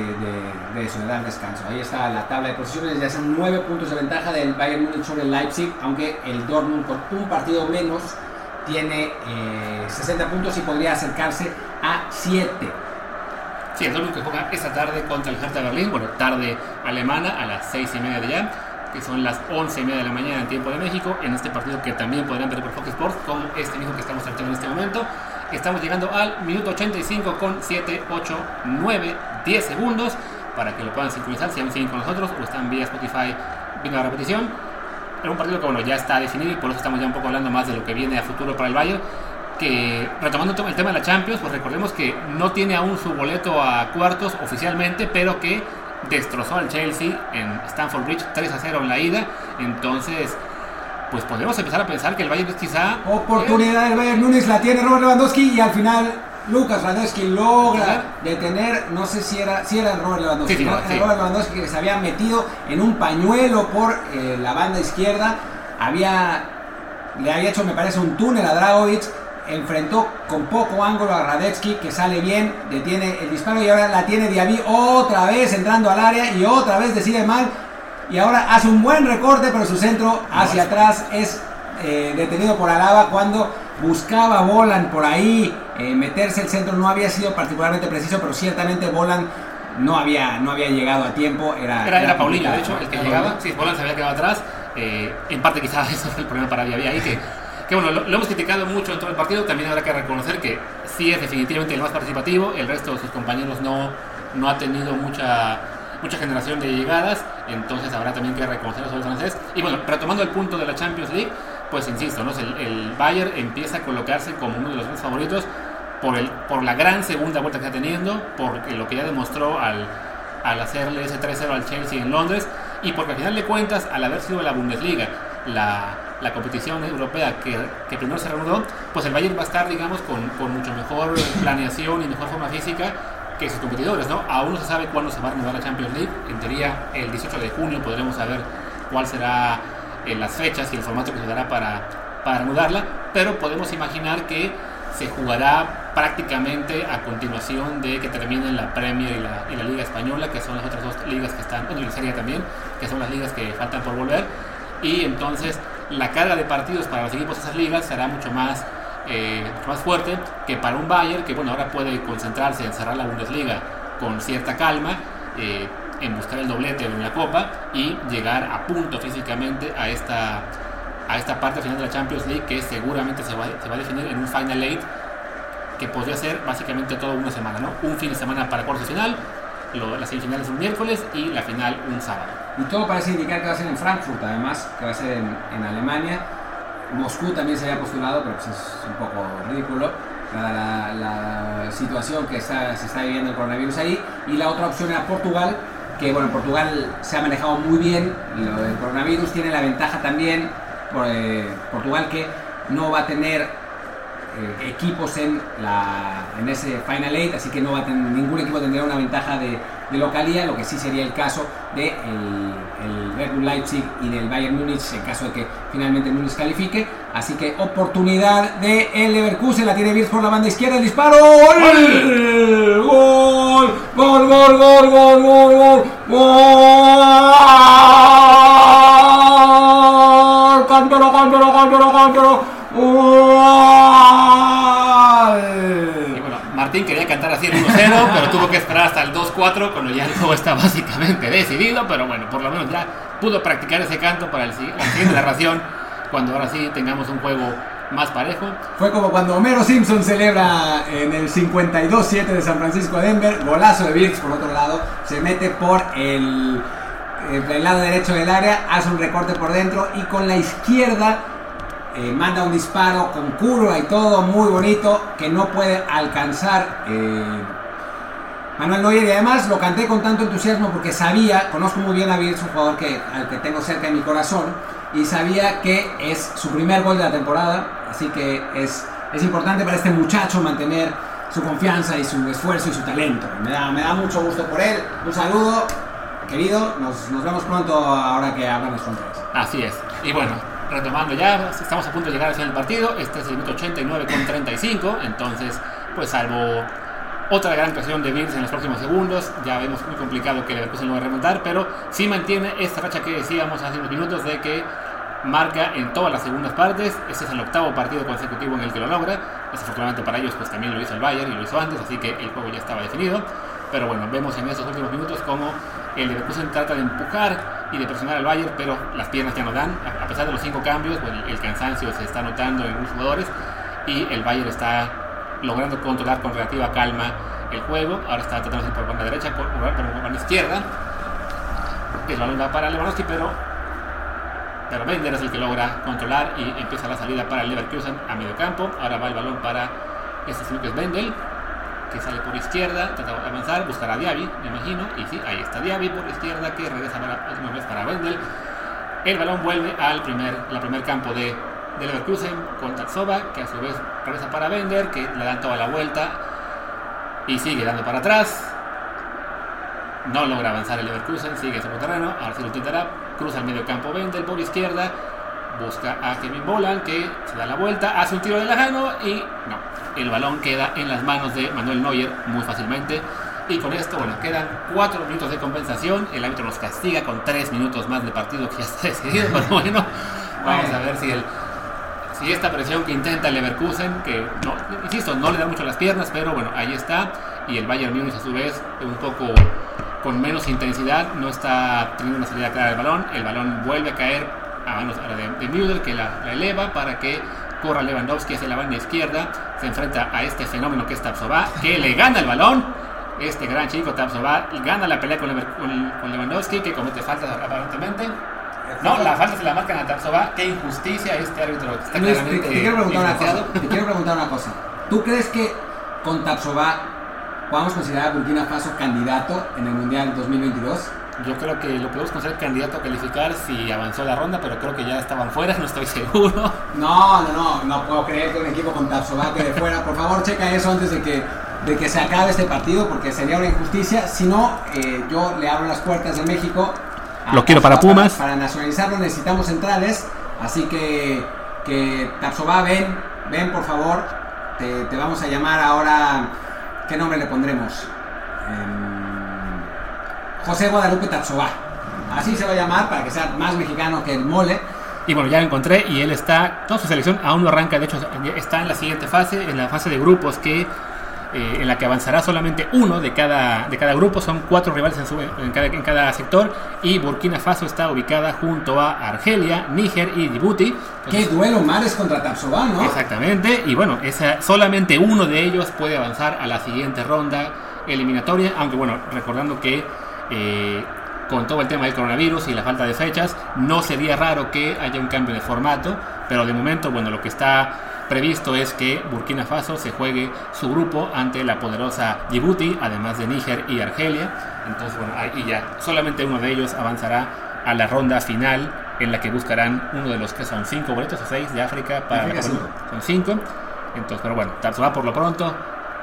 de, eso, de dar descanso. Ahí está la tabla de posiciones, ya son 9 puntos de ventaja del Bayern Múnich sobre el Leipzig, aunque el Dortmund con un partido menos tiene 60 eh, puntos y podría acercarse a 7. Sí, el Dortmund que juega esta tarde contra el Hertha Berlín, bueno, tarde alemana a las 6 y media de ya, que son las 11 y media de la mañana en tiempo de México, en este partido que también podrán ver por Fox Sports, con este mismo que estamos tratando en este momento. Estamos llegando al minuto 85 con 7, 8, 9, 10 segundos para que lo puedan sincronizar si aún siguen con nosotros o están vía Spotify viendo la repetición. era un partido que bueno, ya está definido y por eso estamos ya un poco hablando más de lo que viene a futuro para el Bayern. Que retomando el tema de la Champions, pues recordemos que no tiene aún su boleto a cuartos oficialmente, pero que destrozó al Chelsea en Stamford Bridge 3 a 0 en la ida. Entonces, pues podemos empezar a pensar que el Bayern es quizá. Oportunidad del Bayern Nunes la tiene Robert Lewandowski y al final Lucas Lewandowski logra detener, no sé si era, si era Robert Lewandowski, Robert Lewandowski que se había metido en un pañuelo por eh, la banda izquierda, había, le había hecho, me parece, un túnel a Dragovic, enfrentó con poco ángulo a Radetzky, que sale bien, detiene el disparo y ahora la tiene Diaby otra vez entrando al área y otra vez decide mal y ahora hace un buen recorte, pero su centro hacia atrás es eh, detenido por Alaba cuando buscaba Bolan por ahí. Eh, meterse el centro no había sido particularmente preciso pero ciertamente Bolan no había no había llegado a tiempo. Era era, Paulinho de hecho el que llegaba. Sí Bolan se había quedado atrás. Eh, en parte quizás eso fue el problema para Diaby ahí que, que bueno lo, hemos criticado mucho en todo el partido. También habrá que reconocer que sí es definitivamente el más participativo. El resto de sus compañeros no no ha tenido mucha mucha generación de llegadas, entonces habrá también que reconocer eso del francés. Y bueno, retomando el punto de la Champions League, pues insisto, ¿no? el, el Bayern empieza a colocarse como uno de los más favoritos por, el, por la gran segunda vuelta que está teniendo, porque lo que ya demostró al, al hacerle ese 3-0 al Chelsea en Londres, y porque al final de cuentas, al haber sido la Bundesliga, la, la competición europea que, que, primero se reanudó, pues el Bayern va a estar, digamos, con, con mucho mejor planeación y mejor forma física que sus competidores, ¿no? Aún no se sabe cuándo se va a reanudar la Champions League. En teoría, el 18 de junio podremos saber cuál será eh, las fechas y el formato que se dará para, para pero podemos imaginar que se jugará prácticamente a continuación de que terminen la Premier y la, y Liga Española, que son las otras dos ligas que están, bueno, la Serie también, que son las ligas que faltan por volver, y entonces la carga de partidos para los equipos de esas ligas será mucho más eh, más fuerte que para un Bayern que bueno ahora puede concentrarse en cerrar la Bundesliga con cierta calma eh, en buscar el doblete en la Copa y llegar a punto físicamente a esta a esta parte final de la Champions League que seguramente se va, se va a definir en un Final Eight que podría ser básicamente toda una semana, ¿no? Un fin de semana para cuartos final, lo, las semifinales un miércoles y la final un sábado. Y todo parece indicar que va a ser en Frankfurt, además, que va a ser en, en Alemania. Moscú también se había postulado, pero pues es un poco ridículo la, la, situación que está, se está viviendo el coronavirus ahí. Y la otra opción era Portugal, que bueno, Portugal se ha manejado muy bien lo del coronavirus, tiene la ventaja también por, eh, Portugal que no va a tener eh, equipos en, la, en ese Final Eight, así que no va a tener, ningún equipo tendría una ventaja de, de localía, lo que sí sería el caso de el, Red Bull Leipzig y del Bayern Múnich en caso de que finalmente Múnich califique. Así que oportunidad de el Leverkusen, la tiene Wirtz por la banda izquierda, el disparo, ¡Gol! ¡Gol! ¡Gol, gol, gol, gol, gol, gol! ¡Gol! ¡Cántalo, cántalo, cántalo, cántalo! Martín quería cantar así en 1-0, pero tuvo que esperar hasta el 2-4 cuando ya el juego está básicamente decidido, pero bueno, por lo menos ya pudo practicar ese canto para el, la siguiente narración, cuando ahora sí tengamos un juego más parejo. Fue como cuando Homero Simpson celebra en el 52-7 de San Francisco a Denver, golazo de Birks por otro lado, se mete por el, el lado derecho del área, hace un recorte por dentro y con la izquierda eh, manda un disparo con curva y todo muy bonito que no puede alcanzar eh, Manuel Neuer y además lo canté con tanto entusiasmo porque sabía, conozco muy bien a Bill, es un jugador que, al que tengo cerca de mi corazón y sabía que es su primer gol de la temporada, así que es, es importante para este muchacho mantener su confianza y su esfuerzo y su talento. Me da, me da mucho gusto por él. Un saludo, querido. Nos, nos vemos pronto ahora que abran las fronteras. Así es. Y bueno, retomando ya, estamos a punto de llegar al final del partido, este es el minuto 89 con 35, entonces, pues salvo otra gran ocasión de Bills en los próximos segundos, ya vemos muy complicado que Leverkusen lo va a remontar, pero sí mantiene esta racha que decíamos hace unos minutos de que marca en todas las segundas partes, este es el octavo partido consecutivo en el que lo logra, desafortunadamente para ellos pues también lo hizo el Bayern y lo hizo antes, así que el juego ya estaba definido, pero bueno, vemos en esos últimos minutos como el Leverkusen trata de empujar y de presionar al Bayern, pero las piernas ya no dan. A pesar de los cinco cambios, pues, el cansancio se está notando en algunos jugadores y el Bayern está logrando controlar con relativa calma el juego. Ahora está tratando de por banda derecha, por, por banda izquierda. El balón va para Lewandowski, pero pero Bender es el que logra controlar y empieza la salida para el Leverkusen a medio campo. Ahora va el balón para este Lucas Bendel, que sale por izquierda, trata de avanzar, buscará a Diaby, me imagino. Y sí, ahí está Diaby por izquierda, que regresa para, una vez para Bendel. El balón vuelve al primer, la primer campo de, de Leverkusen con Tatsova, que a su vez regresa para Bender, que le dan toda la vuelta y sigue dando para atrás. No logra avanzar el Leverkusen, sigue su terreno, ahora sí lo intentará, cruza el medio campo Bender por izquierda, busca a Kevin Bolan que se da la vuelta, hace un tiro de lejano y no, el balón queda en las manos de Manuel Neuer muy fácilmente. Y con esto, bueno, quedan 4 minutos de compensación. El árbitro nos castiga con 3 minutos más de partido que ya está decidido. Pero bueno, vamos a ver si el, si esta presión que intenta Leverkusen, que no, insisto, no le da mucho las piernas, pero bueno, ahí está. Y el Bayern Múnich a su vez, un poco con menos intensidad, no está teniendo una salida clara del balón. El balón vuelve a caer a manos de, de Müller, que la, la eleva para que corra Lewandowski hacia la banda izquierda, se enfrenta a este fenómeno que es Tapsova, que le gana el balón. Este gran chico Tapsova gana la pelea con, Lewandowski, que comete faltas aparentemente. No, la falta se la marcan a Tapsova. Qué injusticia este árbitro. Está te, quiero preguntar una cosa, te quiero preguntar una cosa. ¿Tú crees que con Tapsova podamos considerar a Burkina Faso candidato en el Mundial 2022? Yo creo que lo podemos considerar candidato a calificar si avanzó la ronda, pero creo que ya estaban fuera, no estoy seguro. No, no, no, no puedo creer que un equipo con Tapsoba quede fuera. Por favor, checa eso antes de que, de que se acabe este partido, porque sería una injusticia. Si no, eh, yo le abro las puertas de México. Lo quiero para Pumas. Para, nacionalizarlo necesitamos centrales, así que, que Tapsoba, ven, ven por favor. Te, te vamos a llamar ahora. ¿Qué nombre le pondremos? Eh, José Guadalupe Tapsoba. Así se va a llamar para que sea más mexicano que el mole. Y bueno, ya lo encontré y él está, toda su selección aún no arranca, de hecho está en la siguiente fase, en la fase de grupos que eh, en la que avanzará solamente uno de cada, de cada grupo, son cuatro rivales en, su, en, cada, en, cada, sector y Burkina Faso está ubicada junto a Argelia, Níger y Djibouti. Qué duelo mares contra Tapsoba, ¿no? Exactamente, y bueno, esa, solamente uno de ellos puede avanzar a la siguiente ronda eliminatoria, aunque bueno, recordando que eh, con todo el tema del coronavirus y la falta de fechas, no sería raro que haya un cambio de formato, pero de momento, bueno, lo que está previsto es que Burkina Faso se juegue su grupo ante la poderosa Djibouti, además de Níger y Argelia. Entonces, bueno, ahí ya solamente uno de ellos avanzará a la ronda final en la que buscarán uno de los que son cinco boletos o seis de África para la Son cinco. Entonces, pero bueno, va por lo pronto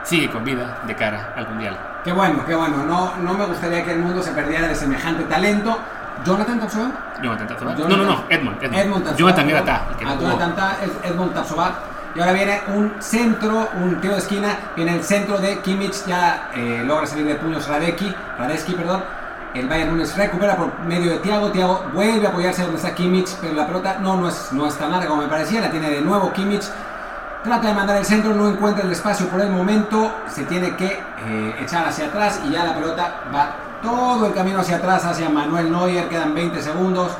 sigue con vida de cara al Mundial. Qué bueno, qué bueno. No, no me gustaría que el mundo se perdiera de semejante talento. ¿Jonathan Tapsoba? Jonathan Tapsoba. No, no, no, Edmond. Edmond, Edmond Jonathan era Ta. Ah, Jonathan Ta, Edmond Tapsoba. Y ahora viene un centro, un tiro de esquina. Viene el centro de Kimmich. Ya eh, logra salir de puños Radecki. Radecki, perdón. El Bayern Múnich recupera por medio de Thiago. Thiago vuelve a apoyarse donde está Kimmich. Pero la pelota no, no, es, no es tan larga como me parecía. La tiene de nuevo Kimmich. Trata de mandar el centro, no encuentra el espacio por el momento, se tiene que eh, echar hacia atrás y ya la pelota va todo el camino hacia atrás, hacia Manuel Neuer, quedan 20 segundos.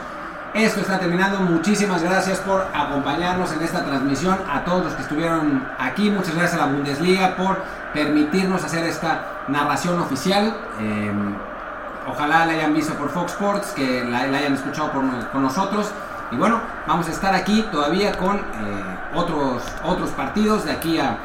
Esto está terminando, muchísimas gracias por acompañarnos en esta transmisión, a todos los que estuvieron aquí, muchas gracias a la Bundesliga por permitirnos hacer esta narración oficial. Em, ojalá la hayan visto por Fox Sports, que la, hayan escuchado por, con nosotros. Y bueno, vamos a estar aquí todavía con... Eh, otros, otros partidos de aquí a...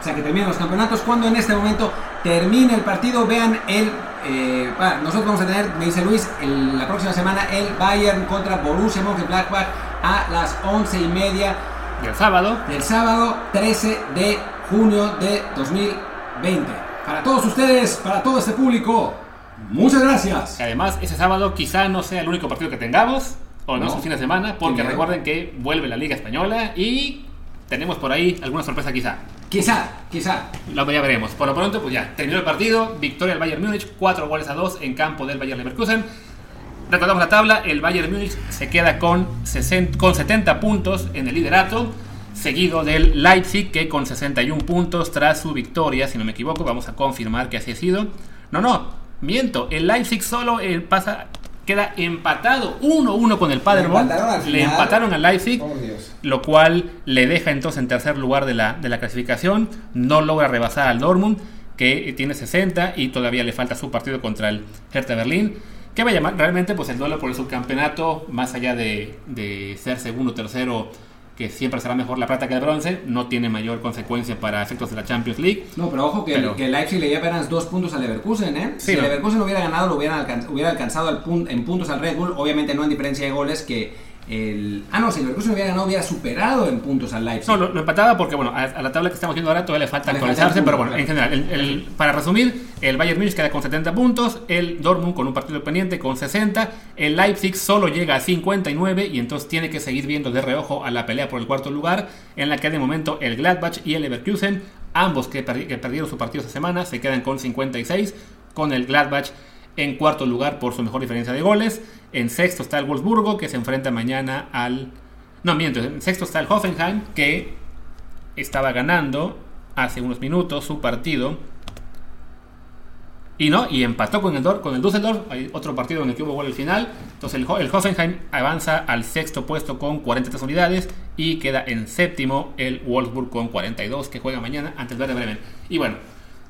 O sea, que terminen los campeonatos. Cuando en este momento termine el partido, vean el... Eh, nosotros vamos a tener, me dice Luis, la próxima semana el Bayern contra Borussia Mönchengladbach a las once y media. Del sábado. Del sábado 13 de junio de 2020. Para todos ustedes, para todo este público, muchas gracias. además, ese sábado quizá no sea el único partido que tengamos o no, fin de semana, porque recuerden que vuelve la Liga Española y tenemos por ahí alguna sorpresa quizá. Quizá, quizá. Lo ya veremos. Por lo pronto, pues ya, terminó el partido, victoria del Bayern Múnich, 4 goles a 2 en campo del Bayern Leverkusen. Recordamos la tabla, el Bayern Múnich se queda con, 60, con 70 puntos en el liderato, seguido del Leipzig que con 61 puntos tras su victoria, si no me equivoco, vamos a confirmar que así ha sido. No, no, miento, el Leipzig solo eh, pasa queda empatado 1-1 con el Paderborn. Le empataron al Leipzig, lo cual le deja entonces en tercer lugar de la, de la clasificación. No logra rebasar al Dortmund, que tiene 60 y todavía le falta su partido contra el Hertha Berlín. Que va a llamar realmente pues el duelo por el subcampeonato, más allá de, de ser segundo tercero que siempre será mejor la plata que el bronce, no tiene mayor consecuencia para efectos de la Champions League. No, pero ojo que, Pero- que Leipzig le lleva apenas dos puntos al Leverkusen, ¿eh? Sí, si no. el Leverkusen hubiera ganado, lo hubieran hubiera alcanzado al pun- en puntos al Red Bull, obviamente no en diferencia de goles que el... Ah, no, si el Leverkusen hubiera ganado, hubiera superado en puntos al Leipzig. No, lo, lo empataba porque, bueno, a, a la tabla que estamos viendo ahora todavía le falta actualizarse, pero bueno, en general, el- el- para resumir, el Bayern Múnich queda con 70 puntos, el Dortmund con un partido pendiente con 60, el Leipzig solo llega a 59 y entonces tiene que seguir viendo de reojo a la pelea por el cuarto lugar, en la que de momento el Gladbach y el Leverkusen, ambos que, perdi- que perdieron su partido esta semana, se quedan con 56, con el Gladbach en cuarto lugar por su mejor diferencia de goles. En sexto está el Wolfsburgo, que se enfrenta mañana al... No, miento, en sexto está el Hoffenheim, que estaba ganando hace unos minutos su partido. Y no, y empató con el, con el Düsseldorf, hay otro partido en el que hubo gol al final. Entonces el Hoffenheim avanza al sexto puesto con 43 unidades y queda en séptimo el Wolfsburg con 42 que juega mañana ante el Werder Bremen. Y bueno,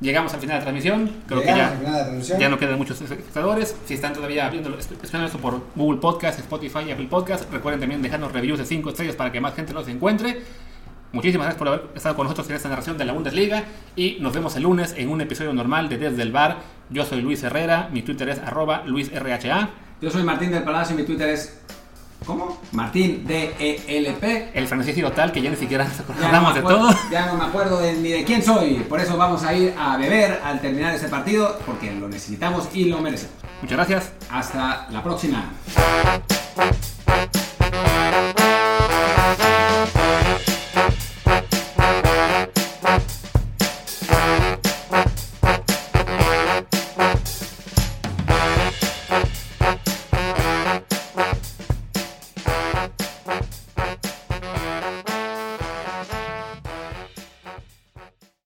llegamos al final de la transmisión. Creo que ya, al final de la transmisión. ya no quedan muchos espectadores. Si están todavía viendo, escuchando esto por Google Podcast, Spotify y Apple Podcast, recuerden también dejarnos reviews de 5 estrellas para que más gente los encuentre. Muchísimas gracias por haber estado con nosotros en esta narración de la Bundesliga y nos vemos el lunes en un episodio normal de Desde el Bar. Yo soy Luis Herrera, mi Twitter es arroba luisrha. Yo soy Martín del Palacio y mi Twitter es... ¿Cómo? Martín D-E-L-P. El francés tal que ya ni siquiera nos no acordamos de todo. Ya no me acuerdo de- ni de quién soy. Por eso vamos a ir a beber al terminar este partido, porque lo necesitamos y lo merecemos. Muchas gracias. Hasta la próxima.